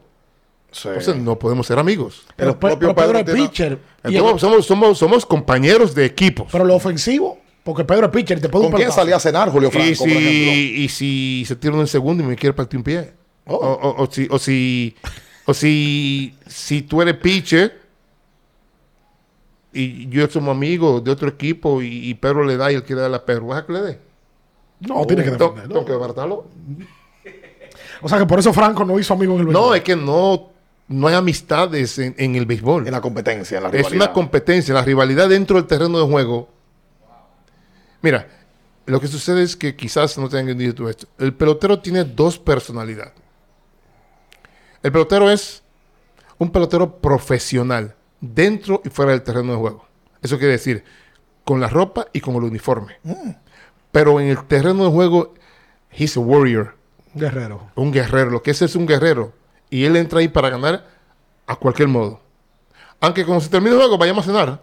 Sí. Entonces no podemos ser amigos. Pero, El Pe- propio pero Pedro es pitcher. y Entonces, el- somos, somos, somos compañeros de equipos. pero lo ofensivo, porque Pedro es pitcher te puede ¿Con un quién salía a cenar Julio Franco, y, por ejemplo? si, y si se tira en segundo y me quiere partir un pie. Oh. O, o- o si, o si, o si, si tú eres pitcher y yo somos amigos de otro equipo y, y Pedro le da y él quiere darle a Pedro, ¿vas a que le dé? No, tiene que Tengo, defenderlo. tengo que desbaratarlo. O sea que por eso Franco no hizo amigo en el. No, es que no, no hay amistades en, en el béisbol. En la competencia, en la Es rivalidad. una competencia, la rivalidad dentro del terreno de juego. Mira, lo que sucede es que quizás no te hayan entendido tú esto. El pelotero tiene dos personalidades. El pelotero es un pelotero profesional, dentro y fuera del terreno de juego. Eso quiere decir, con la ropa y con el uniforme. Pero en el terreno de juego, he's a warrior, Guerrero. un guerrero. Lo que es es un guerrero. Y él entra ahí para ganar a cualquier modo. Aunque cuando se termine el juego, vayamos a cenar.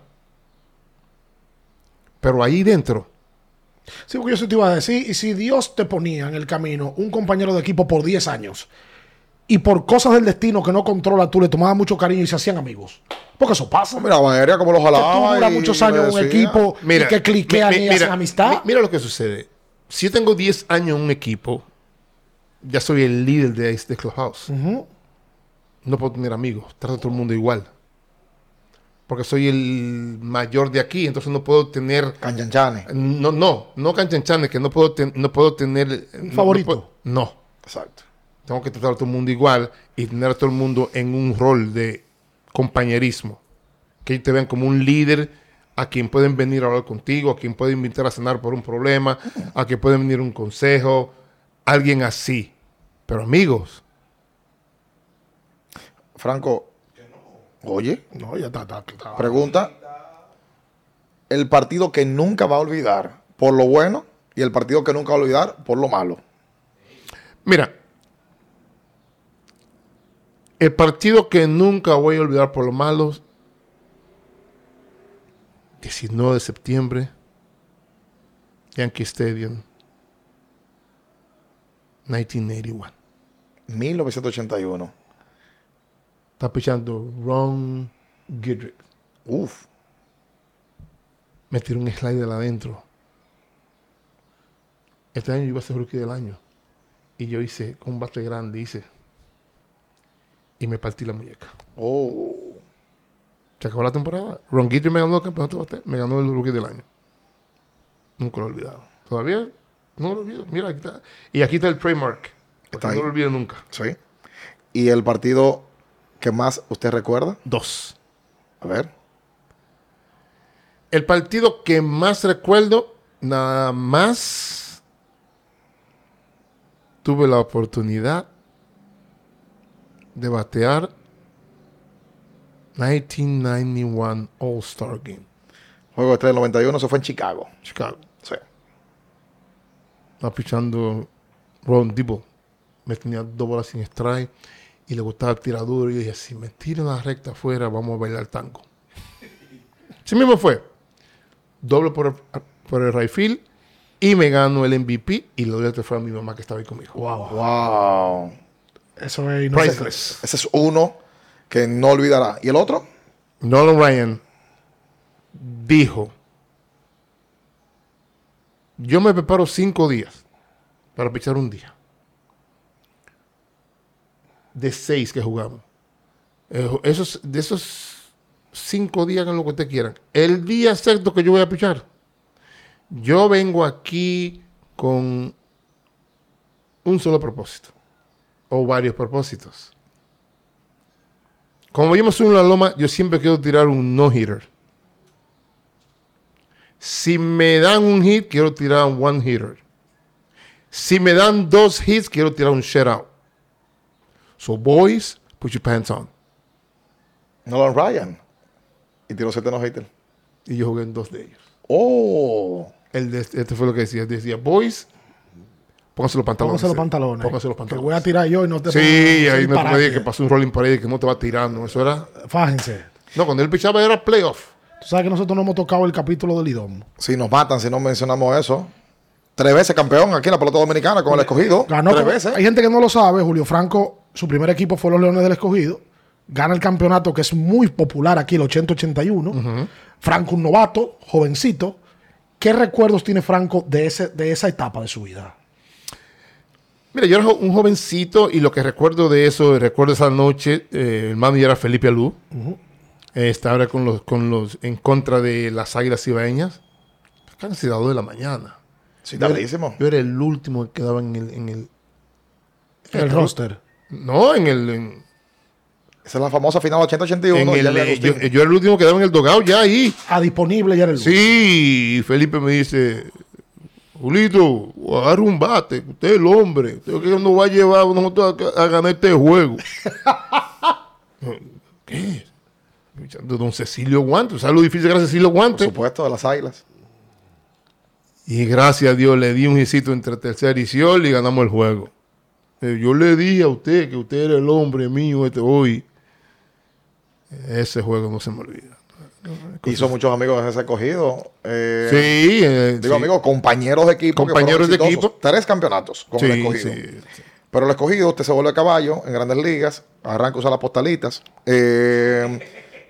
Pero ahí dentro, Sí, porque yo sí te iba a decir, y si Dios te ponía en el camino un compañero de equipo por 10 años y por cosas del destino que no controla tú le tomabas mucho cariño y se hacían amigos. Porque eso pasa. Mira, Valeria como lo que tú jalaba. duras y muchos años en un equipo Mira, y que cliquean mi- mi- y hacen amistad. mi- Mira lo que sucede. Si yo tengo 10 años en un equipo, ya soy el líder de este clubhouse. No puedo tener amigos. Trato a todo el mundo igual. Porque soy el mayor de aquí, entonces no puedo tener... Canchanchanes. No, no, no canchanchanes, que no puedo, ten- no puedo tener... Un no- favorito. No, no. Exacto. Tengo que tratar a todo el mundo igual y tener a todo el mundo en un rol de compañerismo. Que ellos te vean como un líder a quien pueden venir a hablar contigo, a quien pueden invitar a cenar por un problema, a quien pueden venir un consejo, alguien así. Pero amigos, Franco, oye, No, ya está, está, está. pregunta. El partido que nunca va a olvidar por lo bueno y el partido que nunca va a olvidar por lo malo. mira, el partido que nunca voy a olvidar por lo malos 19 de septiembre, Yankee Stadium, 1981. 1981. Está pichando Ron Gidrick. Uf. Me tiró un slider adentro. Este año yo iba a ser rookie del año. Y yo hice con un bate grande, hice. Y me partí la muñeca. Oh. Se acabó la temporada. Ron Gidrick me ganó el campeonato de bate, me ganó el rookie del año. Nunca lo he olvidado. Todavía no lo olvido. Mira, aquí está. Y aquí está el trademark. No lo olvido nunca. Sí. ¿Y el partido que más usted recuerda? Dos. A ver. El partido que más recuerdo, nada más tuve la oportunidad de batear 1991 All-Star Game, Juego este del 91, se fue en Chicago. Chicago. Sí. Estaba pichando Ron Dibble. Me tenía dos bolas sin strike y le gustaba el tirador. Y yo dije, si me tira una recta afuera, vamos a bailar tango. Sí mismo fue. Doble por el, por el right field y me gano el MVP y lo doy el trofeo a mi mamá que estaba ahí conmigo. Wow. Wow. Eso es. Priceless. Ese es uno que no olvidará. ¿Y el otro? Nolan Ryan dijo, yo me preparo cinco días para pichar un día. De seis que jugamos. Eh, Esos, de esos cinco días hagan lo que ustedes quieran. El día exacto que yo voy a pichar. Yo vengo aquí con un solo propósito. O varios propósitos. Como vimos en la loma, yo siempre quiero tirar un no-hitter. Si me dan un hit, quiero tirar un one-hitter. Si me dan dos hits, quiero tirar un shutout. So, boys, put your pants on. Nolan Ryan. Y tiró 7 no hitter. Y yo jugué en dos de ellos. Oh. El de- este fue lo que decía. Decía, boys, pónganse los pantalones. Pónganse los pantalones. Pónganse los Que pantalones. voy a tirar yo y no te Sí, pongas- ahí no dije que pasó un rolling pared y que no te va tirando. Eso era. Fájense. No, cuando él pichaba era playoff. Tú sabes que nosotros no hemos tocado el capítulo del IDOM. Si nos matan, si no mencionamos eso. Tres veces campeón aquí en la pelota dominicana con el escogido. Ganó Tres veces. Hay gente que no lo sabe. Julio Franco, su primer equipo fue los Leones del Escogido. Gana el campeonato que es muy popular aquí, el 80-81. Franco, un novato, jovencito. ¿Qué recuerdos tiene Franco de, ese, de esa etapa de su vida? Mira, yo era un jovencito y lo que recuerdo de eso, recuerdo esa noche, eh, el manager era Felipe Alú. Eh, estaba con los, con los, en contra de las águilas ibaeñas. Casi a las 2 de la mañana. Sí, tardísimo. Yo era el último que quedaba en el. En el En el roster. No, en el. En, Esa es la famosa final 80-81. en el, ya de eh, yo, yo era el último que quedaba en el dogado ya ahí. Ah, disponible ya en el Sí, y Felipe me dice, Julito, agarra un bate, usted es el hombre, usted que nos va a llevar a nosotros a, a ganar este juego. ¿Qué? Don Cecilio Guante, ¿sabes lo difícil que era Cecilio Por Guante? supuesto, de las águilas. Y gracias a Dios le di un hisito entre tercera y Ciol y ganamos el juego. Eh, Yo le dije a usted que usted era el hombre mío este hoy. Ese juego no se me olvida. Hizo muchos amigos de ese escogido. Eh, Sí, eh, Digo, sí. amigos, compañeros de equipo. Compañeros de equipo. Tres campeonatos con el escogido. sí, sí. Pero el escogido, usted se vuelve caballo en grandes ligas, arranca a usar las postalitas. eh,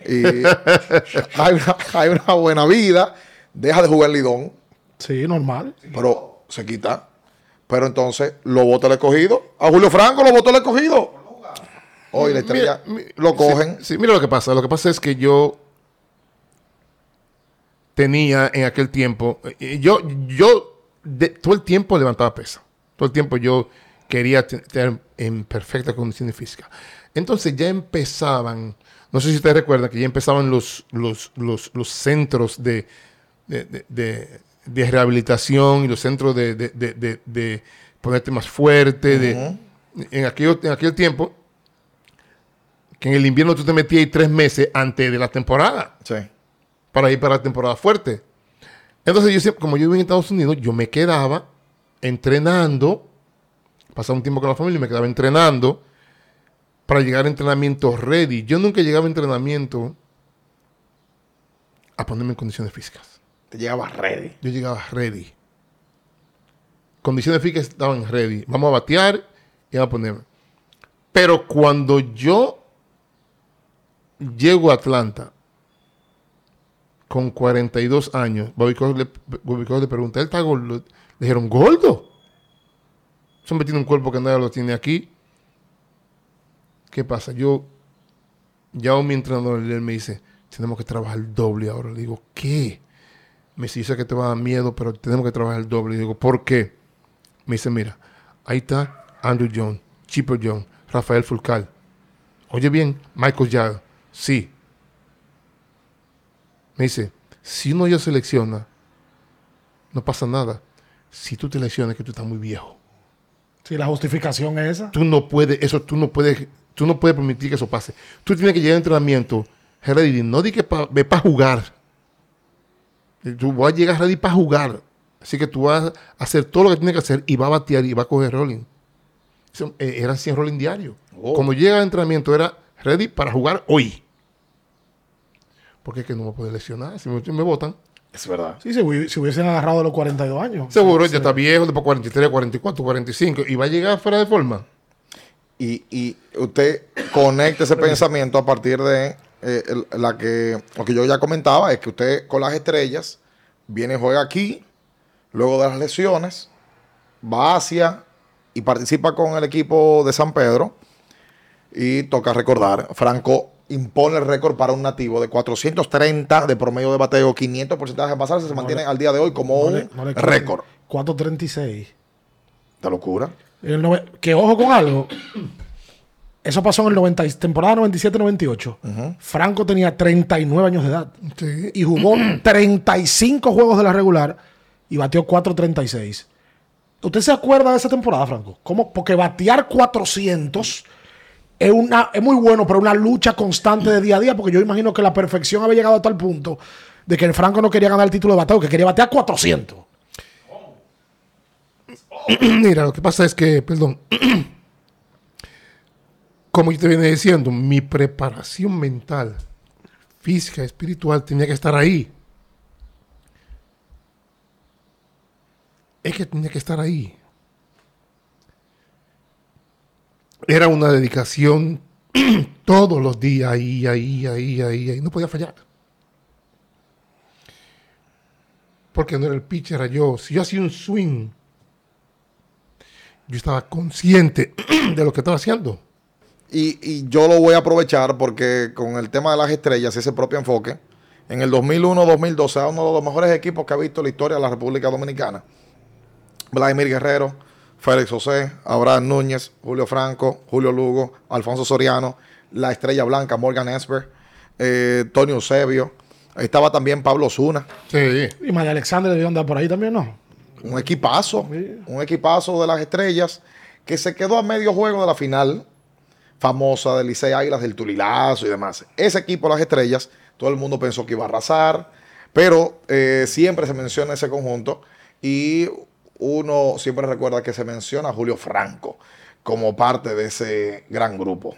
y hay, una, hay una buena vida, deja de jugar Lidón, Sí, normal. pero se quita. Pero entonces lo vota el escogido. A Julio Franco lo votó el escogido. Hoy la estrella Mira, lo cogen. Sí, sí, mira lo que pasa. Lo que pasa es que yo tenía en aquel tiempo, eh, yo, yo de- todo el tiempo levantaba pesa. Todo el tiempo yo quería tener en perfectas condiciones físicas. Entonces ya empezaban, no sé si ustedes recuerdan que ya empezaban los, los, los, los centros de, de, de- de- rehabilitación y los centros de, de- de- de- ponerte más fuerte. de, en, aquel, en aquel tiempo, que en el invierno tú te metías ahí tres meses antes de la temporada Sí. para ir para la temporada fuerte. Entonces yo siempre, como yo vivía en Estados Unidos, yo me quedaba entrenando, pasaba un tiempo con la familia y me quedaba entrenando para llegar a entrenamiento ready. Yo nunca llegaba a entrenamiento a ponerme en condiciones físicas. Te llegabas ready. Yo llegaba ready. Condiciones físicas estaban ready. Vamos a batear y vamos a ponerme. Pero cuando yo llego a Atlanta con 42 años, Bobby Cox le, le pregunta, ¿él está gordo? Le dijeron, ¿gordo? Me tiene un cuerpo que nadie lo tiene aquí. ¿Qué pasa? Yo, ya mi entrenador él me dice, tenemos que trabajar doble ahora. Le digo, ¿qué? Me dice, yo sé que te va a dar miedo, pero tenemos que trabajar el doble. Le digo, ¿por qué? Me dice, mira, ahí está Andrew Jones, Chipper Jones, Rafael Fulcal. Oye bien, Michael Jagger. Sí. Me dice, si uno ya selecciona, no pasa nada. Si tú te lesionas, que tú estás muy viejo. Sí, la justificación es esa. Tú no puedes, eso tú no puedes, tú no puedes permitir que eso pase. Tú tienes que llegar a entrenamiento ready, no di que para jugar. Tú vas a llegar ready para jugar. Así que tú vas a hacer todo lo que tienes que hacer y va a batear y va a coger rolling. Eh, eran 100 rolling diarios. Oh. Cuando llega al entrenamiento era ready para jugar hoy. Porque es que no me puede lesionar. Si me, me botan. Es verdad. Sí, si, si hubiesen agarrado de los 42 años. Seguro, ya está viejo, después 43, 44, 45. Y va a llegar fuera de forma. Y, y usted conecta ese pensamiento a partir de eh, el- la que lo que yo ya comentaba, es que usted con las estrellas viene y juega aquí, luego de las lesiones, va hacia y participa con el equipo de San Pedro. Y toca recordar, Franco impone el récord para un nativo de 430 de promedio de bateo, 500 porcentaje de pasarse, se mantiene al día de hoy como No un no récord. 436. De locura. El que ojo con algo. Eso pasó en el 90, y- temporada 97-98. Franco tenía 39 años de edad. Sí. Y jugó 35 juegos de la regular y bateó 436. ¿Usted se acuerda de esa temporada, Franco? ¿Cómo? Porque batear 400 es, una, es muy bueno, pero una lucha constante de día a día, porque yo imagino que la perfección había llegado a tal punto de que el Franco no quería ganar el título de bateo, que quería batear 400. Mira, lo que pasa es que, perdón, como yo te venía diciendo, mi preparación mental, física, espiritual tenía que estar ahí. Es que tenía que estar ahí. Era una dedicación todos los días, ahí, ahí, ahí, ahí, ahí. No podía fallar. Porque no era el pitcher, era yo. Si yo hacía un swing, yo estaba consciente de lo que estaba haciendo. Y, y yo lo voy a aprovechar porque con el tema de las estrellas y ese propio enfoque, en el 2001-2012 era uno de los mejores equipos que ha visto la historia de la República Dominicana. Vladimir Guerrero, Félix José, Abraham Núñez, Julio Franco, Julio Lugo, Alfonso Soriano, la estrella blanca Morgan Esper, eh, Tony Eusebio. Estaba también Pablo Zuna. Sí. Y María Alexander debió andar por ahí también, ¿no? Un equipazo, un equipazo de las estrellas que se quedó a medio juego de la final famosa del Licey Águilas del Tulilazo y demás. Ese equipo, las estrellas, todo el mundo pensó que iba a arrasar, pero eh, siempre se menciona ese conjunto y uno siempre recuerda que se menciona a Julio Franco como parte de ese gran grupo.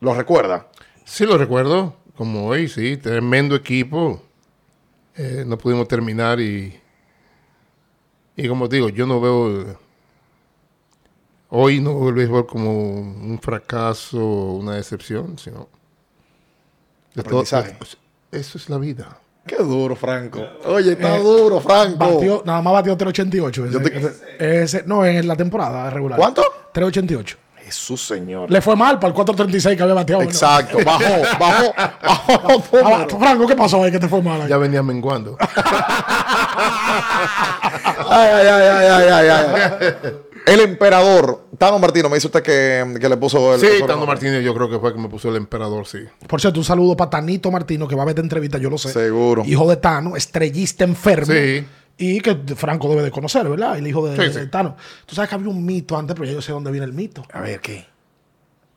¿Lo recuerda? Sí, lo recuerdo. Como hoy, sí. Tremendo equipo. Eh, no pudimos terminar y. Y como digo, yo no veo. Hoy no veo el béisbol como un fracaso, una decepción, sino. de todo- eso es la vida. Qué duro, Franco. Oye, está duro, Franco. Batió, nada más batió 388. Ese, Yo te- ese- ese- no, en la temporada regular. ¿Cuánto? 388. Jesús, señor. Le fue mal para el 436 que había bateado. ¿no? Exacto, bajó, bajó, bajó. Ah, Franco, ¿qué pasó ahí que te fue mal? ahí? Ya venía menguando. Ay, ay, ay, ay, ay, ay, ay. El emperador, Tano Martino, me dice usted que, que le puso el. sí, el- Tano Martínez, yo creo que fue que me puso el emperador, sí. Por cierto, un saludo para Tanito Martino, que va a ver esta entrevista, yo lo sé. Seguro. Hijo de Tano, estrellista enfermo. Sí. Y que Franco debe de conocer, ¿verdad? El hijo de, Sí, sí. de Tano. Tú sabes que había un mito antes, pero ya yo sé dónde viene el mito. A ver, ¿qué?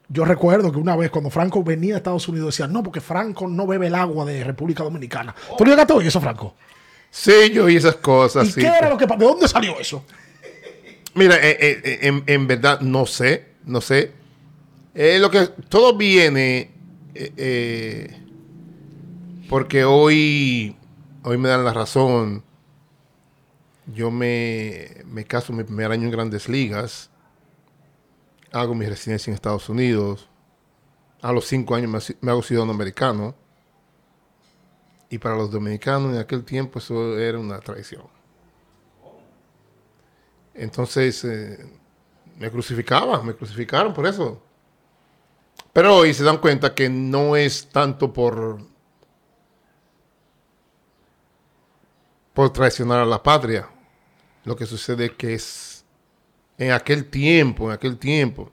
Yo recuerdo que una vez cuando Franco venía a Estados Unidos decía, no, porque Franco no bebe el agua de República Dominicana. ¿Tú no llegaste a oír eso, Franco? Sí, yo oí esas cosas. ¿Y sí. qué era lo que ¿De dónde salió eso? Mira, eh, eh, eh, en, en verdad no sé, no sé. Eh, lo que todo viene, eh, Porque hoy, hoy me dan la razón. Yo me, me caso mi primer año en grandes ligas. Hago mi residencia en Estados Unidos. A los cinco años me, me hago ciudadano americano. Y para los dominicanos en aquel tiempo eso era una traición. Entonces eh, me crucificaban, me crucificaron por eso. Pero hoy se dan cuenta que no es tanto por por traicionar a la patria. Lo que sucede es que es en aquel tiempo, en aquel tiempo,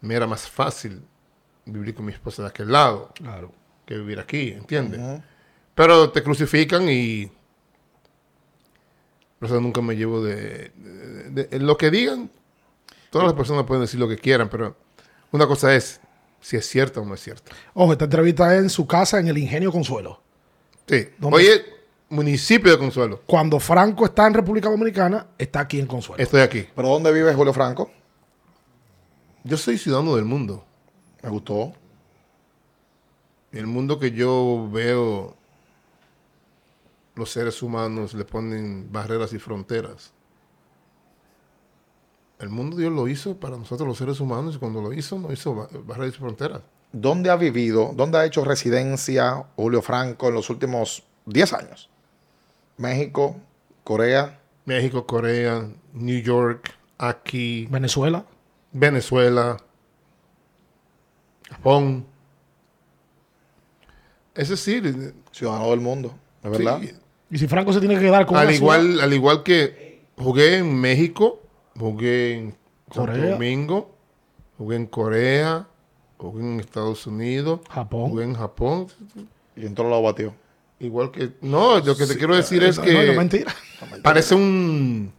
me era más fácil vivir con mi esposa de aquel lado Claro. que vivir aquí, ¿entiendes? Pero te crucifican y por eso nunca me llevo de, de- de- lo que digan. Todas las personas pueden decir lo que quieran, pero una cosa es si es cierto o no es cierto. Ojo, esta entrevista es en su casa en el Ingenio Consuelo. Sí. ¿Dónde? Oye, municipio de Consuelo. Cuando Franco está en República Dominicana, está aquí en Consuelo. Estoy aquí. ¿Pero dónde vive Julio Franco? Yo soy ciudadano del mundo. Me gustó. El mundo que yo veo, los seres humanos le ponen barreras y fronteras. El mundo Dios lo hizo para nosotros los seres humanos y cuando lo hizo no hizo ba- barreras y fronteras. ¿Dónde ha vivido, dónde ha hecho residencia Julio Franco en los últimos 10 años? México, Corea. México, Corea, New York, aquí, Venezuela. Venezuela, Japón. Es decir, Ciudadano del mundo, ¿es verdad? sí, Y si Franco se tiene que quedar con al una ciudad- igual, al igual que jugué en México, jugué en Santo. Domingo, jugué en Corea, jugué en Estados Unidos, Japón. jugué en Japón. Y en todos lados batió. Igual que. No, lo que te quiero decir es No, que. no, mentira. Parece un.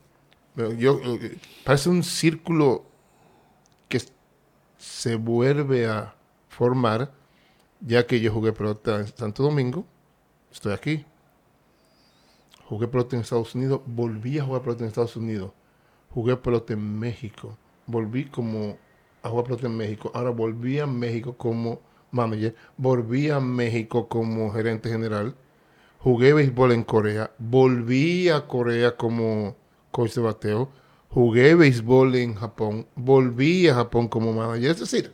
Yo, eh, parece un círculo que se vuelve a formar, ya que yo jugué pelota en Santo Domingo, estoy aquí. Jugué pelota en Estados Unidos, volví a jugar pelota en Estados Unidos. Jugué pelota en México, volví como a jugar pelota en México. Ahora volví a México como manager, volví a México como gerente general jugué béisbol en Corea, volví a Corea como coach de bateo, jugué béisbol en Japón, volví a Japón como manager. Es decir,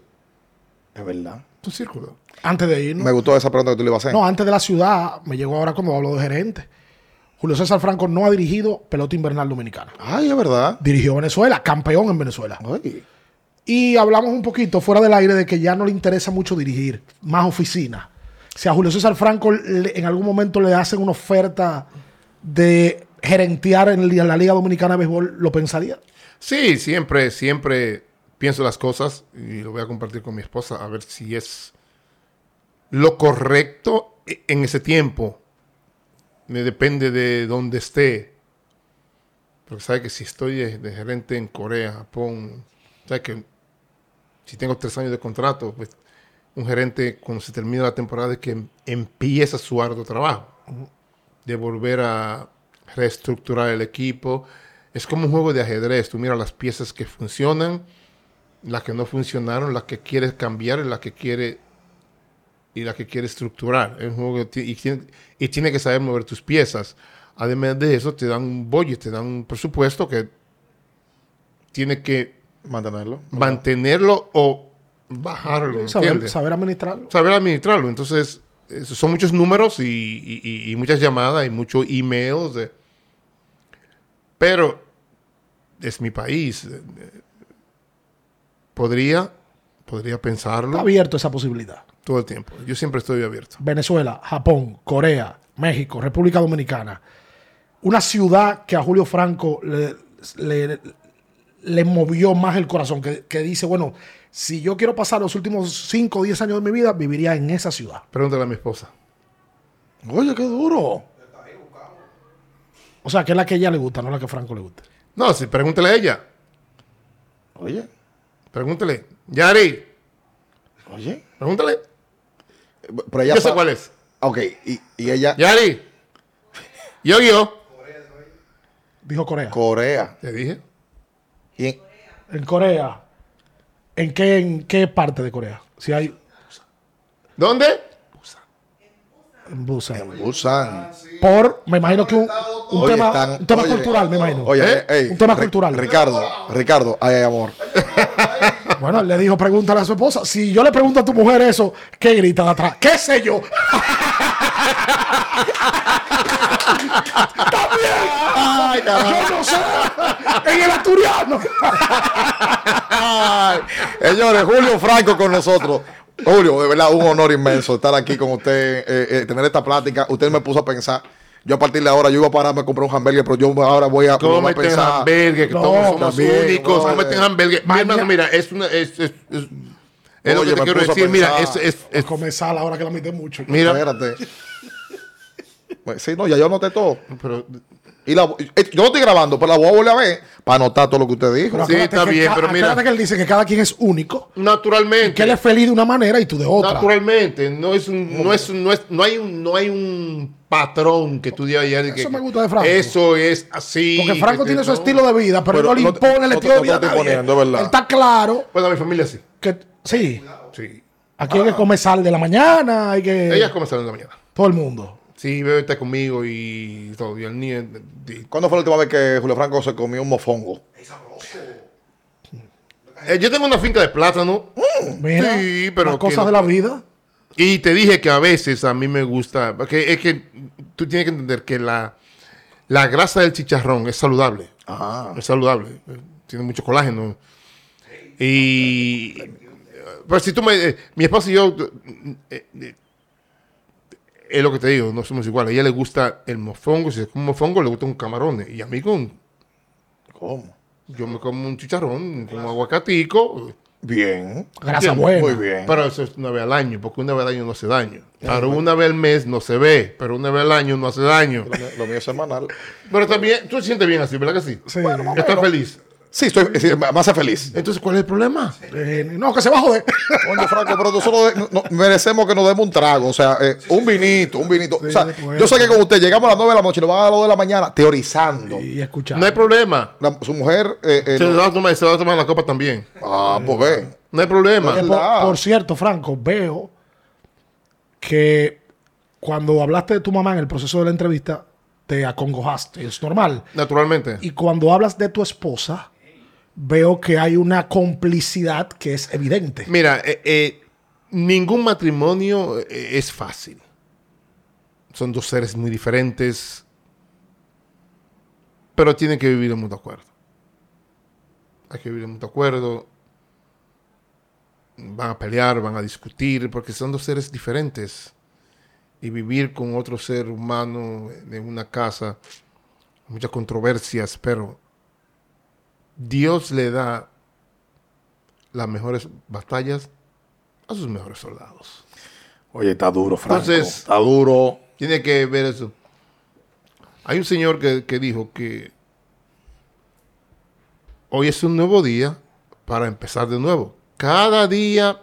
Es verdad. un círculo. Antes de irnos. Me gustó esa pregunta que tú le ibas a hacer. No, antes de la ciudad, me llegó ahora cuando hablo de gerente. Julio César Franco no ha dirigido pelota invernal dominicana. Ay, es verdad. Dirigió Venezuela, campeón en Venezuela. Ay. Y hablamos un poquito fuera del aire de que ya no le interesa mucho dirigir, más oficina. Si a Julio César Franco le- en algún momento le hacen una oferta de gerentear en la Liga Dominicana de Béisbol, ¿lo pensaría? Sí, siempre, siempre pienso las cosas y lo voy a compartir con mi esposa a ver si es lo correcto e- en ese tiempo. Me depende de dónde esté. Porque sabe que si estoy de, de gerente en Corea, Japón, sabe que si tengo tres años de contrato, pues un gerente cuando se termina la temporada es que em- empieza su arduo trabajo de volver a reestructurar el equipo. Es como un juego de ajedrez. Tú miras las piezas que funcionan, las que no funcionaron, las que quieres cambiar las que quiere y las que quiere estructurar. Es un juego que y, tiene, y tiene que saber mover tus piezas. Además de eso, te dan un budget, te dan un presupuesto que tiene que Mantenerlo. mantenerlo o bajarlo. Saber, saber administrarlo. saber administrarlo. Entonces, son muchos números y, y- y- y muchas llamadas y muchos emails. de- pero es mi país. eh, eh, Podría, podría pensarlo Está abierto esa posibilidad. Todo el tiempo. Yo siempre estoy abierto. Venezuela, Japón, Corea, México, República Dominicana. Una ciudad que a Julio Franco le, le- le movió más el corazón, que, que dice, bueno, si yo quiero pasar los últimos 5 o 10 años de mi vida, viviría en esa ciudad. Pregúntale a mi esposa. Oye, qué duro. O sea, que es la que a ella le gusta, no la que a Franco le gusta. No, sí, pregúntale a ella. Oye, Pregúntale. Yari, oye. pregúntale. Yo sé cuál es. Ok, y, y ella. Yari. Yo, yo. Dijo Corea. Corea. Te dije. Y en- en Corea. ¿En qué, ¿En qué parte de Corea? Si hay. ¿Dónde? En Busan. En Busan. Por, me imagino que un, un Oye, tema, están- un tema oye, cultural, me imagino. Oye, ¿Eh? ey, un tema Ri- cultural. Ricardo, Ricardo, ay, ay, amor. Bueno, él le dijo, pregúntale a su esposa. Si yo le pregunto a tu mujer eso, ¿qué grita de atrás? ¿Qué sé yo? Ay, carajo. Yo no sé. En el asturiano. Ay, Señores, Julio Franco con nosotros. Julio, de verdad, un honor inmenso estar aquí con usted, eh, eh, tener esta plática. Usted me puso a pensar. Yo a partir de ahora, yo iba a pararme a comprar un hamburger, pero yo ahora voy a, voy a Cómete pensar. hamburgues, que No, todos somos también, únicos. no, Cómete hamburgues. Mi hermano, mira, es una. Es, es, es- es lo Oye, que te quiero decir. Mira, es, pensar. es, es- Comenzar ahora que la metí mucho. mira. Espérate. Pues, sí, no, ya yo anoté todo. Pero, Y la, eh, yo no estoy grabando, pero la voy a volver a ver para anotar todo lo que usted dijo. Pero Sí, está bien, pero mira. que él dice que cada quien es único. naturalmente. Que él es feliz de una manera y tú de otra. Naturalmente, no es un, no es un- no es, no hay un, no hay un patrón que tú digas ayer que- Eso me gusta de Franco. Eso es así. Porque Franco tiene su no. estilo de vida, pero, Pero no le impone el estilo de vida. a poniendo. Él está claro Bueno, mi familia sí. que sí. Sí. Aquí hay que comer sal de la mañana, hay que. Ellas comenzaron en la mañana. Todo el mundo. Sí, bebé está conmigo y todo. Y el niño. y- ¿Cuándo fue la última vez que Julio Franco se comió un mofongo? Eh, yo tengo una finca de plátano. Mira, Sí, pero las cosas no- de la vida. Y te dije que a veces a mí me gusta. Porque es que tú tienes que entender que la, la grasa del chicharrón es saludable. Ah. Es saludable. Tiene mucho colágeno. Y. Pues si tú me. eh, mi esposa y yo. eh, eh, es lo que te digo, no somos iguales. A ella le gusta el mofongo. Si es un mofongo, le gusta un camarón. Y a mí con. ¿Cómo? Yo me como un chicharrón con aguacatico. Bien. Grasa buena. Muy bien. Pero eso es una vez al año, porque una vez al año no hace daño. Pero una vez al mes no se ve, pero una vez al año no hace daño. Lo mío- Lo mío es semanal. Pero también, tú te sientes bien así, ¿verdad que sí? Sí. Estás feliz. Sí, estoy, sí, me hace feliz. Entonces, ¿cuál es el problema? Eh, no, que se va a joder. Coño, Franco, pero nosotros no- merecemos que nos demos un trago. O sea, eh, un vinito, un vinito. o sea, yo sé que con usted llegamos a las 9 de la noche y nos van a las 2 de la mañana teorizando. y escuchar. No hay problema. La- su mujer. eh, eh, Se no- va a tomar, se va a tomar la copa también. ah, pues ve. No hay problema. Eh, por cierto, Franco, veo que cuando hablaste de tu mamá en el proceso de la entrevista, te acongojaste. Es normal. Naturalmente. Y cuando hablas de tu esposa, veo que hay una complicidad que es evidente. Mira, eh, eh, ningún matrimonio eh, es fácil. Son dos seres muy diferentes, pero tienen que vivir en mutuo acuerdo. Hay que vivir en mutuo acuerdo. Van a pelear, van a discutir, porque son dos seres diferentes. Y vivir con otro ser humano en una casa, muchas controversias, pero Dios le da las mejores batallas a sus mejores soldados. Oye, está duro, Franco. Entonces- está duro. Tiene que ver eso. Hay un señor que, que dijo que hoy es un nuevo día para empezar de nuevo. Cada día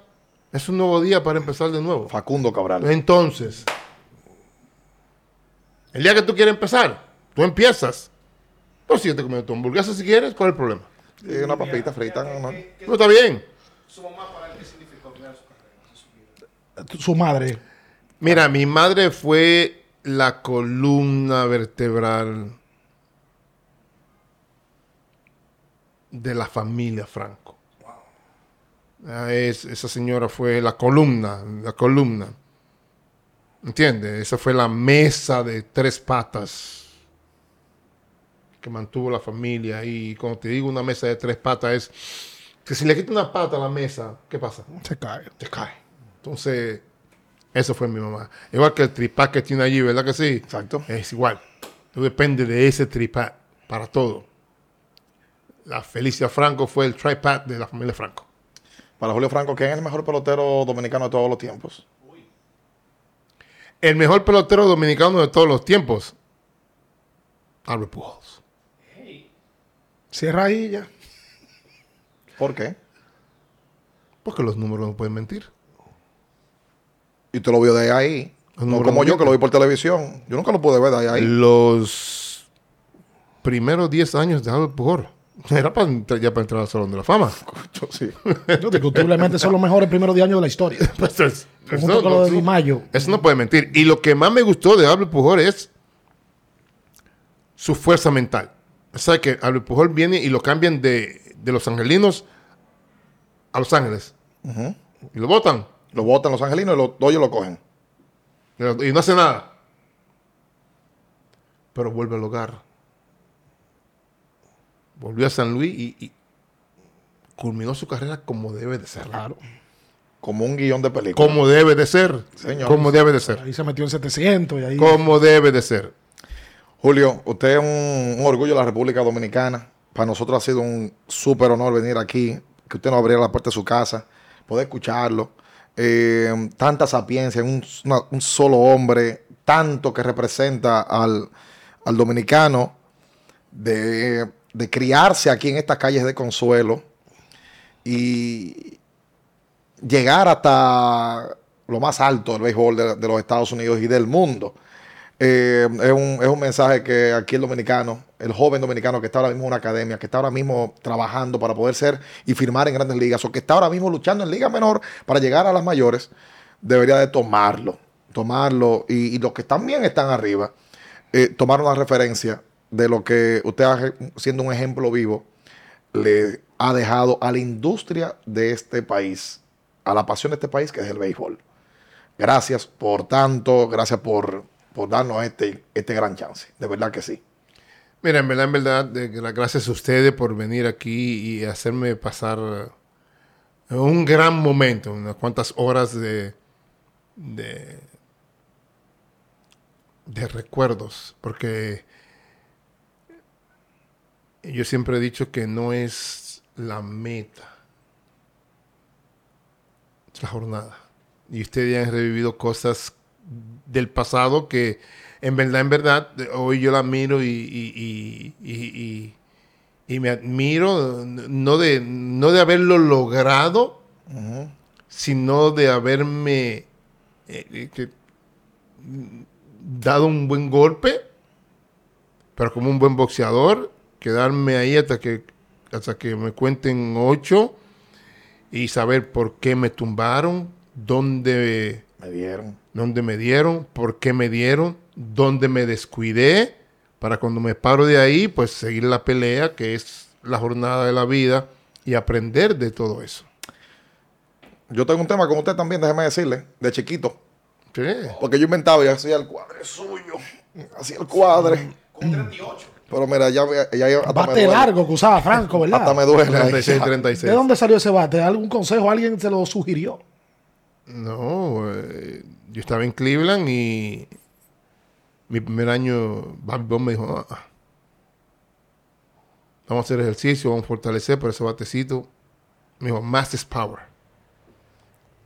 es un nuevo día para empezar de nuevo. Facundo Cabral. Entonces, el día que tú quieres empezar, tú empiezas. Pues si yo te comiendo tu hamburguesa si quieres, ¿cuál es el problema? Sí, una papita frita. ¿no? No está bien. Su madre. Mira, mi madre fue la columna vertebral de la familia Franco. Ah, es- esa señora fue la columna, la columna. ¿Entiendes? Esa fue la mesa de tres patas que mantuvo la familia. Y cuando te digo una mesa de tres patas es que si le quita una pata a la mesa, ¿qué pasa? Se cae. te cae. Entonces, eso fue mi mamá. Igual que el tripad que tiene allí, ¿verdad que sí? Exacto. Es igual. Todo depende de ese tripad para todo. La Felicia Franco fue el tripad de la familia Franco. Para Julio Franco, ¿quién es el mejor pelotero dominicano de todos los tiempos? El mejor pelotero dominicano de todos los tiempos. Albert Pujols. Cierra ahí ya. ¿Por qué? Porque los números no pueden mentir. Y te lo vio de ahí. No, como yo que lo vi por televisión. Yo nunca lo pude ver de ahí. ahí. Los primeros 10 años de Albert Pujols Era para entrar- ya para entrar al Salón de la Fama. Yo sí. Indiscutiblemente son los mejores primeros 10 años de la historia. Pues, es- eso, con lo no, de Di Mayo. eso no puede mentir. Y lo que más me gustó de Albert Pujol es su fuerza mental. O sea que Albert Pujol viene y lo cambian de, de los angelinos a Los Ángeles. Y lo votan. Lo botan los angelinos y los Dodgers lo cogen. Y no hace nada. Pero vuelve al hogar. Volvió a San Luis y, y culminó su carrera como debe de ser. Claro. Como un guion de película. Como debe de ser. Señor. Como debe de ser. Ahí se metió en 700 y ahí. Como debe de ser. Julio, usted es un, orgullo de la República Dominicana. Para nosotros ha sido un súper honor venir aquí, que usted nos abriera la puerta de su casa, poder escucharlo. Eh, tanta sapiencia, un, solo hombre, tanto que representa al, dominicano de, criarse aquí en estas calles de Consuelo y llegar hasta lo más alto del béisbol de los Estados Unidos y del mundo. Eh, es, un, es un mensaje que aquí el dominicano, el joven dominicano que está ahora mismo en una academia, que está ahora mismo trabajando para poder ser y firmar en grandes ligas, o que está ahora mismo luchando en liga menor para llegar a las mayores, debería de tomarlo, tomarlo, y, los que también están arriba, eh, tomar una referencia de lo que usted, siendo un ejemplo vivo, le ha dejado a la industria de este país, a la pasión de este país, que es el béisbol. Gracias por tanto, gracias por, por darnos este, este gran chance. De verdad que sí. Mira, en verdad, en verdad, gra- gracias a ustedes por venir aquí y hacerme pasar un gran momento, unas cuantas horas de, de, de recuerdos, porque yo siempre he dicho que no es la meta, es la jornada. Y ustedes han revivido cosas del pasado que en verdad, en verdad, hoy yo la miro y, y, y, me admiro, no de, no de haberlo logrado, sino de haberme eh, eh, dado un buen golpe, pero como un buen boxeador, quedarme ahí hasta que, hasta que me cuenten ocho y saber por qué me tumbaron, dónde Me dieron. dónde me dieron, por qué me dieron, dónde me descuidé, para cuando me paro de ahí, pues seguir la pelea, que es la jornada de la vida, y aprender de todo eso. Yo tengo un tema con usted también, déjeme decirle, de chiquito. Sí. Porque yo inventaba y hacía el cuadre suyo. Hacía el cuadre. Pero mira, ya, ya, ya hasta me Bate duele. largo que usaba Franco, ¿verdad? Hasta me duele. 36, 36. ¿De dónde salió ese bate? ¿Algún consejo? ¿Alguien se lo sugirió? No, eh, yo estaba en Cleveland y mi primer año, Bobby Bond me dijo, "Ah, vamos a hacer ejercicio, vamos a fortalecer, pero ese batecito, me dijo, mass is power.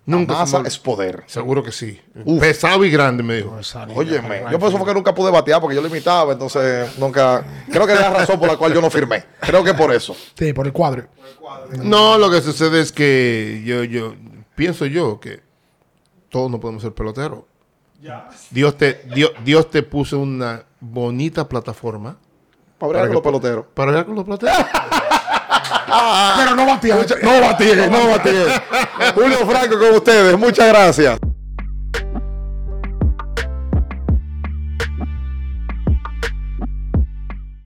Nunca masa es poder. Seguro que sí. Uf. Pesado y grande, me dijo. Óyeme, yo por eso fue que nunca pude batear porque yo lo imitaba, entonces nunca. Creo que es la razón por la cual yo no firmé. Creo que por eso. Sí, por el cuadro. No, lo que sucede es que yo, yo pienso yo que todos no podemos ser peloteros. Dios te, Dios, Dios te puso una bonita plataforma Para bregar con los peloteros. para hablar con los peloteros. Pero no batía. No batí, no batí. Julio Franco con ustedes. Muchas gracias.